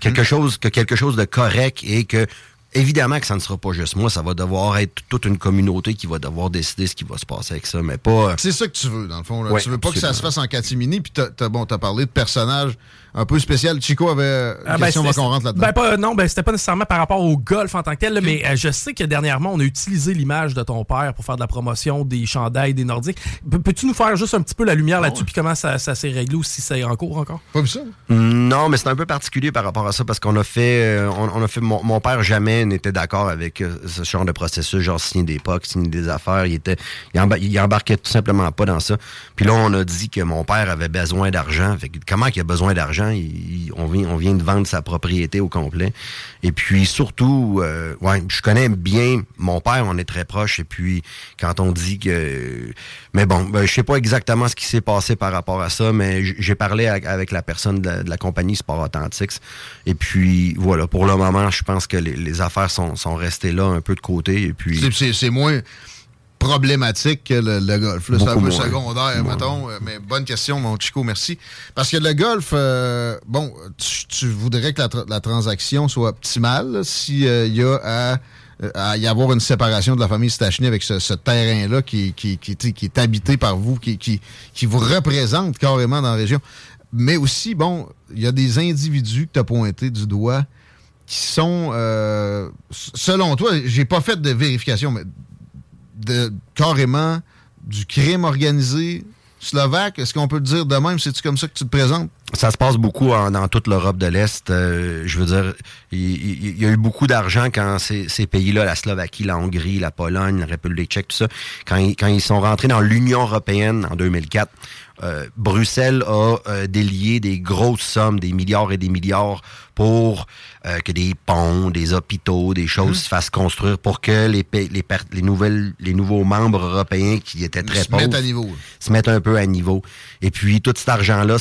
Quelque chose, que quelque chose de correct et que Évidemment que ça ne sera pas juste moi, ça va devoir être toute une communauté qui va devoir décider ce qui va se passer avec ça, mais pas... C'est ça que tu veux, dans le fond. Là. Ouais, tu veux pas que ça se fasse en catimini, puis t'as, t'as- bon, t'as parlé de personnages un peu spécial. Chico avait une Ah, ben, question, qu'on rentre là-dedans. Ben, pas, non, ben, c'était pas nécessairement par rapport au golf en tant que tel, là, mais euh, je sais que dernièrement, on a utilisé l'image de ton père pour faire de la promotion des chandails des Nordiques. Pe- Peux-tu nous faire juste un petit peu la lumière là-dessus, puis comment ça, ça s'est réglé ou si c'est en cours encore? Pas vu ça? Non, mais c'est un peu particulier par rapport à ça parce qu'on a fait, euh, on, on a fait, mon, mon père jamais n'était d'accord avec euh, ce genre de processus, genre signer des POC, signer des affaires. Il était, il, emba- il embarquait tout simplement pas dans ça. Puis là, on a dit que mon père avait besoin d'argent. Fait que comment qu'il a besoin d'argent? On vient, de vendre sa propriété au complet. Et puis surtout, euh, je connais bien mon père. On est très proches. Et puis quand on dit que, mais bon, ben, je sais pas exactement ce qui s'est passé par rapport à ça, mais j'ai parlé avec, la personne de la, compagnie Sport Authentics. Et puis voilà, pour le moment, je pense que les, affaires sont, sont restées là un peu de côté. Et puis c'est moins problématique que le, le golf. là. C'est un peu moins. secondaire, mettons. euh, Mais bonne question, mon Chico, merci. Parce que le golf, euh, bon, tu, tu voudrais que la, tra- la transaction soit optimale s'il y a à, à y avoir une séparation de la famille Stachny avec ce, ce terrain-là qui, qui, qui, qui est habité par vous, qui, qui, qui vous représente carrément dans la région. Mais aussi, bon, il y a des individus que tu as pointés du doigt qui sont, euh, selon toi, j'ai pas fait de vérification, mais de carrément du crime organisé slovaque. Est-ce qu'on peut le dire de même? C'est-tu comme ça que tu te présentes? Ça se passe beaucoup dans toute l'Europe de l'Est. Euh, je veux dire, il, y a eu beaucoup d'argent quand ces, ces pays-là, la Slovaquie, la Hongrie, la Pologne, la République tchèque, tout ça, quand ils, quand ils sont rentrés dans l'Union européenne en 2004, euh, Bruxelles a euh, délié des grosses sommes, des milliards et des milliards pour euh, que des ponts, des hôpitaux, des choses se fassent construire pour que les, les, per- les, nouvelles, les nouveaux membres européens qui étaient très se pauvres mettent à niveau. se mettent un peu à niveau. Et puis, tout cet argent-là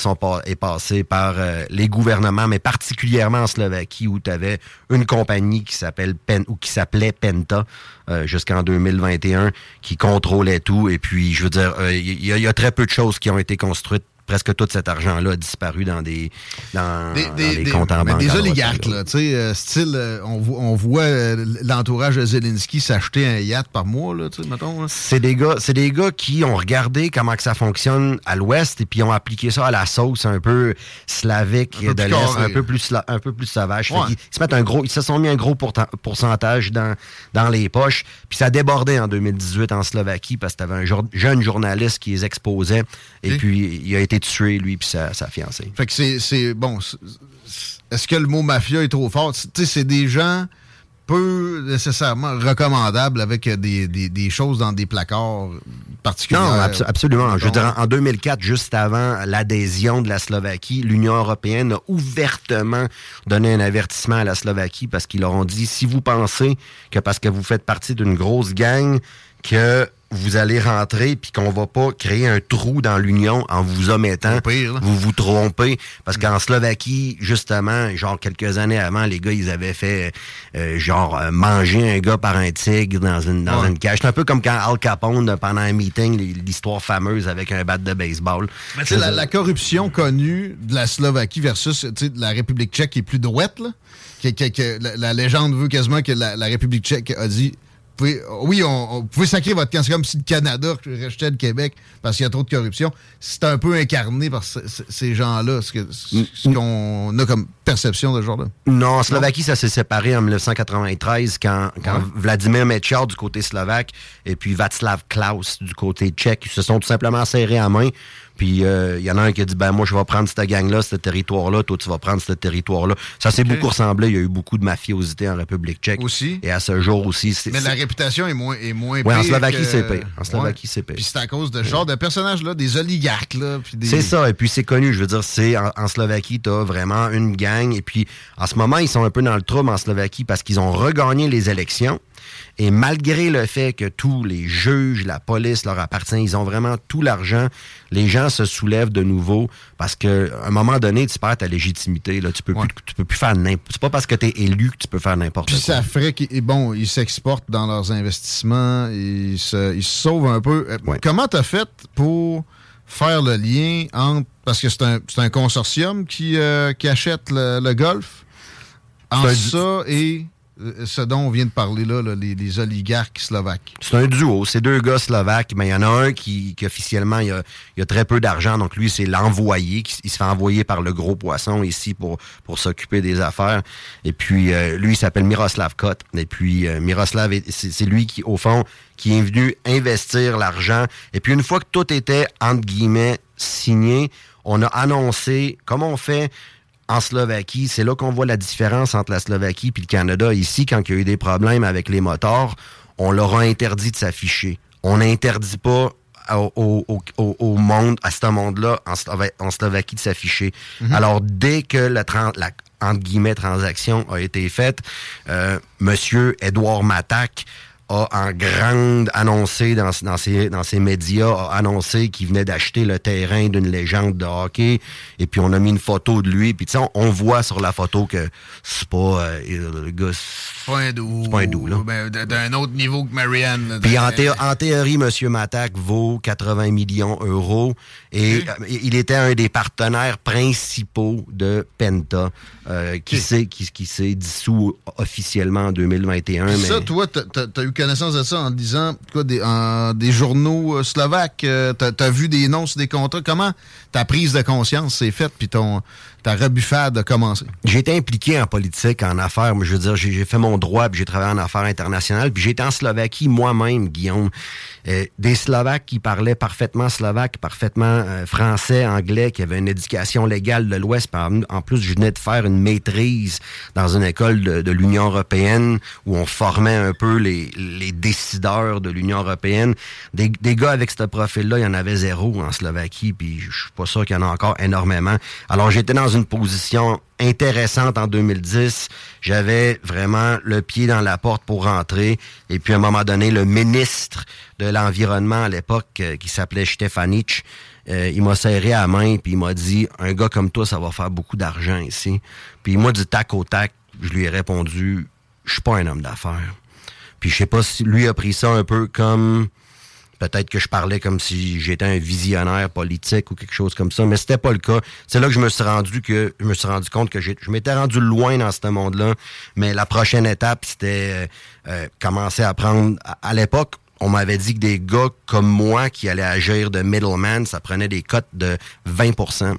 est passé par euh, les gouvernements, mais particulièrement en Slovaquie, où tu avais une compagnie qui s'appelle Pen, ou qui s'appelait Penta euh, jusqu'en 2021, qui contrôlait tout. Et puis, je veux dire, il y, a- il y a très peu de choses qui ont été construites. Presque tout cet argent-là a disparu dans des, dans, Des, dans des- des des- comptes en mais banque. des oligarques, là, tu sais, euh, style, euh, on, on voit euh, l'entourage de Zelensky s'acheter un yacht par mois, là, tu sais, mettons. C'est des gars, c'est des gars qui ont regardé comment que ça fonctionne à l'ouest et puis ont appliqué ça à la sauce un peu slavique Un peu de l'est, un peu plus un peu plus sauvage. Ouais. ils se mettent un gros, ils se sont mis un gros pourcentage dans dans les poches. Puis ça a débordé en 2018 en Slovaquie parce que t'avais un jour- jeune journaliste qui les exposait et? puis il a été tué lui puis sa, sa fiancée. Fait que c'est-. Bon. Est-ce que le mot mafia est trop fort? Tu sais, c'est des gens peu nécessairement recommandable avec des, des- des choses dans des placards particuliers. Non, abso- absolument. Je veux dire, en 2004, juste avant l'adhésion de la Slovaquie, l'Union européenne a ouvertement donné un avertissement à la Slovaquie parce qu'ils leur ont dit si vous pensez que parce que vous faites partie d'une grosse gang que vous allez rentrer puis qu'on va pas créer un trou dans l'Union en vous omettant, vous vous trompez. Parce qu'en Slovaquie, justement, genre quelques années avant, les gars, ils avaient fait euh, genre euh, manger un gars par un tigre dans une, dans Ouais. une cage. C'est un peu comme quand Al Capone, pendant un meeting, l'histoire fameuse avec un bat de baseball. Mais tu sais, la, la corruption connue de la Slovaquie versus tu sais, de la République tchèque qui est plus droite, là, que, que- que la, la légende veut quasiment que la, la République tchèque a dit pouvez- oui, on, on- vous pouvez sacrer votre camp. C'est comme si le Canada rejetait le Québec parce qu'il y a trop de corruption. C'est un peu incarné par ce- ce- ces gens-là, ce que- ce qu'on a comme perception de ce genre-là. Non, en Slovaquie, ça s'est séparé en 1993 quand, quand Vladimir Mečiar du côté slovaque et puis Václav Klaus du côté tchèque ils se sont tout simplement serrés à main. Puis euh, il y en a un qui a dit ben moi je vais prendre cette gang-là, ce territoire-là, toi tu vas prendre ce territoire-là. Ça s'est beaucoup ressemblé. Il y a eu beaucoup de mafiosité en République tchèque. Aussi. Et à ce jour aussi. c'est- Mais la réputation est moins, est moins Ouais, en Slovaquie, que- c'est pire. En Slovaquie, Ouais. c'est pire. Puis c'est à cause de ce genre de personnages-là, des oligarques, là. des- C'est ça, et puis c'est connu, je veux dire, c'est en, en Slovaquie, t'as vraiment une gang, et puis en ce moment, ils sont un peu dans le trouble en Slovaquie parce qu'ils ont regagné les élections, et malgré le fait que tous les juges, la police leur appartient, ils ont vraiment tout l'argent, les gens se soulèvent de nouveau parce qu'à un moment donné, tu perds ta légitimité, là, tu peux plus, tu peux plus faire n'importe, c'est pas parce que t'es élu que tu peux faire n'importe Puis quoi. ça ferait qu'ils bon, ils s'exportent dans leurs investissements, ils se, ils se sauvent un peu. Euh, Comment t'as fait pour faire le lien entre parce que c'est un, c'est un consortium qui, euh, qui achète le, le golf un- ça et ce dont on vient de parler là, là, les, oligarques slovaques. C'est un duo. C'est deux gars slovaques. Mais il y en a un qui, qui officiellement, il a, a très peu d'argent. Donc lui, c'est l'envoyé. Il se fait envoyer par le gros poisson ici pour, pour s'occuper des affaires. Et puis, euh, lui, il s'appelle Miroslav Kot. Et puis, euh, Miroslav, est- c'est c'est lui qui, au fond, qui est venu investir l'argent. Et puis, une fois que tout était, entre guillemets, signé, on a annoncé, comme on fait en Slovaquie, c'est là qu'on voit la différence entre la Slovaquie et le Canada. Ici, quand il y a eu des problèmes avec les moteurs, on leur a interdit de s'afficher. On n'interdit pas au, au- au- au- monde, à ce monde-là, en, Slova- en Slovaquie, de s'afficher. Mhm. Alors, dès que la, la entre guillemets, transaction a été faite, euh, Monsieur Edouard Matak a en grande annoncé dans, dans, ses, dans ses médias, a annoncé qu'il venait d'acheter le terrain d'une légende de hockey. Et puis on a mis une photo de lui. Puis tu sais, on, on voit sur la photo que c'est pas euh, le gars. C'est pas un doux. C'est pas un doux, là. Ben, D'un autre niveau que Marianne. Puis en, thé- en théorie, M. Matak vaut 80 millions d'euros et euh, il était un des partenaires principaux de Penta euh, qui s'est qui, dissous officiellement en 2021. Puis mais... ça, toi, t'as eu connaissance de ça en lisant quoi, des, journaux euh, slovaques. euh, t'as as vu des noms des contrats? Comment ta prise de conscience s'est faite, puis ton ta rebuffade a commencé? J'ai été impliqué en politique, en affaires. Moi, je veux dire, j'ai fait mon droit, puis j'ai travaillé en affaires internationales. Puis j'étais en Slovaquie moi-même, Guillaume. Euh, des Slovaques qui parlaient parfaitement slovaque, parfaitement euh, français, anglais, qui avaient une éducation légale de l'Ouest. En plus, je venais de faire une maîtrise dans une école de, de l'Union européenne où on formait un peu les, les décideurs de l'Union européenne. Des, des gars avec ce profil-là, il y en avait zéro en Slovaquie, puis je suis pas sûr qu'il y en a encore énormément. Alors j'étais dans une position intéressante en 2010. J'avais vraiment le pied dans la porte pour rentrer. Et puis à un moment donné, le ministre de l'Environnement à l'époque, euh, qui s'appelait Stefanich, euh, il m'a serré à main puis il m'a dit un gars comme toi, ça va faire beaucoup d'argent ici. Puis moi, du tac au tac, je lui ai répondu je suis pas un homme d'affaires. Puis je sais pas si lui a pris ça un peu comme peut-être que je parlais comme si j'étais un visionnaire politique ou quelque chose comme ça, mais c'était pas le cas. C'est là que je me suis rendu que je me suis rendu compte que je m'étais rendu loin dans ce monde-là, mais la prochaine étape c'était euh, euh, commencer à prendre à, l'époque on m'avait dit que des gars comme moi qui allaient agir de middleman, ça prenait des cotes de 20%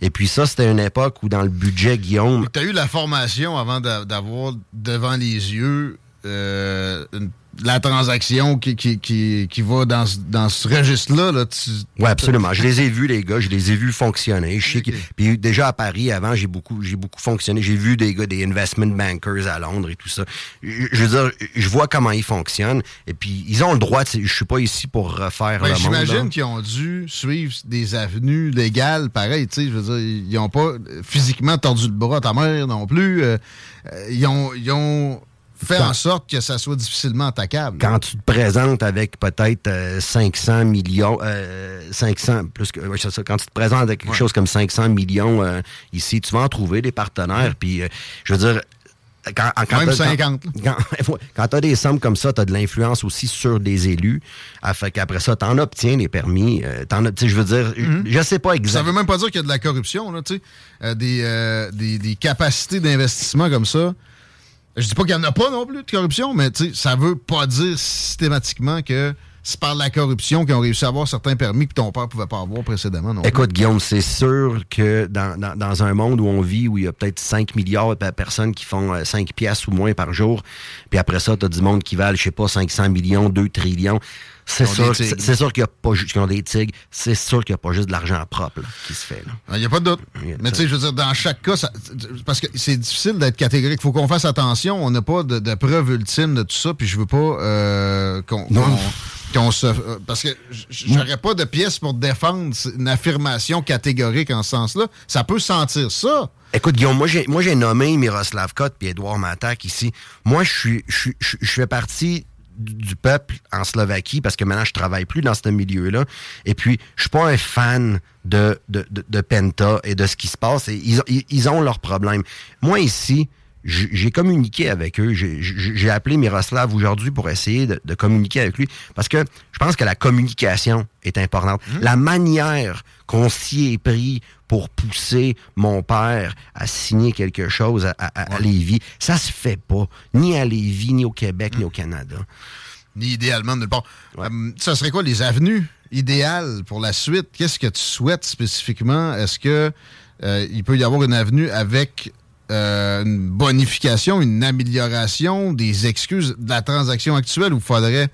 Et puis ça, c'était une époque où dans le budget, Guillaume, Tu as eu la formation avant d'a- d'avoir devant les yeux euh, une, la transaction qui, qui, qui, qui va dans, ce- dans ce registre-là. Là, tu- Oui, absolument. Je les ai vus, les gars. Je les ai vus fonctionner. Je sais que- Puis déjà à Paris, avant, j'ai beaucoup, j'ai beaucoup fonctionné. J'ai vu des gars, des investment bankers à Londres et tout ça. Je, je veux dire, je vois comment ils fonctionnent. Et puis, ils ont le droit. Je suis pas ici pour refaire Ben, le monde. J'imagine qu'ils ont dû suivre des avenues légales, pareil, tu sais, je veux dire, ils n'ont pas physiquement tordu le bras à ta mère non plus. euh, euh, ils, ont, ils ont fait en sorte que ça soit difficilement attaquable. Quand tu te présentes avec peut-être euh, 500 millions, euh, 500, plus que, ouais, ça, quand tu te présentes avec quelque chose comme 500 millions euh, ici, tu vas en trouver des partenaires. Puis, euh, je veux dire, quand, quand Même t'as- 50. Quand, quand tu as des sommes comme ça, tu as de l'influence aussi sur des élus. Fait qu'après ça, tu en obtiens les permis. euh, t'en je veux dire, je sais pas Ça exactement. veut même pas dire qu'il y a de la corruption, là, tu sais. Euh, des, euh, des, des capacités d'investissement comme ça. Je dis pas qu'il n'y en a pas non plus de corruption, mais ça veut pas dire systématiquement que c'est par la corruption qu'ils ont réussi à avoir certains permis que ton père pouvait pas avoir précédemment. Non. Écoute, Guillaume, c'est sûr que dans, dans- dans un monde où on vit, où il y a peut-être 5 milliards de personnes qui font euh, 5 piastres ou moins par jour, puis après ça, tu as du monde qui valent, je sais pas, 500 millions, 2 trillions. C'est sûr, c'est sûr qu'il n'y a pas juste qu'ils ont des tigres. C'est sûr qu'il n'y a pas juste de l'argent propre là, qui se fait. là. Il n'y a pas de doute. Mais tu sais, je veux dire, dans chaque cas, ça- parce que c'est difficile d'être catégorique. Il faut qu'on fasse attention. On n'a pas de, de preuve ultime de tout ça, puis je veux pas euh, qu'on se... euh, Parce que j'aurais pas de pièce pour défendre une affirmation catégorique en ce sens-là. Ça peut sentir ça. Écoute, Guillaume, moi j'ai, moi, j'ai nommé Miroslav Kotte puis Édouard Matak ici. Moi, je suis, je, suis- je, je fais partie du, peuple en Slovaquie parce que maintenant, je travaille plus dans ce milieu-là. Et puis, je suis pas un fan de, de, de, Penta et de ce qui se passe. Et ils, ils ont leurs problèmes. Moi, ici, j'ai communiqué avec eux. J'ai- appelé Miroslav aujourd'hui pour essayer de, de communiquer avec lui parce que je pense que la communication est importante. La manière qu'on s'y est pris pour pousser mon père à signer quelque chose à, à, à Lévis, ça se fait pas. Ni à Lévis, ni au Québec, ni au Canada. Ni idéalement nulle part. Euh, ça serait quoi les avenues idéales pour la suite? Qu'est-ce que tu souhaites spécifiquement? Est-ce que euh, il peut y avoir une avenue avec euh, une bonification, une amélioration des excuses de la transaction actuelle ou faudrait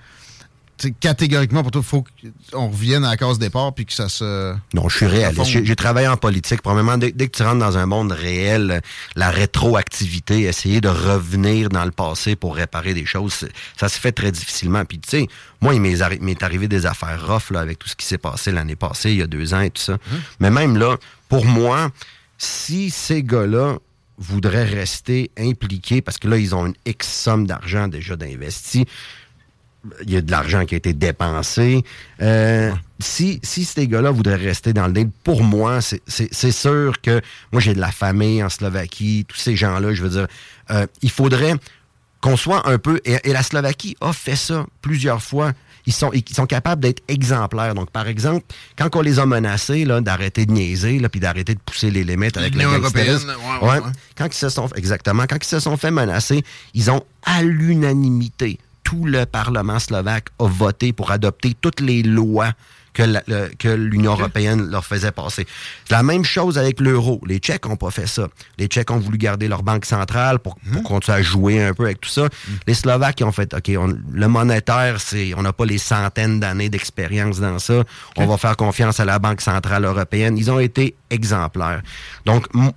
catégoriquement pour toi, il faut qu'on revienne à la case départ puis que ça se. Non, je suis réaliste. J'ai travaillé en politique. Probablement, dès, dès que tu rentres dans un monde réel, la rétroactivité, essayer de revenir dans le passé pour réparer des choses, ça se fait très difficilement. Puis, tu sais, moi, il m'est arrivé des affaires rough là, avec tout ce qui s'est passé l'année passée, il y a deux ans et tout ça. Mais même là, pour moi, si ces gars-là voudraient rester impliqués, parce que là, ils ont une X somme d'argent déjà d'investi, il y a de l'argent qui a été dépensé. Euh, si, si ces gars-là voudraient rester dans le deal, pour moi, c'est- sûr que moi, j'ai de la famille en Slovaquie, tous ces gens-là, je veux dire, euh, il faudrait qu'on soit un peu... Et, et la Slovaquie a fait ça plusieurs fois. Ils sont, ils sont capables d'être exemplaires. Donc, par exemple, quand on les a menacés là, d'arrêter de niaiser, là, puis d'arrêter de pousser les limites avec ouais, ouais, ouais. quand ils se sont exactement quand ils se sont fait menacer, ils ont à l'unanimité tout le Parlement slovaque a voté pour adopter toutes les lois que la- le- que l'Union européenne leur faisait passer. C'est la même chose avec l'euro. Les Tchèques n'ont pas fait ça. Les Tchèques ont voulu garder leur banque centrale pour, pour continuer à jouer un peu avec tout ça. Les Slovaques ils ont fait, OK, on- le monétaire, c'est, on n'a pas les centaines d'années d'expérience dans ça. On va faire confiance à la Banque centrale européenne. Ils ont été exemplaires. Donc, m-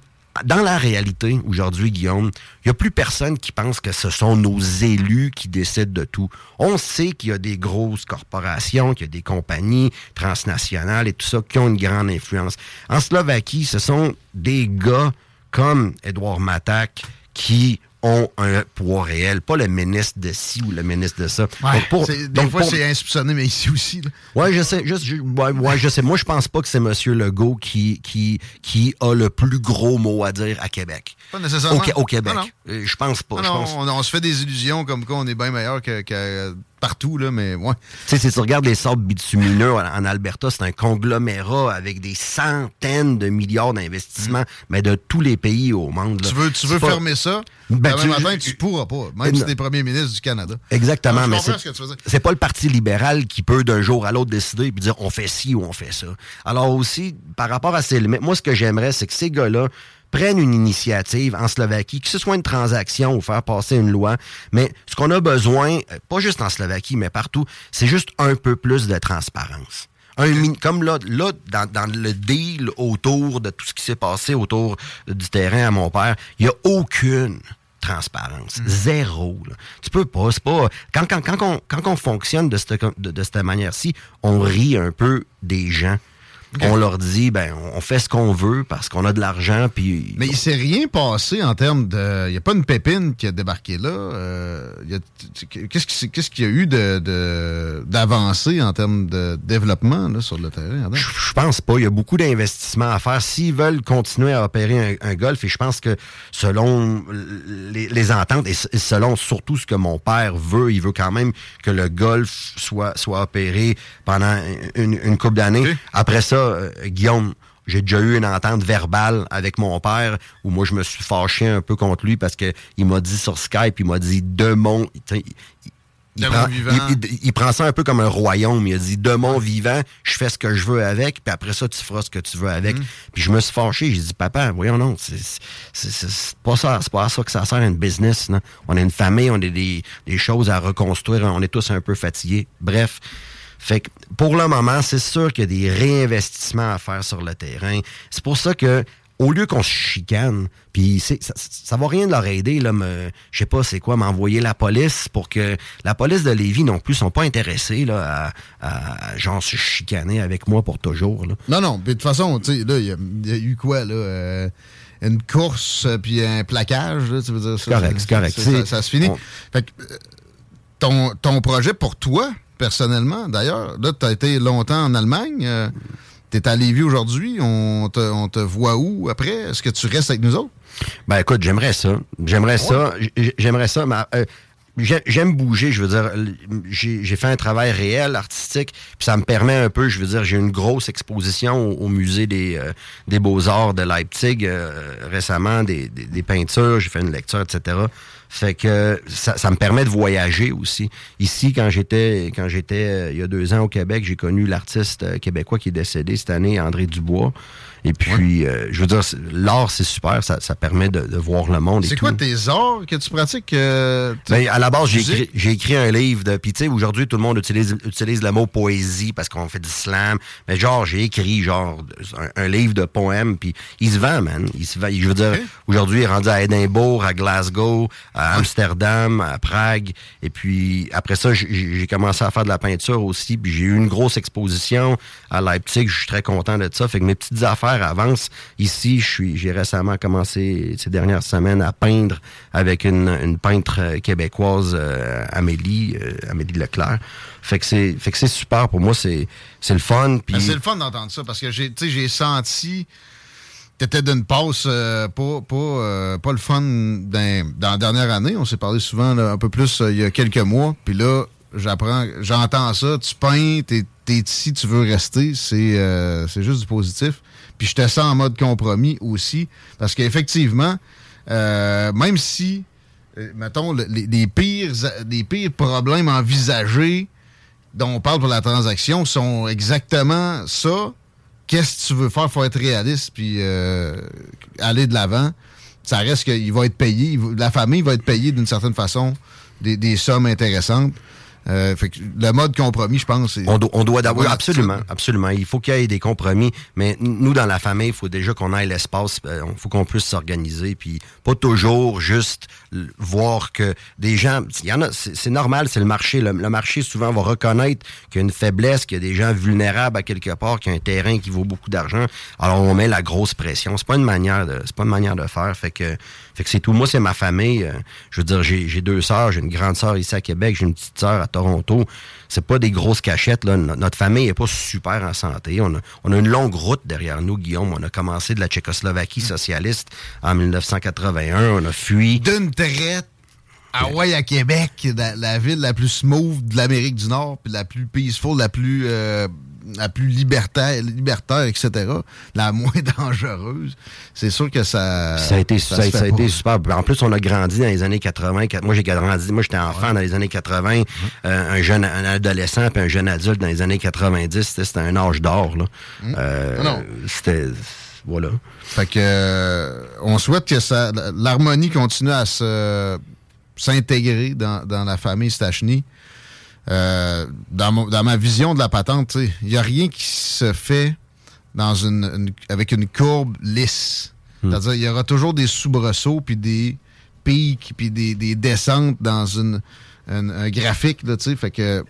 dans la réalité, aujourd'hui, Guillaume, il n'y a plus personne qui pense que ce sont nos élus qui décident de tout. On sait qu'il y a des grosses corporations, qu'il y a des compagnies transnationales et tout ça qui ont une grande influence. En Slovaquie, ce sont des gars comme Edouard Matak qui ont un poids réel, pas le ministre de ci ou le ministre de ça. Ouais, Donc, pour- des donc, fois, pour- c'est insoupçonné, mais ici aussi. Ouais, je sais. Je, ouais, ouais, je sais. Moi, je pense pas que c'est M. Legault qui, qui, qui a le plus gros mot à dire à Québec. Pas nécessairement. Au, Qué- au Québec. Euh, Je pense pas. Ah je non, pense. on, on se fait des illusions comme quoi on est bien meilleur que, que partout, là, mais ouais. Tu sais, si tu regardes les sables bitumineux en, Alberta, c'est un conglomérat avec des centaines de milliards d'investissements, mais de tous les pays au monde. là. Mm. Tu veux, tu veux pas- fermer ça? Ben, demain tu- matin, tu pourras pas, même Euh, si t'es premier ministre du Canada. Exactement, Non, mais c'est ce pas le Parti libéral qui peut d'un jour à l'autre décider et dire on fait ci ou on fait ça. Alors aussi, par rapport à ces limites, moi ce que j'aimerais, c'est que ces gars-là prennent une initiative en Slovaquie, que ce soit une transaction ou faire passer une loi. Mais ce qu'on a besoin, euh, pas juste en Slovaquie, mais partout, c'est juste un peu plus de transparence. Un, comme là, là dans, dans, le deal autour de tout ce qui s'est passé autour du terrain à mon père, il n'y a aucune transparence. Mm. Zéro. Là. Tu peux pas. C'est pas. Quand, quand, quand, on, quand on fonctionne de cette, de, de cette manière-ci, on rit un peu des gens. On leur dit, ben, on fait ce qu'on veut parce qu'on a de l'argent, puis... Mais il s'est rien passé en termes de... Il n'y a pas une pépine qui a débarqué là. Euh, Qu'est-ce qu'il y a eu de- en termes de développement là, sur le terrain? Je pense pas. Il y a beaucoup d'investissements à faire. S'ils veulent continuer à opérer un, un golf, et je pense que selon les, les ententes et selon surtout ce que mon père veut, il veut quand même que le golf soit, soit opéré pendant une, une couple d'années. Après ça, euh, Guillaume, j'ai déjà eu une entente verbale avec mon père où moi je me suis fâché un peu contre lui parce que il m'a dit sur Skype, il m'a dit de mon. il- il De prend, mon vivant. il- prend ça un peu comme un royaume. Il a dit de mon vivant, je fais ce que je veux avec, puis après ça, tu feras ce que tu veux avec. Mm. Puis je me suis fâché. J'ai dit, papa, voyons non, c'est pas ça, c'est pas à ça que ça sert une business. non? On a une famille, on a des, des choses à reconstruire, on est tous un peu fatigués. Bref. Fait que pour le moment, c'est sûr qu'il y a des réinvestissements à faire sur le terrain. C'est pour ça que au lieu qu'on se chicane, puis ça, ça va rien de leur aider, là, me, je sais pas c'est quoi, m'envoyer la police pour que la police de Lévis non plus sont pas intéressés là, à, à, genre se chicaner avec moi pour toujours. Là. Non, non. mais De toute façon, tu sais, là, il y, a- il y a eu quoi, là? euh, une course puis un plaquage, là, tu veux dire ça? C'est correct, c'est correct. Ça, ça- se finit. on- Fait que, euh, ton, ton projet pour toi, personnellement, d'ailleurs, là, tu as été longtemps en Allemagne. euh, tu es à Lévis aujourd'hui. On te, on te voit où après? Est-ce que tu restes avec nous autres? Ben écoute, j'aimerais ça. J'aimerais ça. J- J'aimerais ça, mais euh, j'aime bouger. Je veux dire, j'ai fait un travail réel, artistique, puis ça me permet un peu, je veux dire, j'ai une grosse exposition au, au musée des, euh, des Beaux-Arts de Leipzig euh, récemment, des, des- des peintures, j'ai fait une lecture, etc. Fait que ça, ça me permet de voyager aussi. Ici, quand j'étais quand j'étais euh, il y a deux ans au Québec, j'ai connu l'artiste euh, québécois qui est décédé cette année, André Dubois. Et puis, euh, je veux dire, l'art, c'est super, ça, ça permet de, de voir le monde C'est tout. quoi tes arts que tu pratiques? euh, Ben, à la base, j'ai écrit, j'ai écrit un livre de. Puis, tu sais, aujourd'hui, tout le monde utilise, utilise le mot poésie parce qu'on fait du slam. Mais, genre, j'ai écrit, genre, un, un livre de poèmes. Puis, il se vend, man. Il se vend. Je veux dire, aujourd'hui, il est rendu à Édimbourg, à Glasgow, à Amsterdam, à Prague. Et puis, après ça, j'ai- j'ai commencé à faire de la peinture aussi. Puis, j'ai eu une grosse exposition à Leipzig. Je suis très content de ça. Fait que mes petites affaires avancent. Ici, j'ai récemment commencé ces dernières semaines à peindre avec une, peintre québécoise, euh, Amélie, euh, Amélie Leclerc. Fait que c'est, super pour moi. C'est, le fun. Ben, c'est le fun d'entendre ça parce que j'ai senti t'étais d'une passe euh, pas, pas, euh, pas le fun dans, dans la dernière année. On s'est parlé souvent un peu plus il y a quelques mois. Puis là, j'apprends, j'entends ça. Tu peins, t'es t'es ici, tu veux rester. C'est c'est juste du positif. Puis te sens en mode compromis aussi. Parce qu'effectivement, euh, même si, euh, mettons, le- les, pires, les pires problèmes envisagés dont on parle pour la transaction sont exactement ça. Qu'est-ce que tu veux faire? faut être réaliste puis euh, aller de l'avant. Ça reste qu'il va être payé. la famille va être payée d'une certaine façon des sommes intéressantes. Euh, fait que le mode compromis, je pense, c'est... On, do- on doit d'avoir absolument, absolument. Il faut qu'il y ait des compromis, mais nous dans la famille, il faut déjà qu'on ait l'espace. Il faut qu'on puisse s'organiser, puis pas toujours juste voir que des gens. Il y en a, c'est normal, c'est le marché. Le, le marché souvent va reconnaître qu'il y a une faiblesse, qu'il y a des gens vulnérables à quelque part, qu'il y a un terrain qui vaut beaucoup d'argent. Alors on met la grosse pression. C'est pas une manière de, c'est pas une manière de faire. Fait que, fait que c'est tout. Moi, c'est ma famille. Euh, Je veux dire, j'ai deux sœurs. J'ai une grande sœur ici à Québec. J'ai une petite sœur à Toronto. C'est pas des grosses cachettes. Là. No- Notre famille est pas super en santé. On a, on a une longue route derrière nous, Guillaume. On a commencé de la Tchécoslovaquie socialiste en 1981. On a fui. D'une traite. Hawaï à Québec, la, la ville la plus smooth de l'Amérique du Nord, puis la plus peaceful, la plus euh, la plus libertaire, libertaire, etc. La moins dangereuse. C'est sûr que ça. Ça a été, ça, a été super. En plus, on a grandi dans les années 80. Qu- Moi, j'ai grandi. Moi, j'étais enfant dans les années 80. Mhm. euh, un jeune un adolescent puis un jeune adulte dans les années 90. C'était un âge d'or. là. Mhm. Euh, non. C'était voilà. Fait que euh, on souhaite que ça, l'harmonie continue à se s'intégrer dans, dans la famille Stachny. Euh, dans, ma vision de la patente, il n'y a rien qui se fait dans une, une- avec une courbe lisse. C'est-à-dire, il y aura toujours des soubresauts, puis des pics, puis des, des descentes dans une, un- un graphique. Là, fait que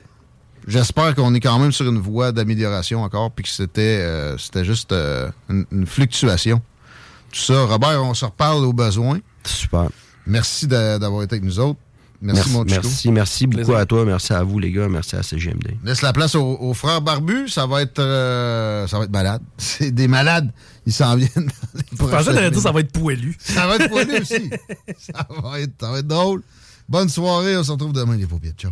j'espère qu'on est quand même sur une voie d'amélioration encore, puis que c'était euh, c'était juste euh, une, une fluctuation. Tout ça, Robert, on se reparle au besoin. Super. Merci d'a- d'avoir été avec nous autres. Merci, Merci, mon Chico. merci, merci beaucoup Plaisir. à toi, merci à vous les gars, merci à CGMD. Laisse la place aux, aux frères barbus, ça va être euh, ça va être malade. C'est des malades, ils s'en viennent. dans les Je pensais que dire ça va être poilu. Ça va être poilu aussi. ça, va être, ça va être drôle. Bonne soirée, on se retrouve demain les paupières. Ciao.